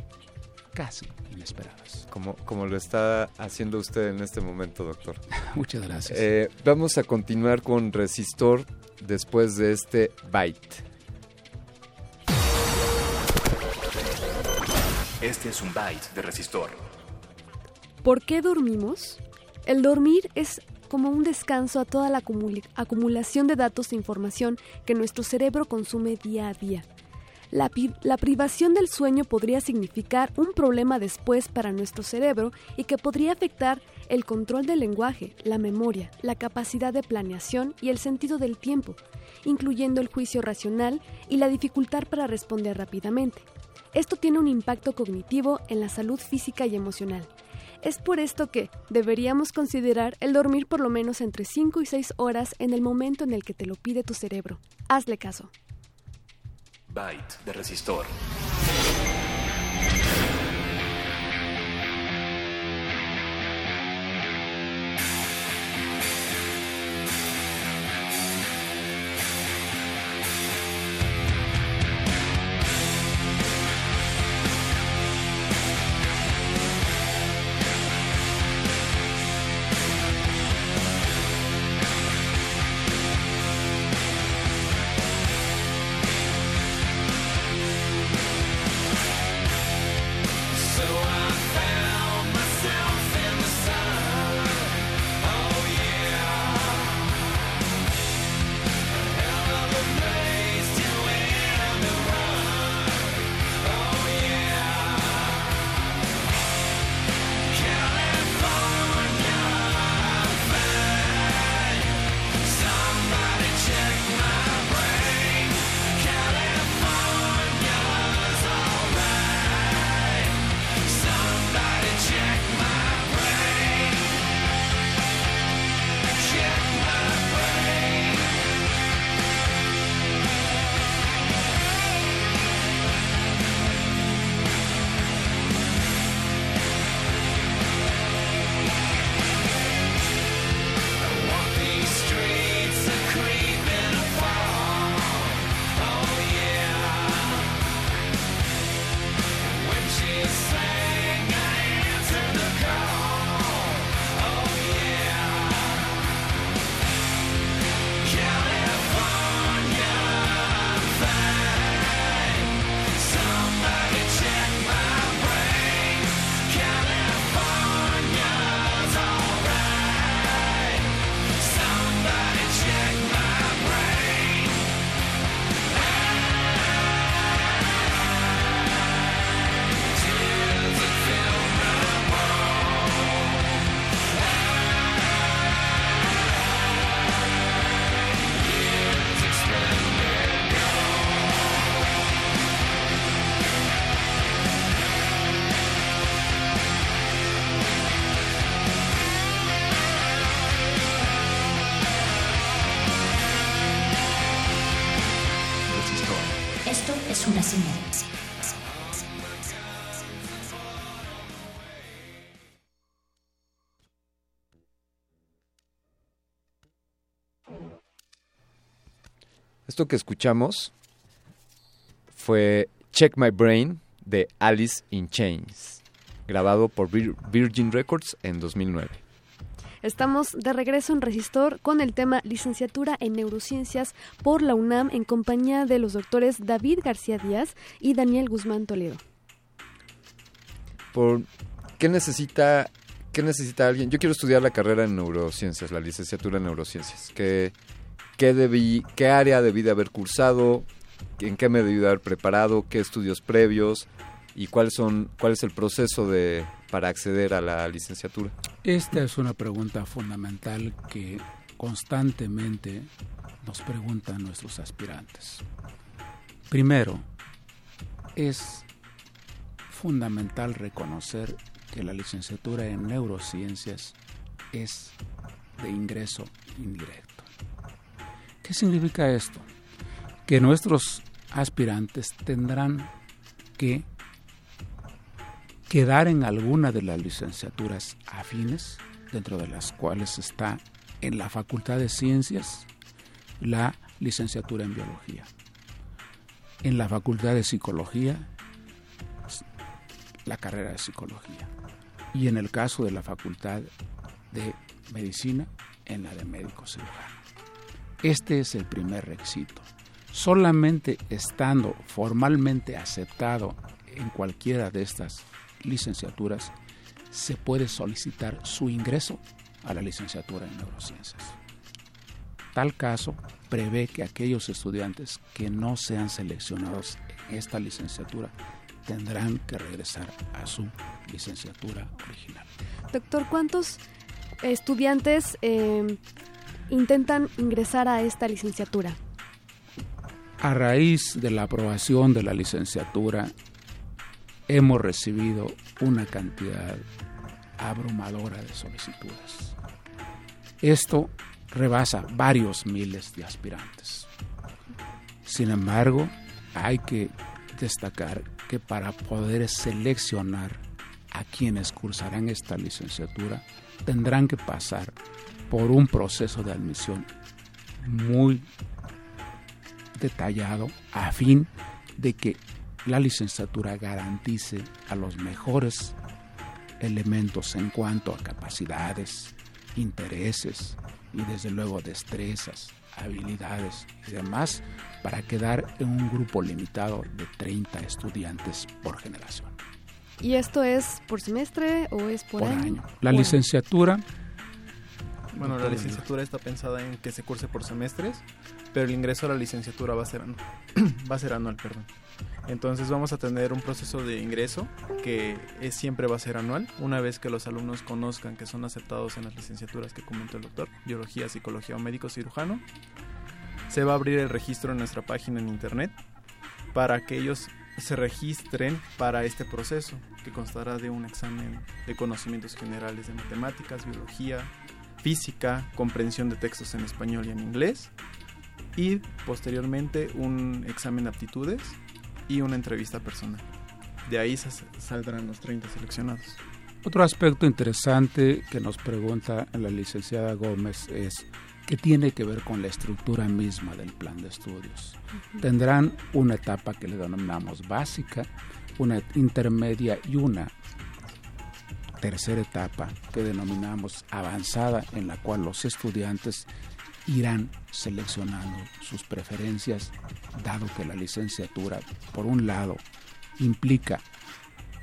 casi inesperadas. Como, como lo está haciendo usted en este momento, doctor. Muchas gracias. Eh, vamos a continuar con Resistor después de este Byte. Este es un byte de resistor. ¿Por qué dormimos? El dormir es como un descanso a toda la acumula- acumulación de datos e información que nuestro cerebro consume día a día. La, privación del sueño podría significar un problema después para nuestro cerebro y que podría afectar el control del lenguaje, la memoria, la capacidad de planeación y el sentido del tiempo, incluyendo el juicio racional y la dificultad para responder rápidamente. Esto tiene un impacto cognitivo en la salud física y emocional. Es por esto que deberíamos considerar el dormir por lo menos entre 5 y 6 horas en el momento en el que te lo pide tu cerebro. Hazle caso. Byte de resistor. Esto que escuchamos fue Check My Brain de Alice in Chains, grabado por Vir- Virgin Records en 2009. Estamos de regreso en Resistor con el tema Licenciatura en Neurociencias por la UNAM en compañía de los doctores David García Díaz y Daniel Guzmán Toledo. Por, ¿qué, necesita, ¿Qué necesita alguien? Yo quiero estudiar la carrera en neurociencias, la licenciatura en neurociencias. ¿Qué, qué, debí, qué área debí de haber cursado? ¿En qué me debí de haber preparado? ¿Qué estudios previos? ¿Y cuál, es el proceso para acceder a la licenciatura? Esta es una pregunta fundamental que constantemente nos preguntan nuestros aspirantes. Primero, es fundamental reconocer que la licenciatura en neurociencias es de ingreso indirecto. ¿Qué significa esto? Que nuestros aspirantes tendrán que quedar en alguna de las licenciaturas afines, dentro de las cuales está en la Facultad de Ciencias la licenciatura en Biología, en la Facultad de Psicología la carrera de Psicología y en el caso de la Facultad de Medicina en la de Médico Cirujano. Este es el primer requisito. Solamente estando formalmente aceptado en cualquiera de estas licenciaturas, se puede solicitar su ingreso a la licenciatura en neurociencias. Tal caso prevé que aquellos estudiantes que no sean seleccionados en esta licenciatura tendrán que regresar a su licenciatura original. Doctor, ¿cuántos estudiantes eh, intentan ingresar a esta licenciatura? A raíz de la aprobación de la licenciatura, hemos recibido una cantidad abrumadora de solicitudes. Esto rebasa varios miles de aspirantes. Sin embargo, hay que destacar que para poder seleccionar a quienes cursarán esta licenciatura tendrán que pasar por un proceso de admisión muy detallado a fin de que la licenciatura garantice a los mejores elementos en cuanto a capacidades, intereses y desde luego destrezas, habilidades y demás para quedar en un grupo limitado de 30 estudiantes por generación. ¿Y esto es por semestre o es por, Por año? año. La licenciatura Bueno, la licenciatura está pensada en que se curse por semestres, pero el ingreso a la licenciatura va a ser anual. va a ser anual, perdón. Entonces vamos a tener un proceso de ingreso que es, siempre va a ser anual, una vez que los alumnos conozcan que son aceptados en las licenciaturas que comentó el doctor, biología, psicología o médico cirujano. Se va a abrir el registro en nuestra página en internet para que ellos se registren para este proceso, que constará de un examen de conocimientos generales de matemáticas, biología, física, comprensión de textos en español y en inglés, y posteriormente un examen de aptitudes y una entrevista personal. De ahí sa- saldrán los 30 seleccionados. Otro aspecto interesante que nos pregunta la licenciada Gómez es que tiene que ver con la estructura misma del plan de estudios. Tendrán una etapa que le denominamos básica, una intermedia y una tercera etapa que denominamos avanzada en la cual los estudiantes irán seleccionando sus preferencias, dado que la licenciatura, por un lado, implica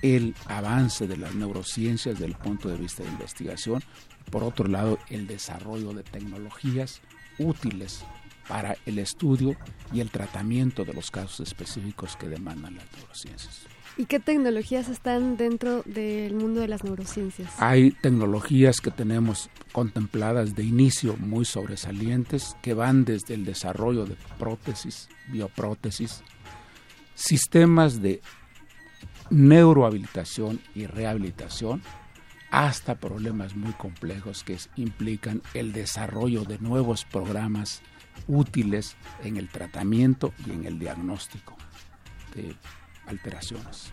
el avance de las neurociencias desde el punto de vista de investigación, por otro lado, el desarrollo de tecnologías útiles para el estudio y el tratamiento de los casos específicos que demandan las neurociencias. ¿Y qué tecnologías están dentro del mundo de las neurociencias? Hay tecnologías que tenemos contempladas de inicio muy sobresalientes que van desde el desarrollo de prótesis, bioprótesis, sistemas de neurohabilitación y rehabilitación, hasta problemas muy complejos que implican el desarrollo de nuevos programas útiles en el tratamiento y en el diagnóstico alteraciones.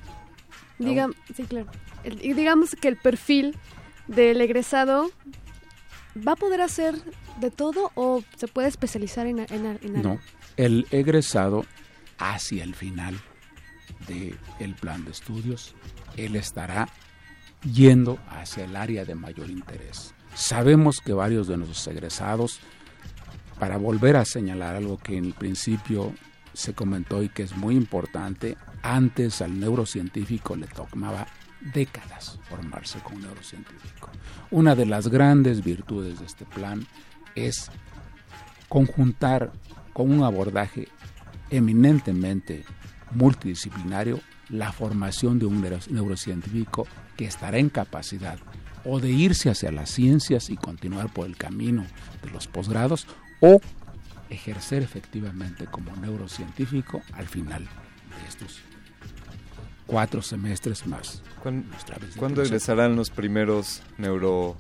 Digam- sí, claro. El- y digamos que el perfil del egresado va a poder hacer de todo o se puede especializar en, en, en algo. No, el egresado hacia el final del plan de estudios, él estará yendo hacia el área de mayor interés. Sabemos que varios de nuestros egresados, para volver a señalar algo que en el principio se comentó y que es muy importante, antes al neurocientífico le tomaba décadas formarse como neurocientífico. Una de las grandes virtudes de este plan es conjuntar con un abordaje eminentemente multidisciplinario la formación de un neuro- neurocientífico que estará en capacidad o de irse hacia las ciencias y continuar por el camino de los posgrados o ejercer efectivamente como neurocientífico al final de estos cuatro semestres más. ¿Cuándo proceso. egresarán los primeros neuro,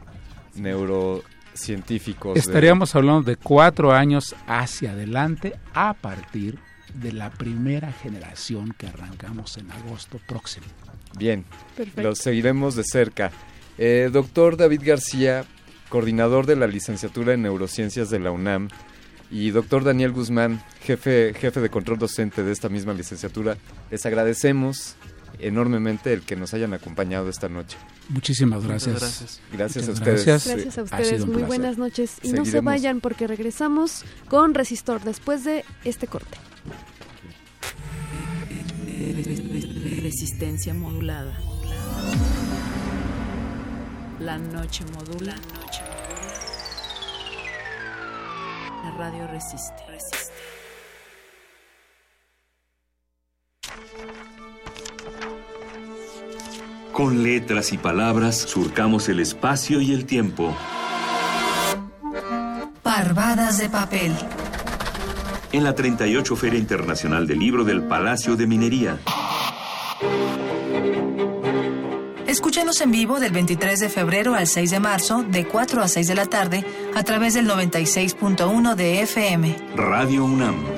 neurocientíficos? de- Estaríamos hablando de cuatro años hacia adelante a partir de la primera generación que arrancamos en agosto próximo. Bien, Perfecto. los seguiremos de cerca. Eh, doctor David García, coordinador de la licenciatura en neurociencias de la UNAM, y doctor Daniel Guzmán, jefe, jefe de control docente de esta misma licenciatura, les agradecemos enormemente el que nos hayan acompañado esta noche. Muchísimas Muchas gracias. gracias. Gracias a ustedes. gracias. Gracias a ustedes, muy placer. buenas noches. Y no se vayan porque regresamos con Resistor después de este corte. Resistencia modulada. La noche modula. La radio resiste. Con letras y palabras surcamos el espacio y el tiempo. Parvadas de papel. En la 38 Feria Internacional del Libro del Palacio de Minería. Escúchanos en vivo del 23 de febrero al 6 de marzo, de 4 a 6 de la tarde, a través del 96.1 de FM. Radio UNAM.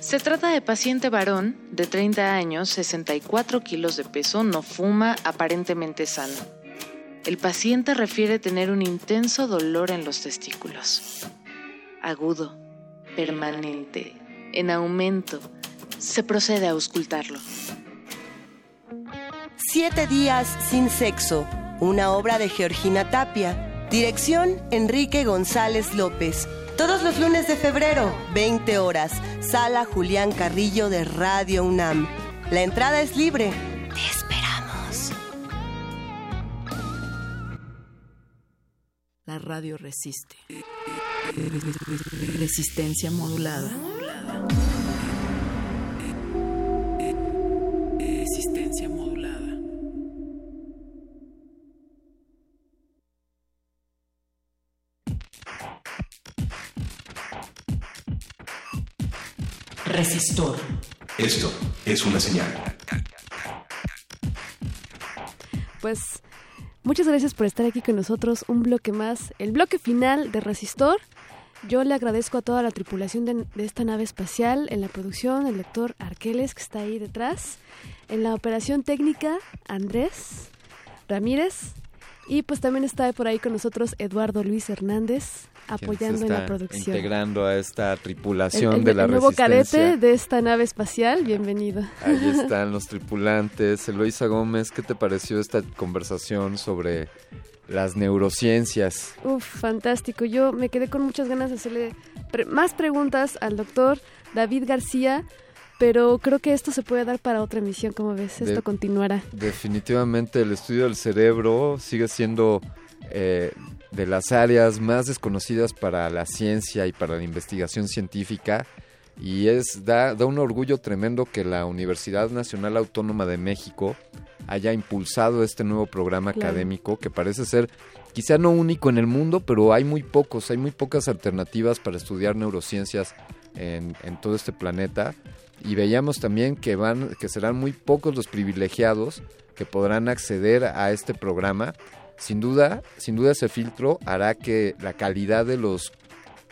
Se trata de paciente varón de 30 años, 64 kilos de peso, no fuma, aparentemente sano. El paciente refiere tener un intenso dolor en los testículos. Agudo, permanente, en aumento. Se procede a auscultarlo. Siete días sin sexo, una obra de Georgina Tapia. Dirección Enrique González López. Todos los lunes de febrero, 20 horas, Sala Julián Carrillo de Radio UNAM. La entrada es libre. Te esperamos. La radio resiste. Resistencia modulada. Resistor. Esto es una señal. Pues muchas gracias por estar aquí con nosotros. Un bloque más, el bloque final de Resistor. Yo le agradezco a toda la tripulación de, de esta nave espacial, en la producción, el doctor Arqueles, que está ahí detrás, en la operación técnica, Andrés Ramírez, y pues también está por ahí con nosotros Eduardo Luis Hernández, apoyando en la producción. Integrando a esta El, tripulación el- de la el nuevo resistencia. cadete de esta nave espacial, bienvenido. Ahí están los tripulantes. Eloisa Gómez, ¿qué te pareció esta conversación sobre las neurociencias? Uf, fantástico. Yo me quedé con muchas ganas de hacerle pre- más preguntas al doctor David García, pero creo que esto se puede dar para otra emisión, como ves, esto De- continuará. Definitivamente el estudio del cerebro sigue siendo eh, de las áreas más desconocidas para la ciencia y para la investigación científica y es da, da un orgullo tremendo que la Universidad Nacional Autónoma de México haya impulsado este nuevo programa Claro. académico que parece ser quizá no único en el mundo, pero hay muy pocos, hay muy pocas alternativas para estudiar neurociencias en, en todo este planeta y veíamos también que van que serán muy pocos los privilegiados que podrán acceder a este programa. Sin duda, sin duda ese filtro hará que la calidad de los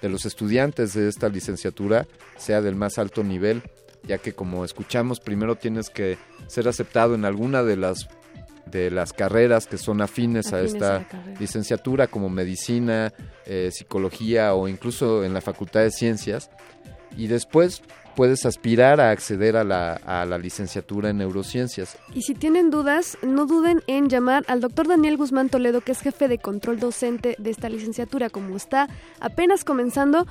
de los estudiantes de esta licenciatura sea del más alto nivel, ya que como escuchamos, primero tienes que ser aceptado en alguna de las de las carreras que son afines, a Afines a esta licenciatura como medicina, eh, psicología o incluso en la Facultad de Ciencias y después puedes aspirar a acceder a la, a la licenciatura en neurociencias. Y si tienen dudas, no duden en llamar al doctor Daniel Guzmán Toledo, que es jefe de control docente de esta licenciatura. Como está apenas comenzando,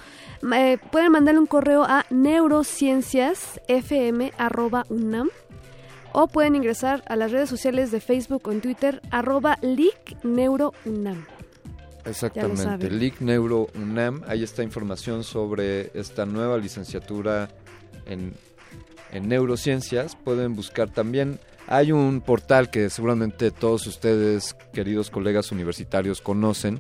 eh, pueden mandarle un correo a neurocienciasfm.unam o pueden ingresar a las redes sociales de Facebook o en Twitter, arroba LICNeuroUNAM. Exactamente. LIC Neuro UNAM, ahí está información sobre esta nueva licenciatura en, en neurociencias. Pueden buscar también, hay un portal que seguramente todos ustedes, queridos colegas universitarios, conocen,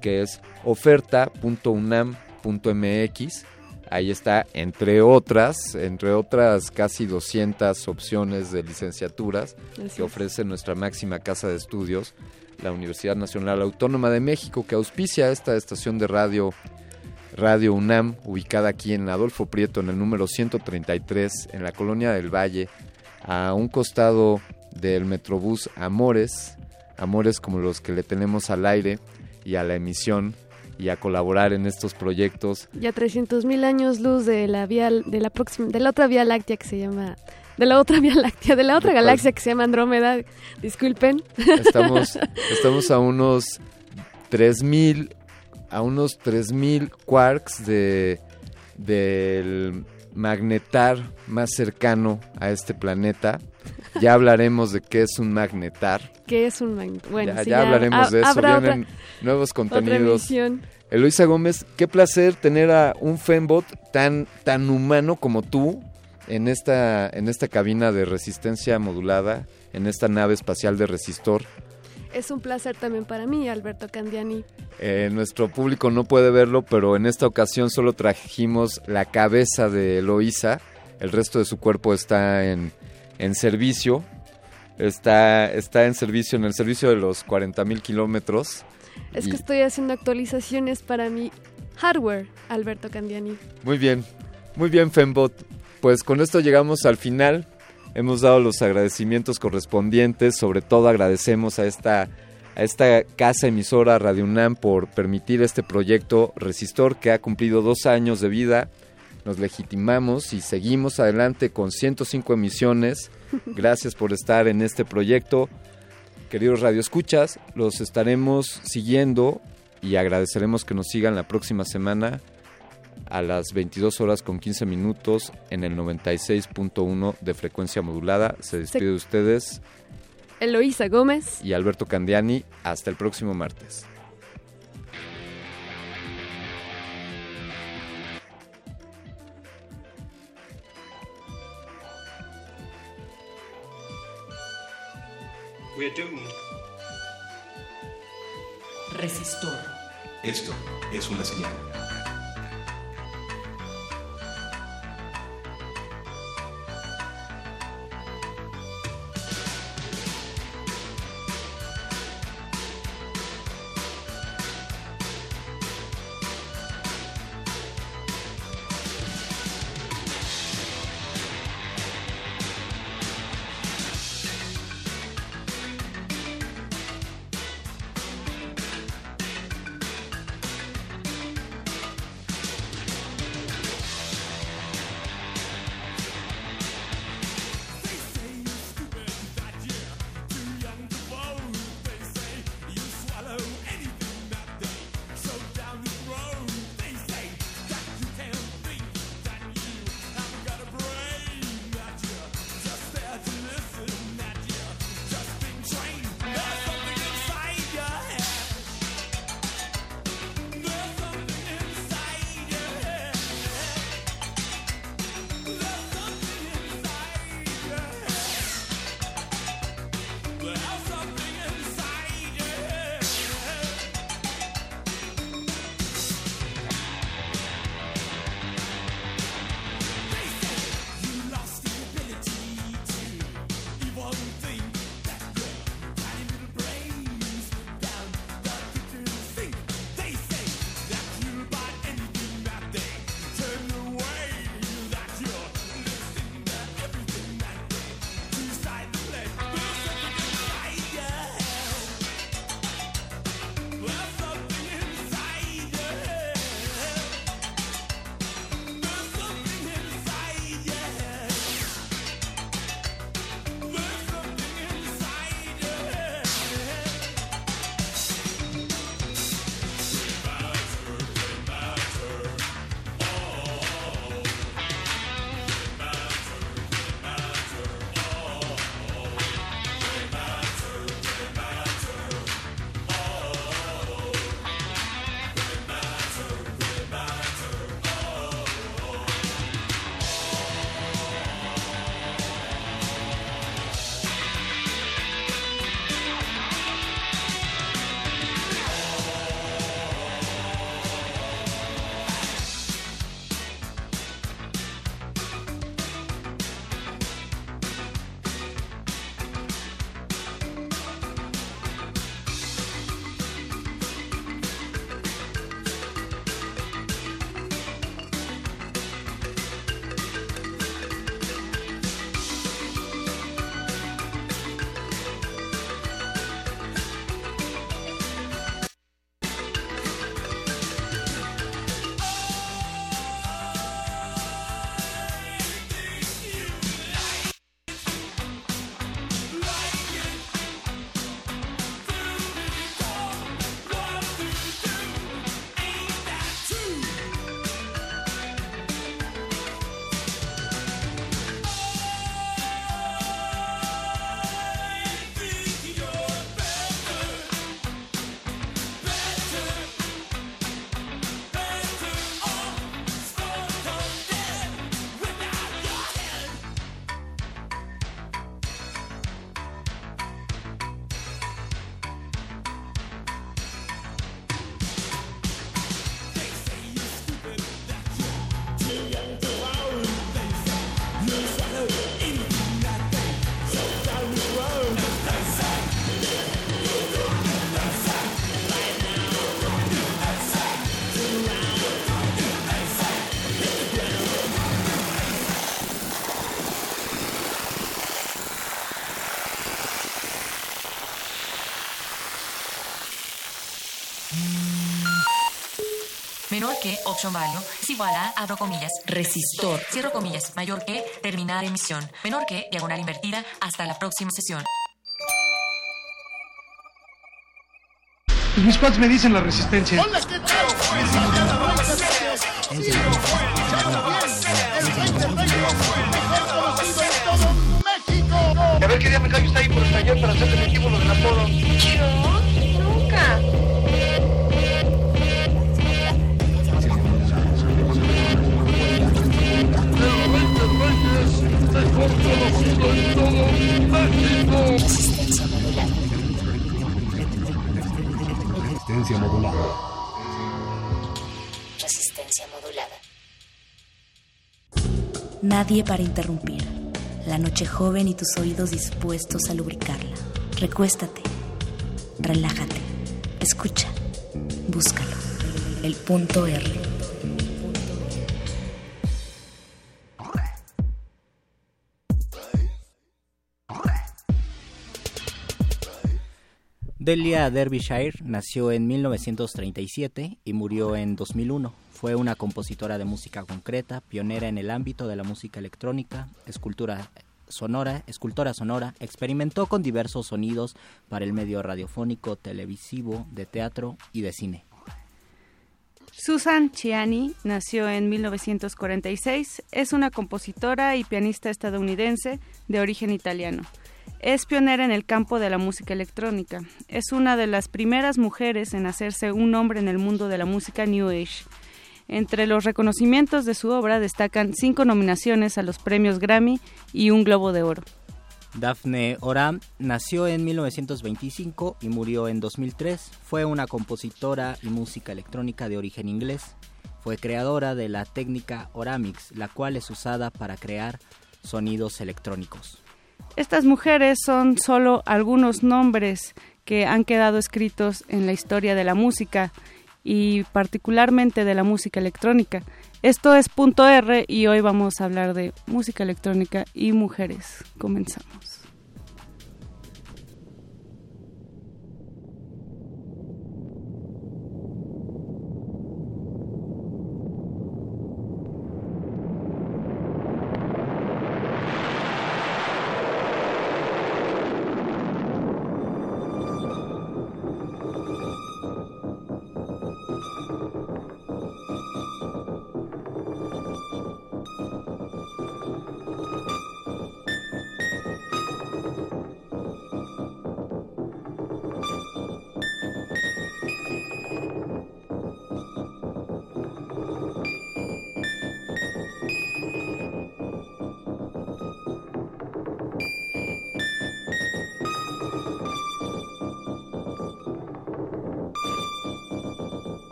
que es oferta.unam.mx. Ahí está, entre otras, entre otras casi 200 opciones de licenciaturas Así que es. ofrece nuestra máxima casa de estudios, la Universidad Nacional Autónoma de México, que auspicia esta estación de radio, Radio UNAM, ubicada aquí en Adolfo Prieto, en el número 133, en la colonia del Valle, a un costado del Metrobús Amores, Amores como los que le tenemos al aire y a la emisión y a colaborar en estos proyectos. Ya 300.000 años luz de la vía de la próxima de la otra vía láctea que se llama de la otra vía láctea, de la otra galaxia que se llama Andrómeda. Disculpen. Estamos, estamos a unos 3000 a unos 3000 quarks de del magnetar más cercano a este planeta. Ya hablaremos de qué es un magnetar. que es un magnet. Bueno, ya, sí, ya hablaremos ha- de eso. habrá Vienen otra- nuevos contenidos. Eloisa Gómez, qué placer tener a un Fembot tan, tan humano como tú en esta, en esta cabina de resistencia modulada, en esta nave espacial de resistor. Es un placer también para mí, Alberto Candiani. Eh, nuestro público no puede verlo, pero en esta ocasión solo trajimos la cabeza de Eloísa. El resto de su cuerpo está en, en servicio. Está, está en servicio, en el servicio de los 40 mil kilómetros. Es Y- que estoy haciendo actualizaciones para mi hardware, Alberto Candiani. Muy bien, muy bien, Fembot. Pues con esto llegamos al final. Hemos dado los agradecimientos correspondientes. Sobre todo agradecemos a esta, a esta casa emisora Radio UNAM por permitir este proyecto Resistor que ha cumplido dos años de vida. Nos legitimamos y seguimos adelante con 105 emisiones. Gracias por estar en este proyecto. Queridos radioescuchas, los estaremos siguiendo y agradeceremos que nos sigan la próxima semana a las 22 horas con 15 minutos en el 96.1 de frecuencia modulada. Se despide de ustedes Eloísa Gómez. y Alberto Candiani. Hasta el próximo martes. We're doomed. Resistor. Esto es una señal. Menor que option value es igual a, abro comillas, resistor, cierro comillas, mayor que, terminar emisión, menor que, diagonal invertida, hasta la próxima sesión. Mis cuads me dicen la resistencia. A ver qué día me callo está ahí por el taller para hacer definitivo lo del apodo. Yo nunca. Resistencia modulada. Resistencia modulada. Nadie para interrumpir. La noche joven y tus oídos dispuestos a lubricarla. Recuéstate. Relájate. Escucha. Búscalo. El punto R. Delia Derbyshire nació en 1937 y murió en 2001. Fue una compositora de música concreta, pionera en el ámbito de la música electrónica, escultura sonora, escultora sonora, experimentó con diversos sonidos para el medio radiofónico, televisivo, de teatro y de cine. Susan Ciani nació en 1946, es una compositora y pianista estadounidense de origen italiano. Es pionera en el campo de la música electrónica. Es una de las primeras mujeres en hacerse un nombre en el mundo de la música New Age. Entre los reconocimientos de su obra destacan cinco nominaciones a los premios Grammy y un Globo de Oro. Daphne Oram nació en 1925 y murió en 2003. Fue una compositora y música electrónica de origen inglés. Fue creadora de la técnica Oramix, la cual es usada para crear sonidos electrónicos. Estas mujeres son solo algunos nombres que han quedado escritos en la historia de la música y particularmente de la música electrónica. Esto es punto R y hoy vamos a hablar de música electrónica y mujeres. Comenzamos.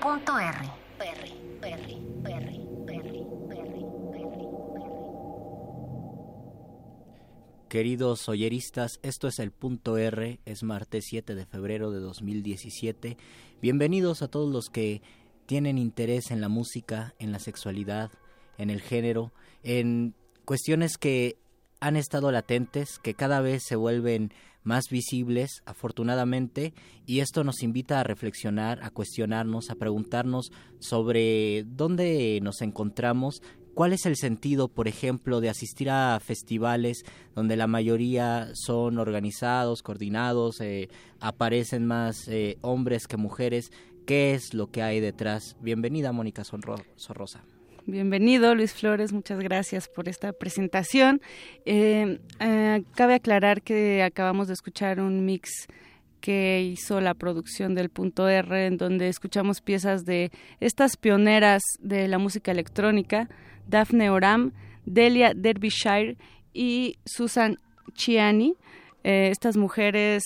Punto R. Queridos oyeristas, esto es el punto R, es martes 7 de febrero de 2017. Bienvenidos a todos los que tienen interés en la música, en la sexualidad, en el género, en cuestiones que han estado latentes, que cada vez se vuelven más visibles, afortunadamente, y esto nos invita a reflexionar, a cuestionarnos, a preguntarnos sobre dónde nos encontramos, cuál es el sentido, por ejemplo, de asistir a festivales donde la mayoría son organizados, coordinados, eh, aparecen más eh, hombres que mujeres, qué es lo que hay detrás. Bienvenida, Mónica Sorrosa. Bienvenido, Luis Flores. Muchas gracias por esta presentación. Eh, eh, cabe aclarar que acabamos de escuchar un mix que hizo la producción del Punto R, en donde escuchamos piezas de estas pioneras de la música electrónica, Daphne Oram, Delia Derbyshire y Susan Chiani. Eh, estas mujeres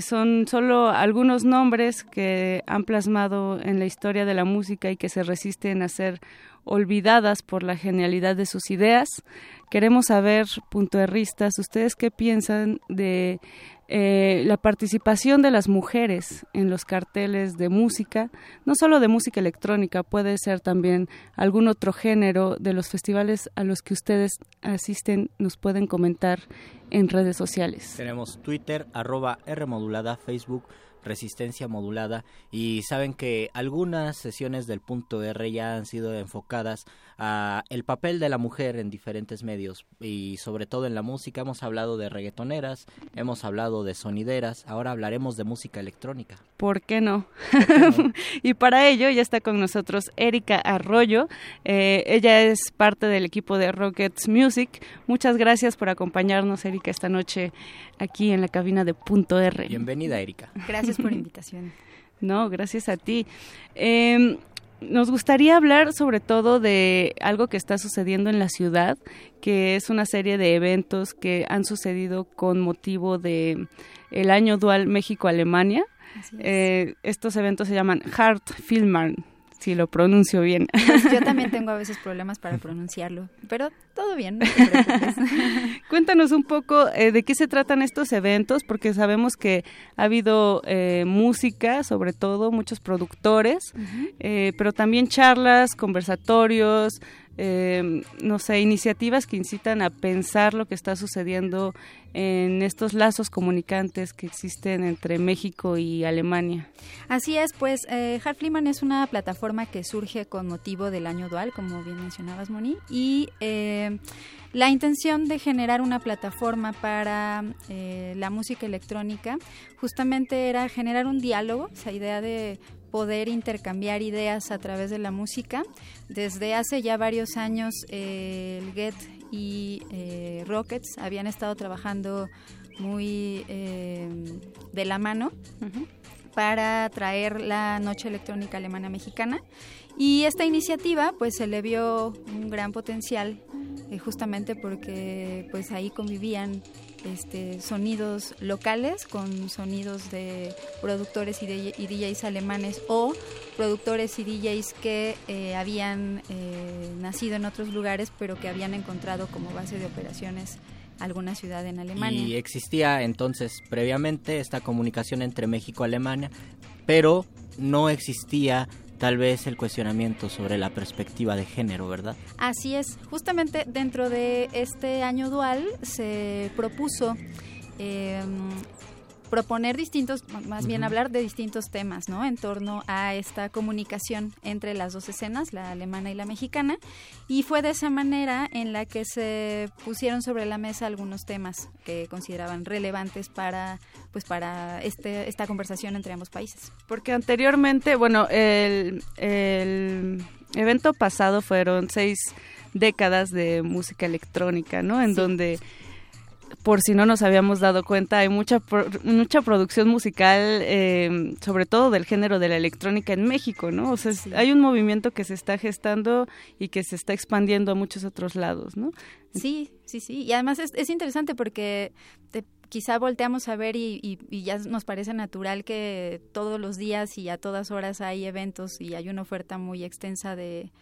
son solo algunos nombres que han plasmado en la historia de la música y que se resisten a ser olvidadas por la genialidad de sus ideas. Queremos saber, puntoerristas, ustedes qué piensan de eh, la participación de las mujeres en los carteles de música, no solo de música electrónica, puede ser también algún otro género de los festivales a los que ustedes asisten, nos pueden comentar en redes sociales. Tenemos Twitter, arroba R modulada, Facebook, resistencia modulada y saben que algunas sesiones del punto R ya han sido enfocadas a el papel de la mujer en diferentes medios y sobre todo en la música hemos hablado de reggaetoneras, hemos hablado de sonideras, ahora hablaremos de música electrónica. ¿Por qué no? y para ello ya está con nosotros Erika Arroyo, eh, ella es parte del equipo de Rockets Music. Muchas gracias por acompañarnos Erika esta noche aquí en la cabina de punto R. Bienvenida Erika. Gracias por la invitación. No, gracias a ti. Eh, nos gustaría hablar sobre todo de algo que está sucediendo en la ciudad, que es una serie de eventos que han sucedido con motivo de el año dual México-Alemania. Eh, estos eventos se llaman Hart Filmern si lo pronuncio bien. Pues yo también tengo a veces problemas para pronunciarlo, pero todo bien. No Cuéntanos un poco eh, de qué se tratan estos eventos, porque sabemos que ha habido eh, música, sobre todo muchos productores, eh, pero también charlas, conversatorios, eh, no sé, iniciativas que incitan a pensar lo que está sucediendo en estos lazos comunicantes que existen entre México y Alemania. Así es, pues eh, es una plataforma que surge con motivo del año dual, como bien mencionabas, Moni, y eh, la intención de generar una plataforma para eh, la música electrónica justamente era generar un diálogo, esa idea de poder intercambiar ideas a través de la música. Desde hace ya varios años eh, el Get y eh, Rockets habían estado trabajando muy eh, de la mano para traer la Noche Electrónica Alemana Mexicana y esta iniciativa pues se le vio un gran potencial justamente porque pues ahí convivían este, sonidos locales con sonidos de productores y, de, DJs alemanes o productores y DJs que eh, habían eh, nacido en otros lugares pero que habían encontrado como base de operaciones alguna ciudad en Alemania. Y existía entonces previamente esta comunicación entre México y Alemania, pero no existía tal vez el cuestionamiento sobre la perspectiva de género, ¿verdad? Así es, justamente dentro de este año dual se propuso eh, proponer distintos, más bien hablar de distintos temas, ¿no? En torno a esta comunicación entre las dos escenas, la alemana y la mexicana, y fue de esa manera en la que se pusieron sobre la mesa algunos temas que consideraban relevantes para, pues, para este, esta conversación entre ambos países. Porque anteriormente, bueno, el, el evento pasado fueron seis décadas de música electrónica, ¿no? En donde por si no nos habíamos dado cuenta, hay mucha mucha producción musical, eh, sobre todo del género de la electrónica en México, ¿no? O sea, hay un movimiento que se está gestando y que se está expandiendo a muchos otros lados, ¿no? Sí, sí, sí. Y además es, es interesante porque te, quizá volteamos a ver y, y, ya nos parece natural que todos los días y a todas horas hay eventos y hay una oferta muy extensa de,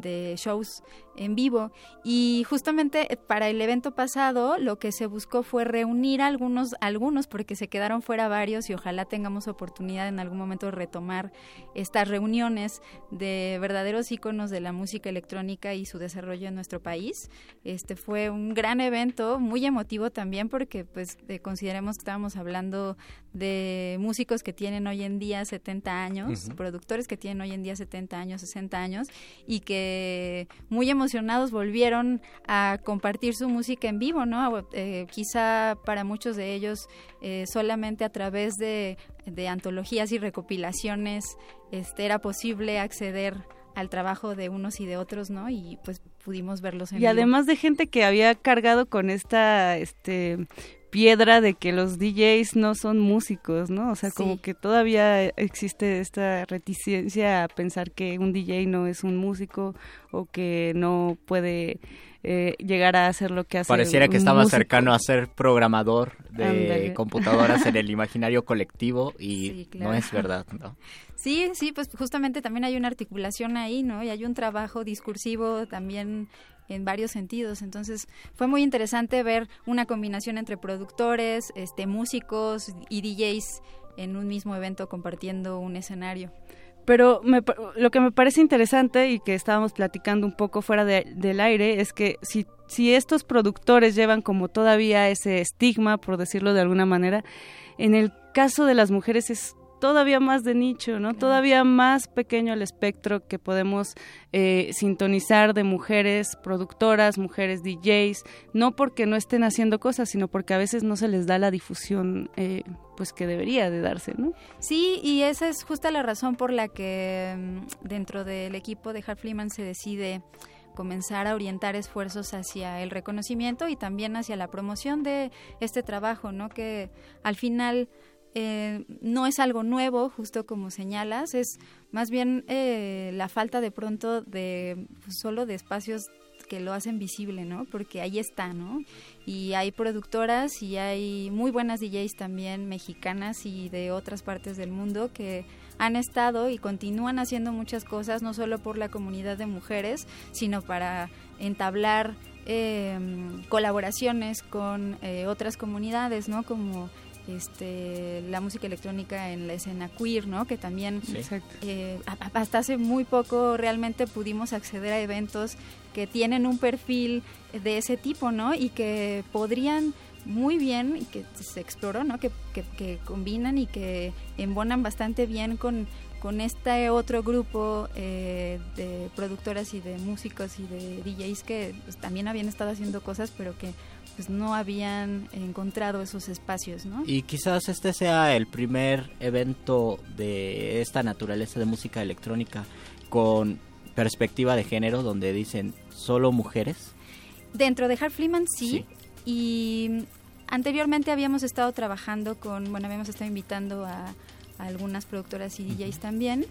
de shows en vivo y justamente eh, para el evento pasado lo que se buscó fue reunir a algunos algunos porque se quedaron fuera varios y ojalá tengamos oportunidad en algún momento de retomar estas reuniones de verdaderos íconos de la música electrónica y su desarrollo en nuestro país. Este fue un gran evento, muy emotivo también porque pues consideremos que estábamos hablando de músicos que tienen hoy en día 70 años, productores que tienen hoy en día 70 años, 60 años y que muy emocionados volvieron a compartir su música en vivo, ¿no? Eh, quizá para muchos de ellos eh, solamente a través de, antologías y recopilaciones este, era posible acceder al trabajo de unos y de otros, ¿no? Y pues pudimos verlos en Y además de gente que había cargado con esta este piedra de que los DJs no son músicos, ¿no? O sea, como que todavía existe esta reticencia a pensar que un DJ no es un músico o que no puede eh, llegar a hacer lo que hace. Pareciera que está más cercano a ser programador de computadoras en el imaginario colectivo y no es verdad, ¿no? Sí, sí, pues justamente también hay una articulación ahí, ¿no? Y hay un trabajo discursivo también en varios sentidos. Entonces fue muy interesante ver una combinación entre productores, este, músicos y DJs en un mismo evento compartiendo un escenario. Pero lo que me parece interesante y que estábamos platicando un poco fuera del aire es que si, si estos productores llevan como todavía ese estigma, por decirlo de alguna manera, en el caso de las mujeres es todavía más de nicho, ¿no? Todavía más pequeño el espectro que podemos eh, sintonizar de mujeres productoras, mujeres DJs, no porque no estén haciendo cosas, sino porque a veces no se les da la difusión eh, pues que debería de darse, ¿no? Sí, y esa es justa la razón por la que mm, dentro del equipo de Hart se decide comenzar a orientar esfuerzos hacia el reconocimiento y también hacia la promoción de este trabajo, ¿no? Que al final eh, no es algo nuevo, justo como señalas, es más bien eh, la falta de pronto de pues, solo de espacios que lo hacen visible, ¿no? Porque ahí está, ¿no? Y hay productoras y hay muy buenas DJs también mexicanas y de otras partes del mundo que han estado y continúan haciendo muchas cosas, no solo por la comunidad de mujeres, sino para entablar eh, colaboraciones con otras comunidades, ¿no? Como este, la música electrónica en la escena queer, ¿no? Que también eh, hasta hace muy poco realmente pudimos acceder a eventos que tienen un perfil de ese tipo, ¿no? Y que podrían muy bien, y que se exploró, ¿no? Que, que, combinan y que embonan bastante bien con, con este otro grupo eh, de productoras y de músicos y de DJs que pues, también habían estado haciendo cosas, pero que pues no habían encontrado esos espacios, ¿no? Y quizás este sea el primer evento de esta naturaleza de música electrónica con perspectiva de género donde dicen solo mujeres. Dentro de Hard Fleeman sí, y anteriormente habíamos estado trabajando con, bueno, habíamos estado invitando a, algunas productoras y DJs también,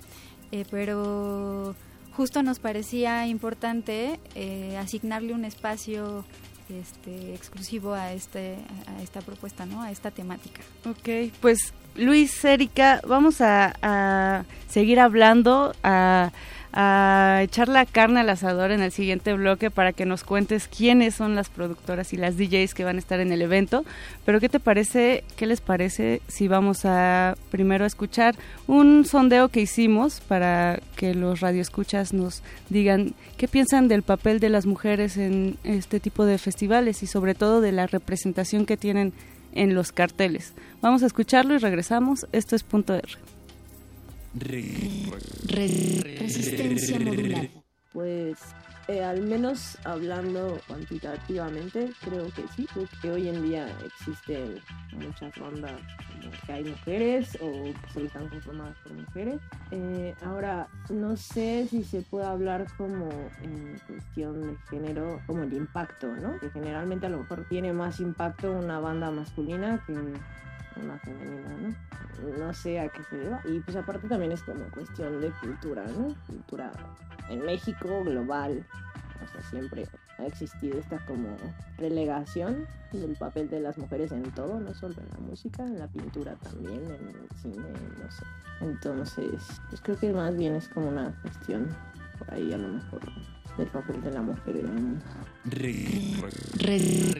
eh, pero justo nos parecía importante eh, asignarle un espacio este, exclusivo a, este, a esta propuesta, ¿no? A esta temática. Ok, pues Luis, Erika, vamos a, a seguir hablando, a a echar la carne al asador en el siguiente bloque para que nos cuentes quiénes son las productoras y las DJs que van a estar en el evento. Pero ¿qué te parece, qué les parece si vamos a primero escuchar un sondeo que hicimos para que los radioescuchas nos digan qué piensan del papel de las mujeres en este tipo de festivales y sobre todo de la representación que tienen en los carteles. Vamos a escucharlo y regresamos. Esto es Punto R resistencia modular. Pues Eh, al menos hablando cuantitativamente, creo que sí, porque hoy en día existen muchas bandas como que hay mujeres o solo están conformadas por mujeres. Eh, ahora, no sé si se puede hablar como en cuestión de género, como el impacto, ¿no? Que generalmente a lo mejor tiene más impacto una banda masculina que una femenina, ¿no? No sé a qué se deba. Y pues aparte también es como cuestión de cultura, ¿no? Cultura en México, global. O sea, siempre ha existido esta como relegación del papel de las mujeres en todo, no solo en la música, en la pintura también, en el cine, no sé. Entonces, pues creo que más bien es como una cuestión por ahí a lo mejor del papel de la mujer en el mundo.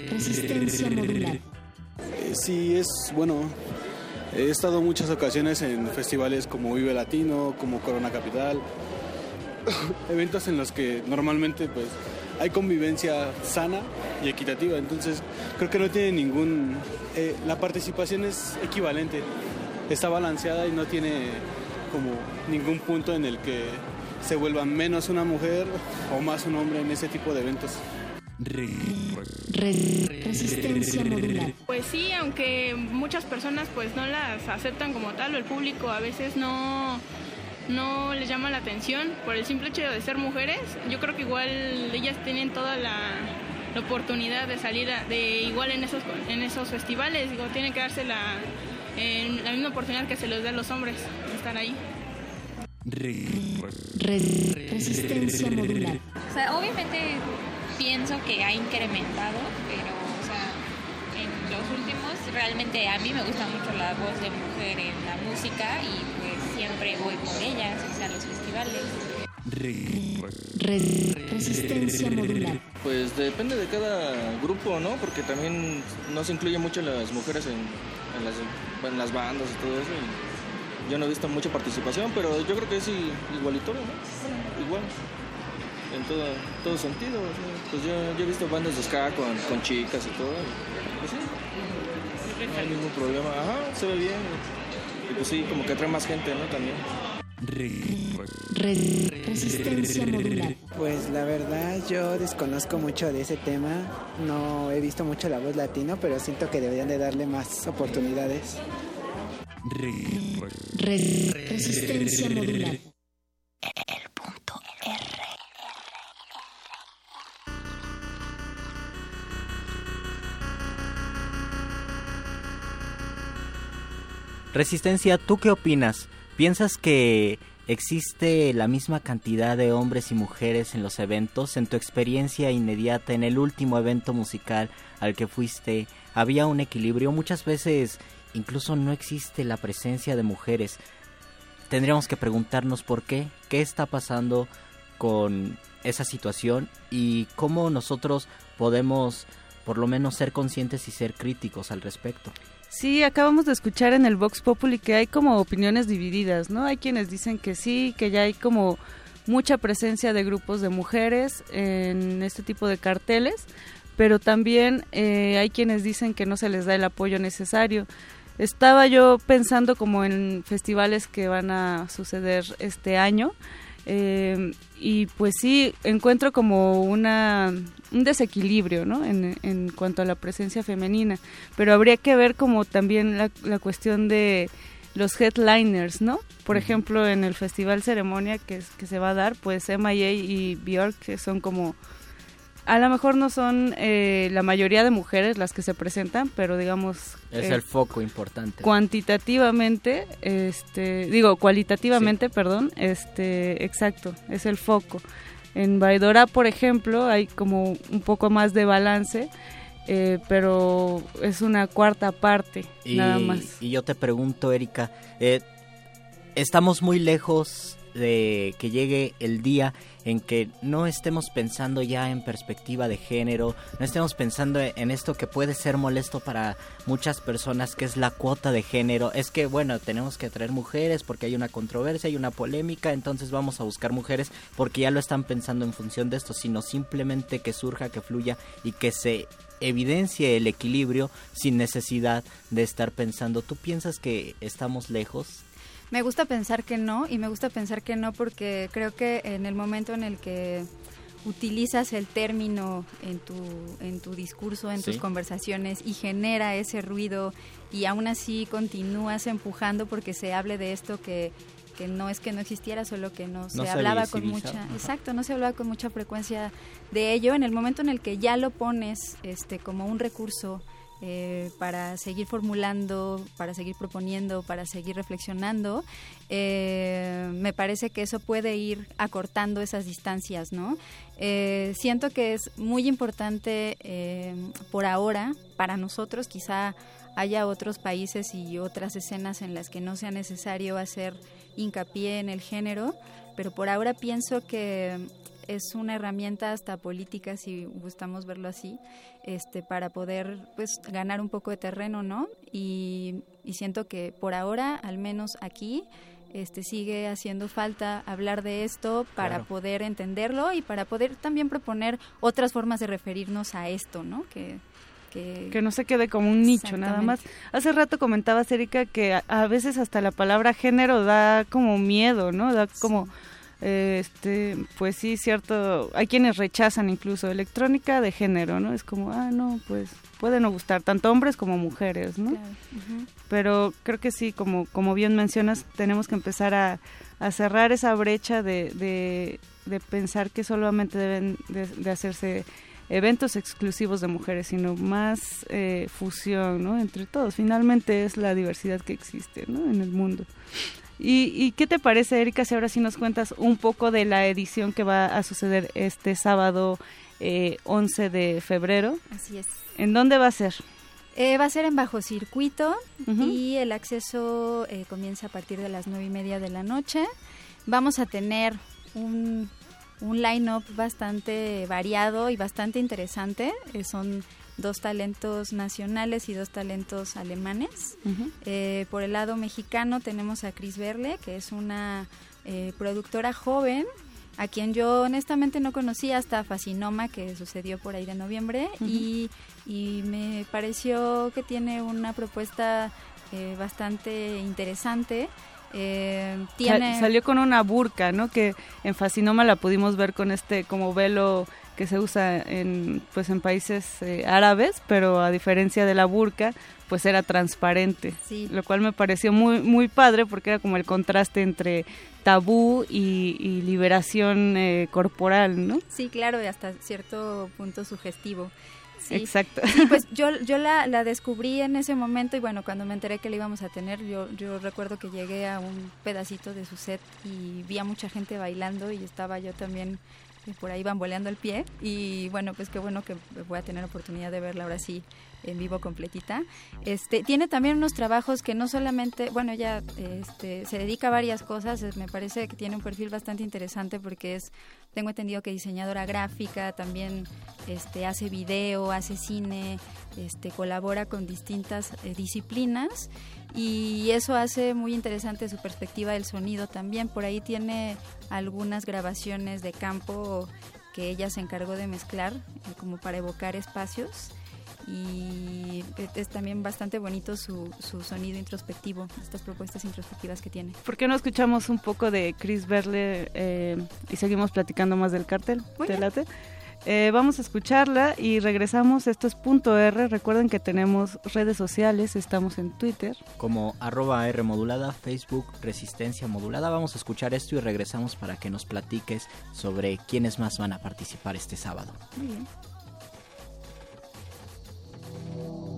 Resistencia modular. Eh, Sí, es bueno. He estado muchas ocasiones en festivales como Vive Latino, como Corona Capital, eventos en los que normalmente pues hay convivencia sana y equitativa. Entonces creo que no tiene ningún, eh, la participación es equivalente, está balanceada y no tiene como ningún punto en el que se vuelva menos una mujer o más un hombre en ese tipo de eventos. Resistencia modular. Pues sí, aunque muchas personas pues no las aceptan como tal, o el público a veces no, no les llama la atención por el simple hecho de ser mujeres, yo creo que igual ellas tienen toda la, la oportunidad de salir a- de igual en esos en esos festivales, digo, tienen que darse la, en la misma oportunidad que se les da a los hombres de estar ahí. Resistencia modular. O sea, obviamente pienso que ha incrementado, pero, o sea, en los últimos, realmente a mí me gusta mucho la voz de mujer en la música y pues siempre voy por ellas, o sea, a los festivales. Resistencia modular. Pues depende de cada grupo, ¿no? Porque también no se incluye mucho las mujeres en, en las, en las bandas y todo eso. y yo no he visto mucha participación, pero yo creo que es i- igualitario, ¿no? Igual. En todo, todo sentido. sea, Pues yo, yo he visto bandas de ska con, con chicas y todo. y Pues sí, no hay ningún problema. Ajá, se ve bien. Y pues sí, como que atrae más gente, ¿no? También. Resistencia modular. Pues la verdad yo desconozco mucho de ese tema, no he visto mucho la voz latino, pero siento que deberían de darle más oportunidades. Resistencia modular. Resistencia, ¿tú qué opinas? ¿Piensas que existe la misma cantidad de hombres y mujeres en los eventos? En tu experiencia inmediata, en el último evento musical al que fuiste, ¿había un equilibrio? Muchas veces incluso no existe la presencia de mujeres. Tendríamos que preguntarnos por qué, qué está pasando con esa situación y cómo nosotros podemos por lo menos ser conscientes y ser críticos al respecto. Sí, acabamos de escuchar en el Vox Populi que hay como opiniones divididas, ¿no? Hay quienes dicen que sí, que ya hay como mucha presencia de grupos de mujeres en este tipo de carteles, pero también eh, hay quienes dicen que no se les da el apoyo necesario. Estaba yo pensando como en festivales que van a suceder este año eh, y pues sí encuentro como una un desequilibrio ¿no? en, en cuanto a la presencia femenina pero habría que ver como también la, la cuestión de los headliners no por ejemplo en el festival ceremonia que, se va a dar pues M.I.A. y Björk que son como a lo mejor no son eh, la mayoría de mujeres las que se presentan pero digamos Es eh, el foco importante. cuantitativamente este digo cualitativamente perdón este exacto es el foco. En Baidora por ejemplo hay como un poco más de balance eh, pero es una cuarta parte Y, nada más. y yo te pregunto, Erika, eh, estamos muy lejos de que llegue el día en que no estemos pensando ya en perspectiva de género, no estemos pensando en esto que puede ser molesto para muchas personas, que es la cuota de género. Es que, bueno, tenemos que traer mujeres porque hay una controversia, hay una polémica, entonces vamos a buscar mujeres porque ya lo están pensando en función de esto, sino simplemente que surja, que fluya y que se evidencie el equilibrio sin necesidad de estar pensando. ¿Tú piensas que estamos lejos? Me gusta pensar que no y me gusta pensar que no porque creo que en el momento en el que utilizas el término en tu, en tu discurso, en tus conversaciones y genera ese ruido y aún así continúas empujando porque se hable de esto que, que no es que no existiera, solo que no se No se hablaba con mucha, ajá. exacto, no se hablaba con mucha frecuencia de ello. En el momento en el que ya lo pones este, como un recurso eh, para seguir formulando, para seguir proponiendo, para seguir reflexionando, eh, me parece que eso puede ir acortando esas distancias, ¿no? Eh, siento que es muy importante por ahora para nosotros, quizá haya otros países y otras escenas en las que no sea necesario hacer hincapié en el género, pero por ahora pienso que es una herramienta hasta política, si gustamos verlo así, este, para poder pues ganar un poco de terreno, ¿no? Y, y siento que por ahora, al menos aquí, este, sigue haciendo falta hablar de esto para Claro. poder entenderlo y para poder también proponer otras formas de referirnos a esto, ¿no? Que, que, que no se quede como un nicho nada más. Hace rato comentabas, Erika, que a, a veces hasta la palabra género da como miedo, ¿no? Da como, este, pues sí, cierto, hay quienes rechazan incluso electrónica de género, ¿no? Es como, ah, no, pues puede no gustar, tanto hombres como mujeres, ¿no? Pero creo que sí, como, como bien mencionas, tenemos que empezar a, a cerrar esa brecha de, de, de pensar que solamente deben de, de hacerse eventos exclusivos de mujeres, sino más eh, fusión ¿no? entre todos. Finalmente es la diversidad que existe ¿no? en el mundo. ¿Y, ¿Y qué te parece, Erika, si ahora sí nos cuentas un poco de la edición que va a suceder este sábado eh, 11 de febrero? Así es. ¿En dónde va a ser? Eh, va a ser en bajo circuito y el acceso eh, comienza a partir de las nueve y media de la noche. Vamos a tener un, un line-up bastante variado y bastante interesante. Eh, son dos talentos nacionales y dos talentos alemanes. Eh, por el lado mexicano tenemos a Cris Berle, que es una eh, productora joven, a quien yo honestamente no conocía hasta Fascinoma, que sucedió por ahí de noviembre, y, y me pareció que tiene una propuesta eh, bastante interesante. Eh, tiene... Salió con una burka, ¿no? Que en Fascinoma la pudimos ver con este como velo que se usa en pues en países eh, árabes, pero a diferencia de la burka, pues era transparente, Sí. lo cual me pareció muy muy padre porque era como el contraste entre tabú y, y liberación eh, corporal, ¿no? Sí, claro, y hasta cierto punto sugestivo. Sí. Exacto. Sí, pues yo, yo la, la descubrí en ese momento y bueno, cuando me enteré que la íbamos a tener, yo, yo recuerdo que llegué a un pedacito de su set y vi a mucha gente bailando y estaba yo también eh, por ahí bamboleando el pie y bueno, pues qué bueno que voy a tener oportunidad de verla ahora sí en vivo completita. Este tiene también unos trabajos que no solamente, bueno, ella este, se dedica a varias cosas, eh, me parece que tiene un perfil bastante interesante porque es tengo entendido que diseñadora gráfica, también este hace video, hace cine, este colabora con distintas eh, disciplinas y eso hace muy interesante su perspectiva del sonido también. Por ahí tiene algunas grabaciones de campo que ella se encargó de mezclar eh, como para evocar espacios y es- también bastante bonito su, su sonido introspectivo, estas propuestas introspectivas que tiene. ¿Por qué no escuchamos un poco de Chris Berle eh, y seguimos platicando más del cartel? ¿Te late? Eh, vamos a escucharla y regresamos. Esto es punto R. Recuerden que tenemos redes sociales, estamos en Twitter. Como arroba R modulada, Facebook Resistencia Modulada. Vamos a escuchar esto y regresamos para que nos platiques sobre quiénes más van a participar este sábado. Muy bien. Thank you.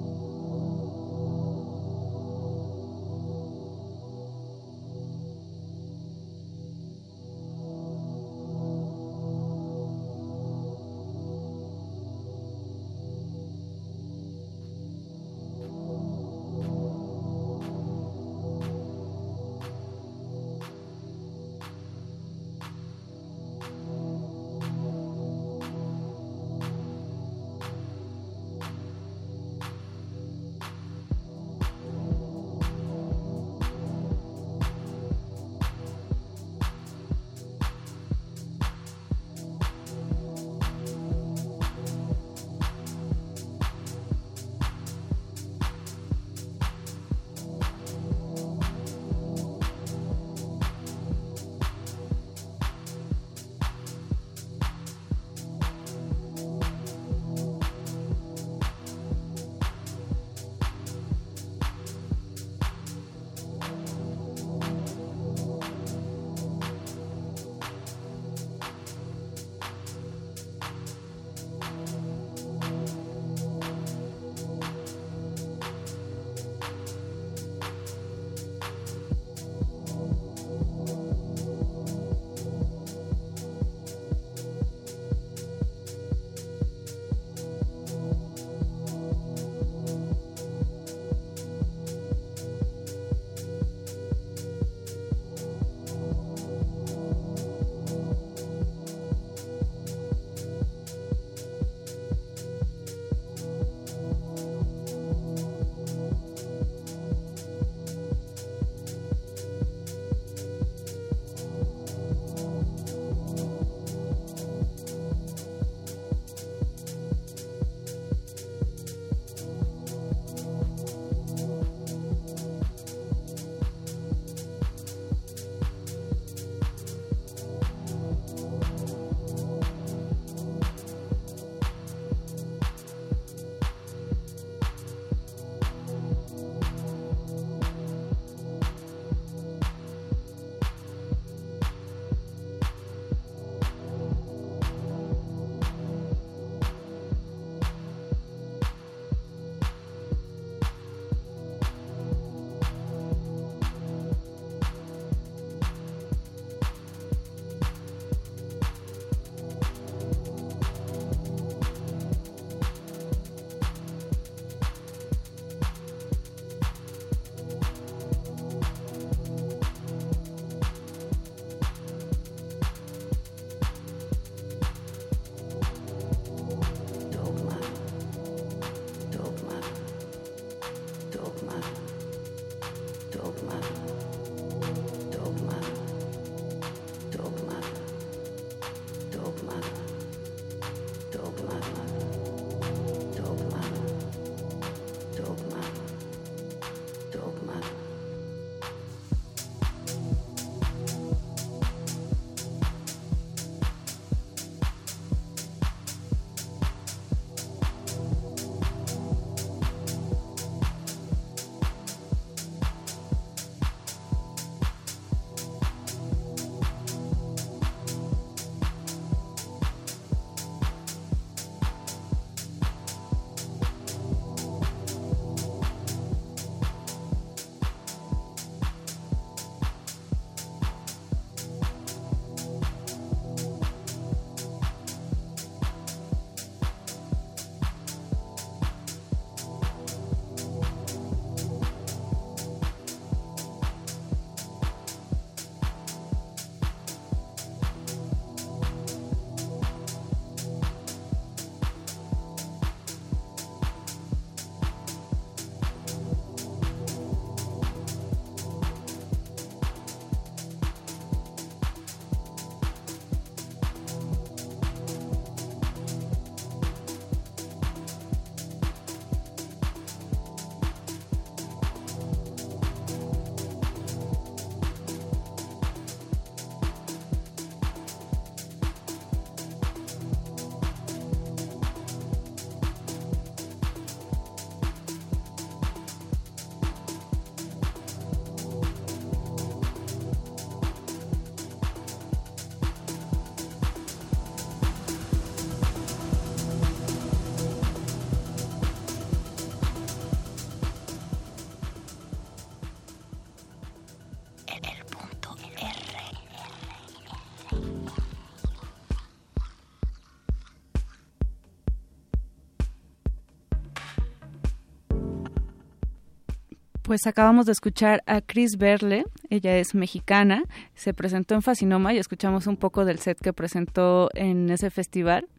Pues acabamos de escuchar a Chris Berle, ella es mexicana, se presentó en Fascinoma y escuchamos un poco del set que presentó en ese festival.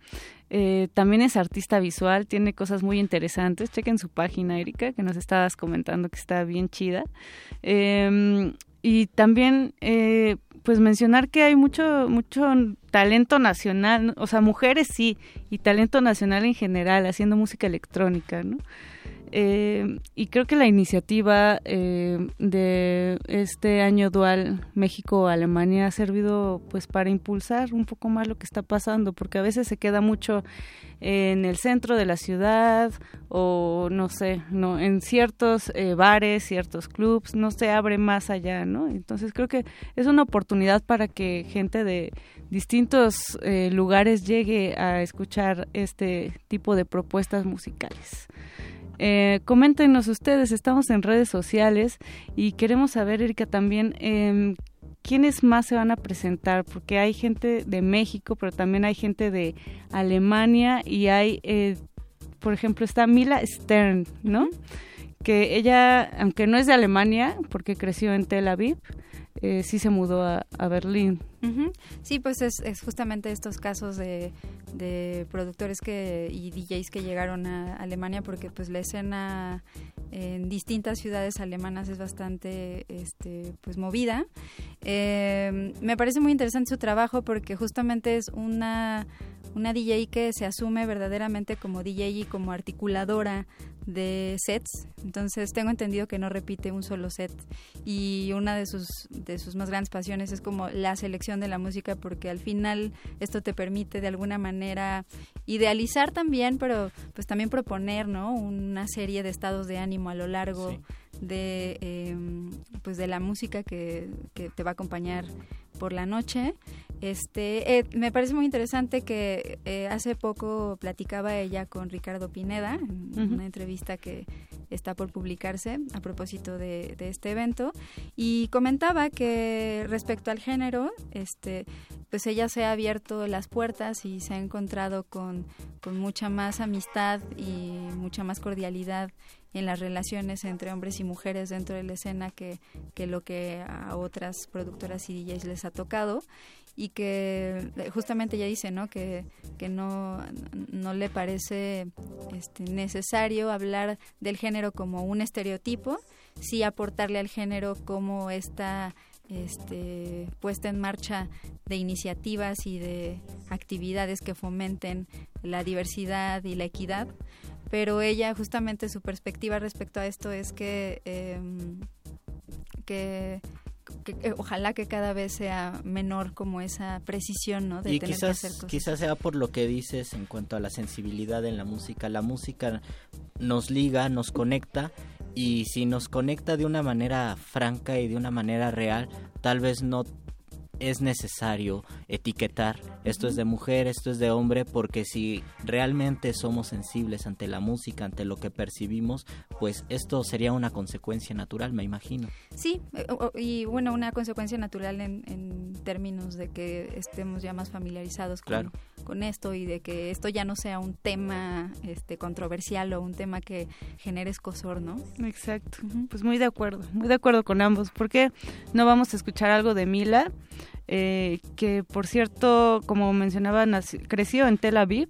Eh, también es artista visual, tiene cosas muy interesantes. Chequen su página, Erika, que nos estabas comentando que está bien chida. Em, y también, eh, pues mencionar que hay mucho, mucho talento nacional, o sea, mujeres sí, y talento nacional en general, haciendo música electrónica, ¿no? Eh, y creo que la iniciativa eh, de este año dual México-Alemania ha servido pues para impulsar un poco más lo que está pasando, porque a veces se queda mucho en el centro de la ciudad o no sé, no en ciertos eh, bares, ciertos clubs, no se abre más allá, ¿no? Entonces creo que es una oportunidad para que gente de distintos lugares llegue a escuchar este tipo de propuestas musicales. Eh, coméntenos ustedes, estamos en redes sociales y queremos saber, Erika, también eh, quiénes más se van a presentar, porque hay gente de México, pero también hay gente de Alemania y hay, eh, por ejemplo, está Mila Stern, ¿no? Que ella, aunque no es de Alemania, porque creció en Tel Aviv, eh, sí se mudó a, Berlín. Sí, pues es, justamente estos casos de, de, productores que y DJs que llegaron a Alemania porque pues la escena en distintas ciudades alemanas es bastante este, pues movida. Eh, me parece muy interesante su trabajo porque justamente es una una DJ que se asume verdaderamente como DJ y como articuladora de sets. Entonces tengo entendido que no repite un solo set y una de sus de sus más grandes pasiones es como la selección de la música porque al final esto te permite de alguna manera idealizar también, pero pues también proponer, ¿no? Una serie de estados de ánimo a lo largo de em, pues de la música que, que te va a acompañar por la noche. Este, eh, me parece muy interesante que eh, hace poco platicaba ella con Ricardo Pineda en una entrevista que está por publicarse a propósito de, este evento y comentaba que respecto al género, este, pues ella se ha abierto las puertas y se ha encontrado con, con mucha más amistad y mucha más cordialidad en las relaciones entre hombres y mujeres dentro de la escena que, que lo que a otras productoras y DJs les ha tocado y que eh, justamente ella dice no que, que no, no le parece este, necesario hablar del género como un estereotipo sí aportarle al género como esta este, puesta en marcha de iniciativas y de actividades que fomenten la diversidad y la equidad. Pero ella justamente su perspectiva respecto a esto es que, em, que, ojalá que cada vez sea menor como esa precisión, ¿no? De y quizás, quizás sea por lo que dices en cuanto a la sensibilidad en la música. La música nos liga, nos conecta y si nos conecta de una manera franca y de una manera real, tal vez no es necesario etiquetar esto es de mujer, esto es de hombre, porque si realmente somos sensibles ante la música, ante lo que percibimos, pues esto sería una consecuencia natural, me imagino. Sí, eh, y bueno, una consecuencia natural en, términos de que estemos ya más familiarizados con, con, esto y de que esto ya no sea un tema este controversial o un tema que genere escosor, ¿no? Exacto, pues muy de acuerdo, muy de acuerdo con ambos. ¿Por qué no vamos a escuchar algo de Mila? Eh, que por cierto, como mencionaba, creció en Tel Aviv,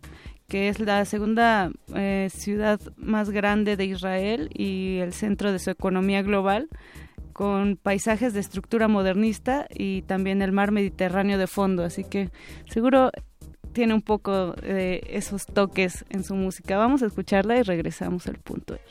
que es la segunda eh, ciudad más grande de Israel y el centro de su economía global, con paisajes de estructura modernista y también el mar Mediterráneo de fondo, así que seguro tiene un poco de esos toques en su música. Vamos a escucharla y regresamos al punto R.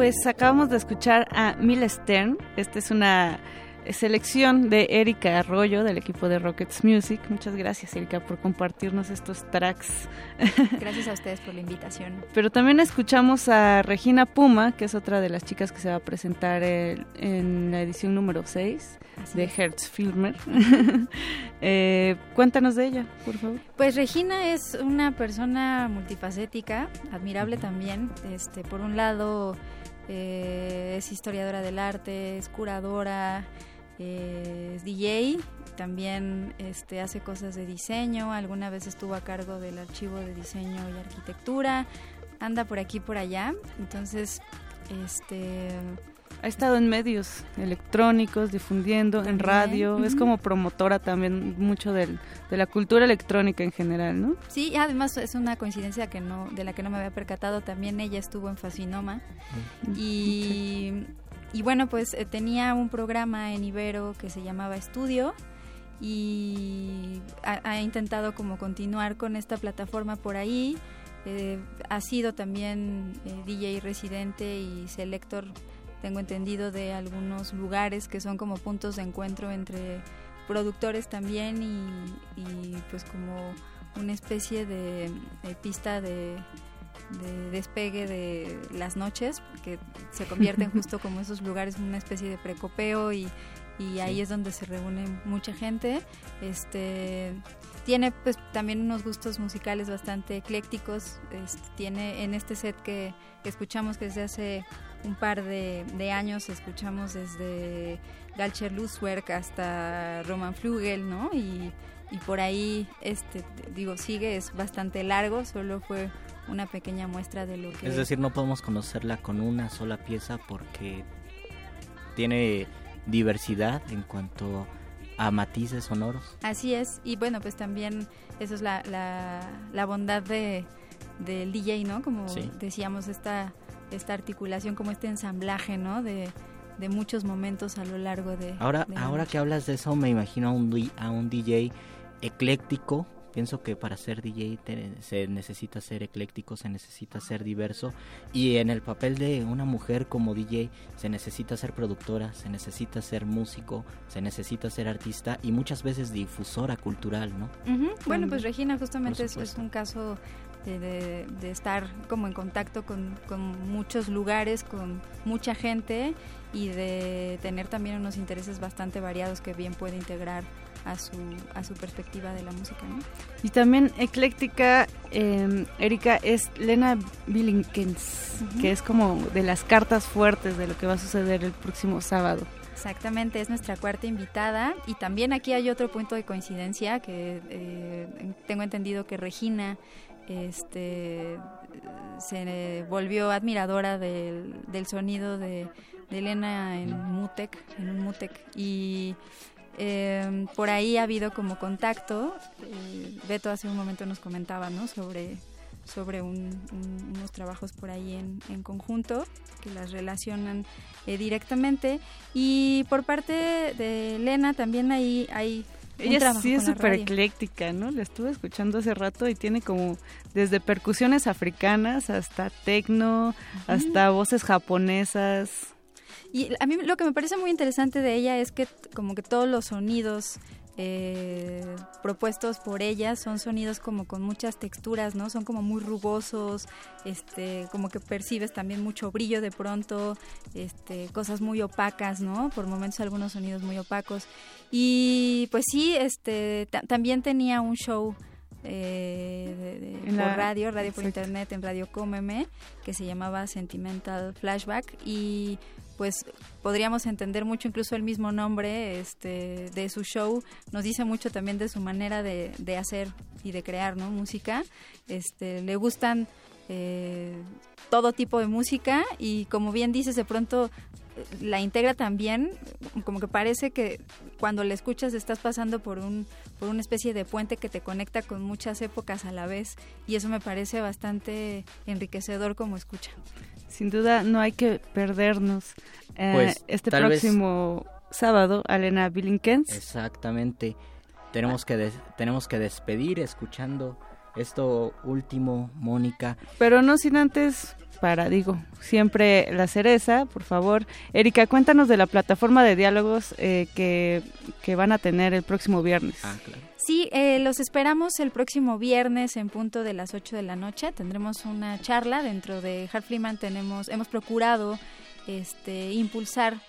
Pues acabamos de escuchar a Mil Stern. Esta es una selección de Erika Arroyo del equipo de Rockets Music. Muchas gracias Erika por compartirnos estos tracks. Gracias a ustedes por la invitación. Pero también escuchamos a Regina Puma, que es otra de las chicas que se va a presentar en la edición número 6 de Hertz Filmer. eh, cuéntanos de ella, por favor. Pues Regina es una persona multifacética, admirable también. Este, por un lado, eh, es historiadora del arte, es curadora, eh, es DJ, también este, hace cosas de diseño, alguna vez estuvo a cargo del archivo de diseño y arquitectura, anda por aquí por allá, entonces este ha estado en medios electrónicos, difundiendo, en radio, es como promotora también mucho del, de la cultura electrónica en general, ¿no? Sí, además es una coincidencia que no, de la que no me había percatado, también ella estuvo en Fascinoma. Y, y bueno, pues eh, tenía un programa en Ibero que se llamaba Estudio y ha, intentado como continuar con esta plataforma por ahí. Eh, ha sido también eh, DJ residente y selector tengo entendido de algunos lugares que son como puntos de encuentro entre productores también y, pues como una especie de, pista de, despegue de las noches, que se convierten justo como esos lugares en una especie de precopeo y, y ahí es donde se reúne mucha gente. Este tiene pues también unos gustos musicales bastante eclécticos. Este, tiene en este set que, que escuchamos que desde hace un par de, años escuchamos desde Galcher Luzwerk hasta Roman Flugel, ¿no? Y, por ahí, este, digo, sigue, es bastante largo, solo fue una pequeña muestra de lo que... Es decir, no podemos conocerla con una sola pieza porque tiene diversidad en cuanto a matices sonoros. Así es, y bueno, pues también eso es la, la, bondad de, del DJ, ¿no? Como decíamos, esta esta articulación, como este ensamblaje, ¿no? De, muchos momentos a lo largo de... Ahora, ahora que hablas de eso, me imagino a un, a un DJ ecléctico. Pienso que para ser DJ se necesita ser ecléctico, se necesita ser diverso. Y en el papel de una mujer como DJ se necesita ser productora, se necesita ser músico, se necesita ser artista y muchas veces difusora cultural, ¿no? Bueno, pues Regina justamente es, es un caso de, estar como en contacto con, muchos lugares, con mucha gente y de tener también unos intereses bastante variados que bien puede integrar a su, a su perspectiva de la música. Y también ecléctica, eh, Erika, es Lena Billinkens, que es como de las cartas fuertes de lo que va a suceder el próximo sábado. Exactamente, es nuestra cuarta invitada y también aquí hay otro punto de coincidencia que eh, tengo entendido que Regina este se volvió admiradora del, sonido de, Elena en Mutec, en un Mutec y em, por ahí ha habido como contacto. Eh, Beto hace un momento nos comentaba, ¿no? Sobre sobre unos trabajos por ahí en, conjunto que las relacionan eh, directamente y por parte de Elena también ahí hay ella sí es súper ecléctica, ¿no? La estuve escuchando hace rato y tiene como desde percusiones africanas hasta tecno, hasta voces japonesas. Y a mí lo que me parece muy interesante de ella es que como que todos los sonidos eh, propuestos por ella son sonidos como con muchas texturas, ¿no? Son como muy rugosos, este, como que percibes también mucho brillo de pronto, este, cosas muy opacas, ¿no? Por momentos algunos sonidos muy opacos. Y pues sí, este, también tenía un show eh, por radio, radio por internet, en Radio Cómeme, que se llamaba Sentimental Flashback y pues podríamos entender mucho incluso el mismo nombre este de su show nos dice mucho también de su manera de, de hacer y de crear no música. Este le gustan eh, todo tipo de música y como bien dices de pronto eh, la integra también como que parece que cuando la escuchas estás pasando por un por una especie de puente que te conecta con muchas épocas a la vez y eso me parece bastante enriquecedor como escucha sin duda no hay que perdernos eh, pues, este próximo sábado, Alena Billinkens. Exactamente. Tenemos que, tenemos que despedir escuchando Esto último, Mónica. Pero no sin antes para, digo, siempre la cereza, por favor. Erika, cuéntanos de la plataforma de diálogos eh, que, que, van a tener el próximo viernes. Ah, claro. Sí, eh, los esperamos el próximo viernes en punto de las 8 de la noche. Tendremos una charla dentro de Hartfliman. Tenemos, hemos procurado este, impulsar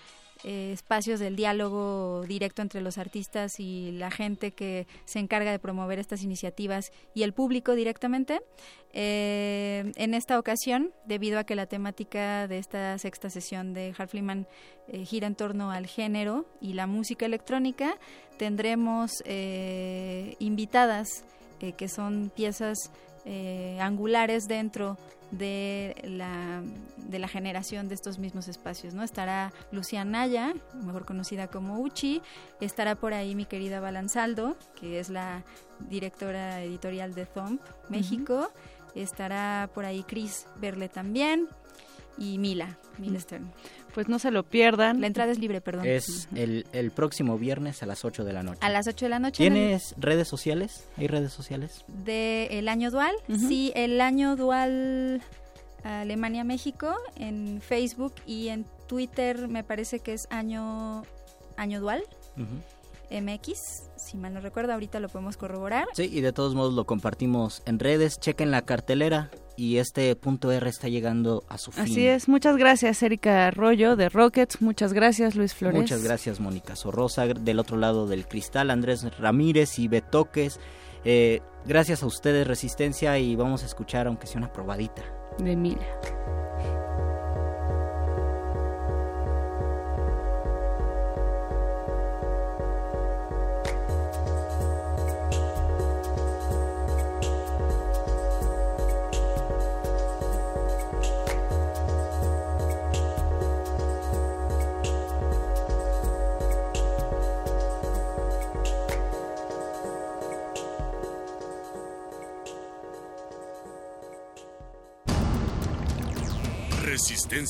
eh, espacios del diálogo directo entre los artistas y la gente que se encarga de promover estas iniciativas y el público directamente. Eh, en esta ocasión, debido a que la temática de esta sexta sesión de Harfliman eh, gira en torno al género y la música electrónica, tendremos invitadas que son piezas angulares dentro de la, de la generación de estos mismos espacios, ¿no? Estará Lucía Naya, mejor conocida como Uchi, estará por ahí mi querida Balanzaldo, que es la directora editorial de Thump México, estará por ahí Chris Berle también. Y Mila, Mila Stern. Pues no se lo pierdan. La entrada es libre, perdón. Es el, el próximo viernes a las 8 de la noche. A las 8 de la noche. ¿Tienes redes sociales? ¿Hay redes sociales? De el año dual. Sí, el año dual Alemania México en Facebook y en Twitter me parece que es año año dual. MX, si mal no recuerdo, ahorita lo podemos corroborar. Sí, y de todos modos lo compartimos en redes, chequen la cartelera y este punto R está llegando a su fin. Así es, muchas gracias Erika Arroyo de Rockets, muchas gracias Luis Flores. Muchas gracias Mónica Sorrosa, del otro lado del cristal Andrés Ramírez y Betoques. Eh, gracias a ustedes Resistencia y vamos a escuchar aunque sea una probadita. De Mila.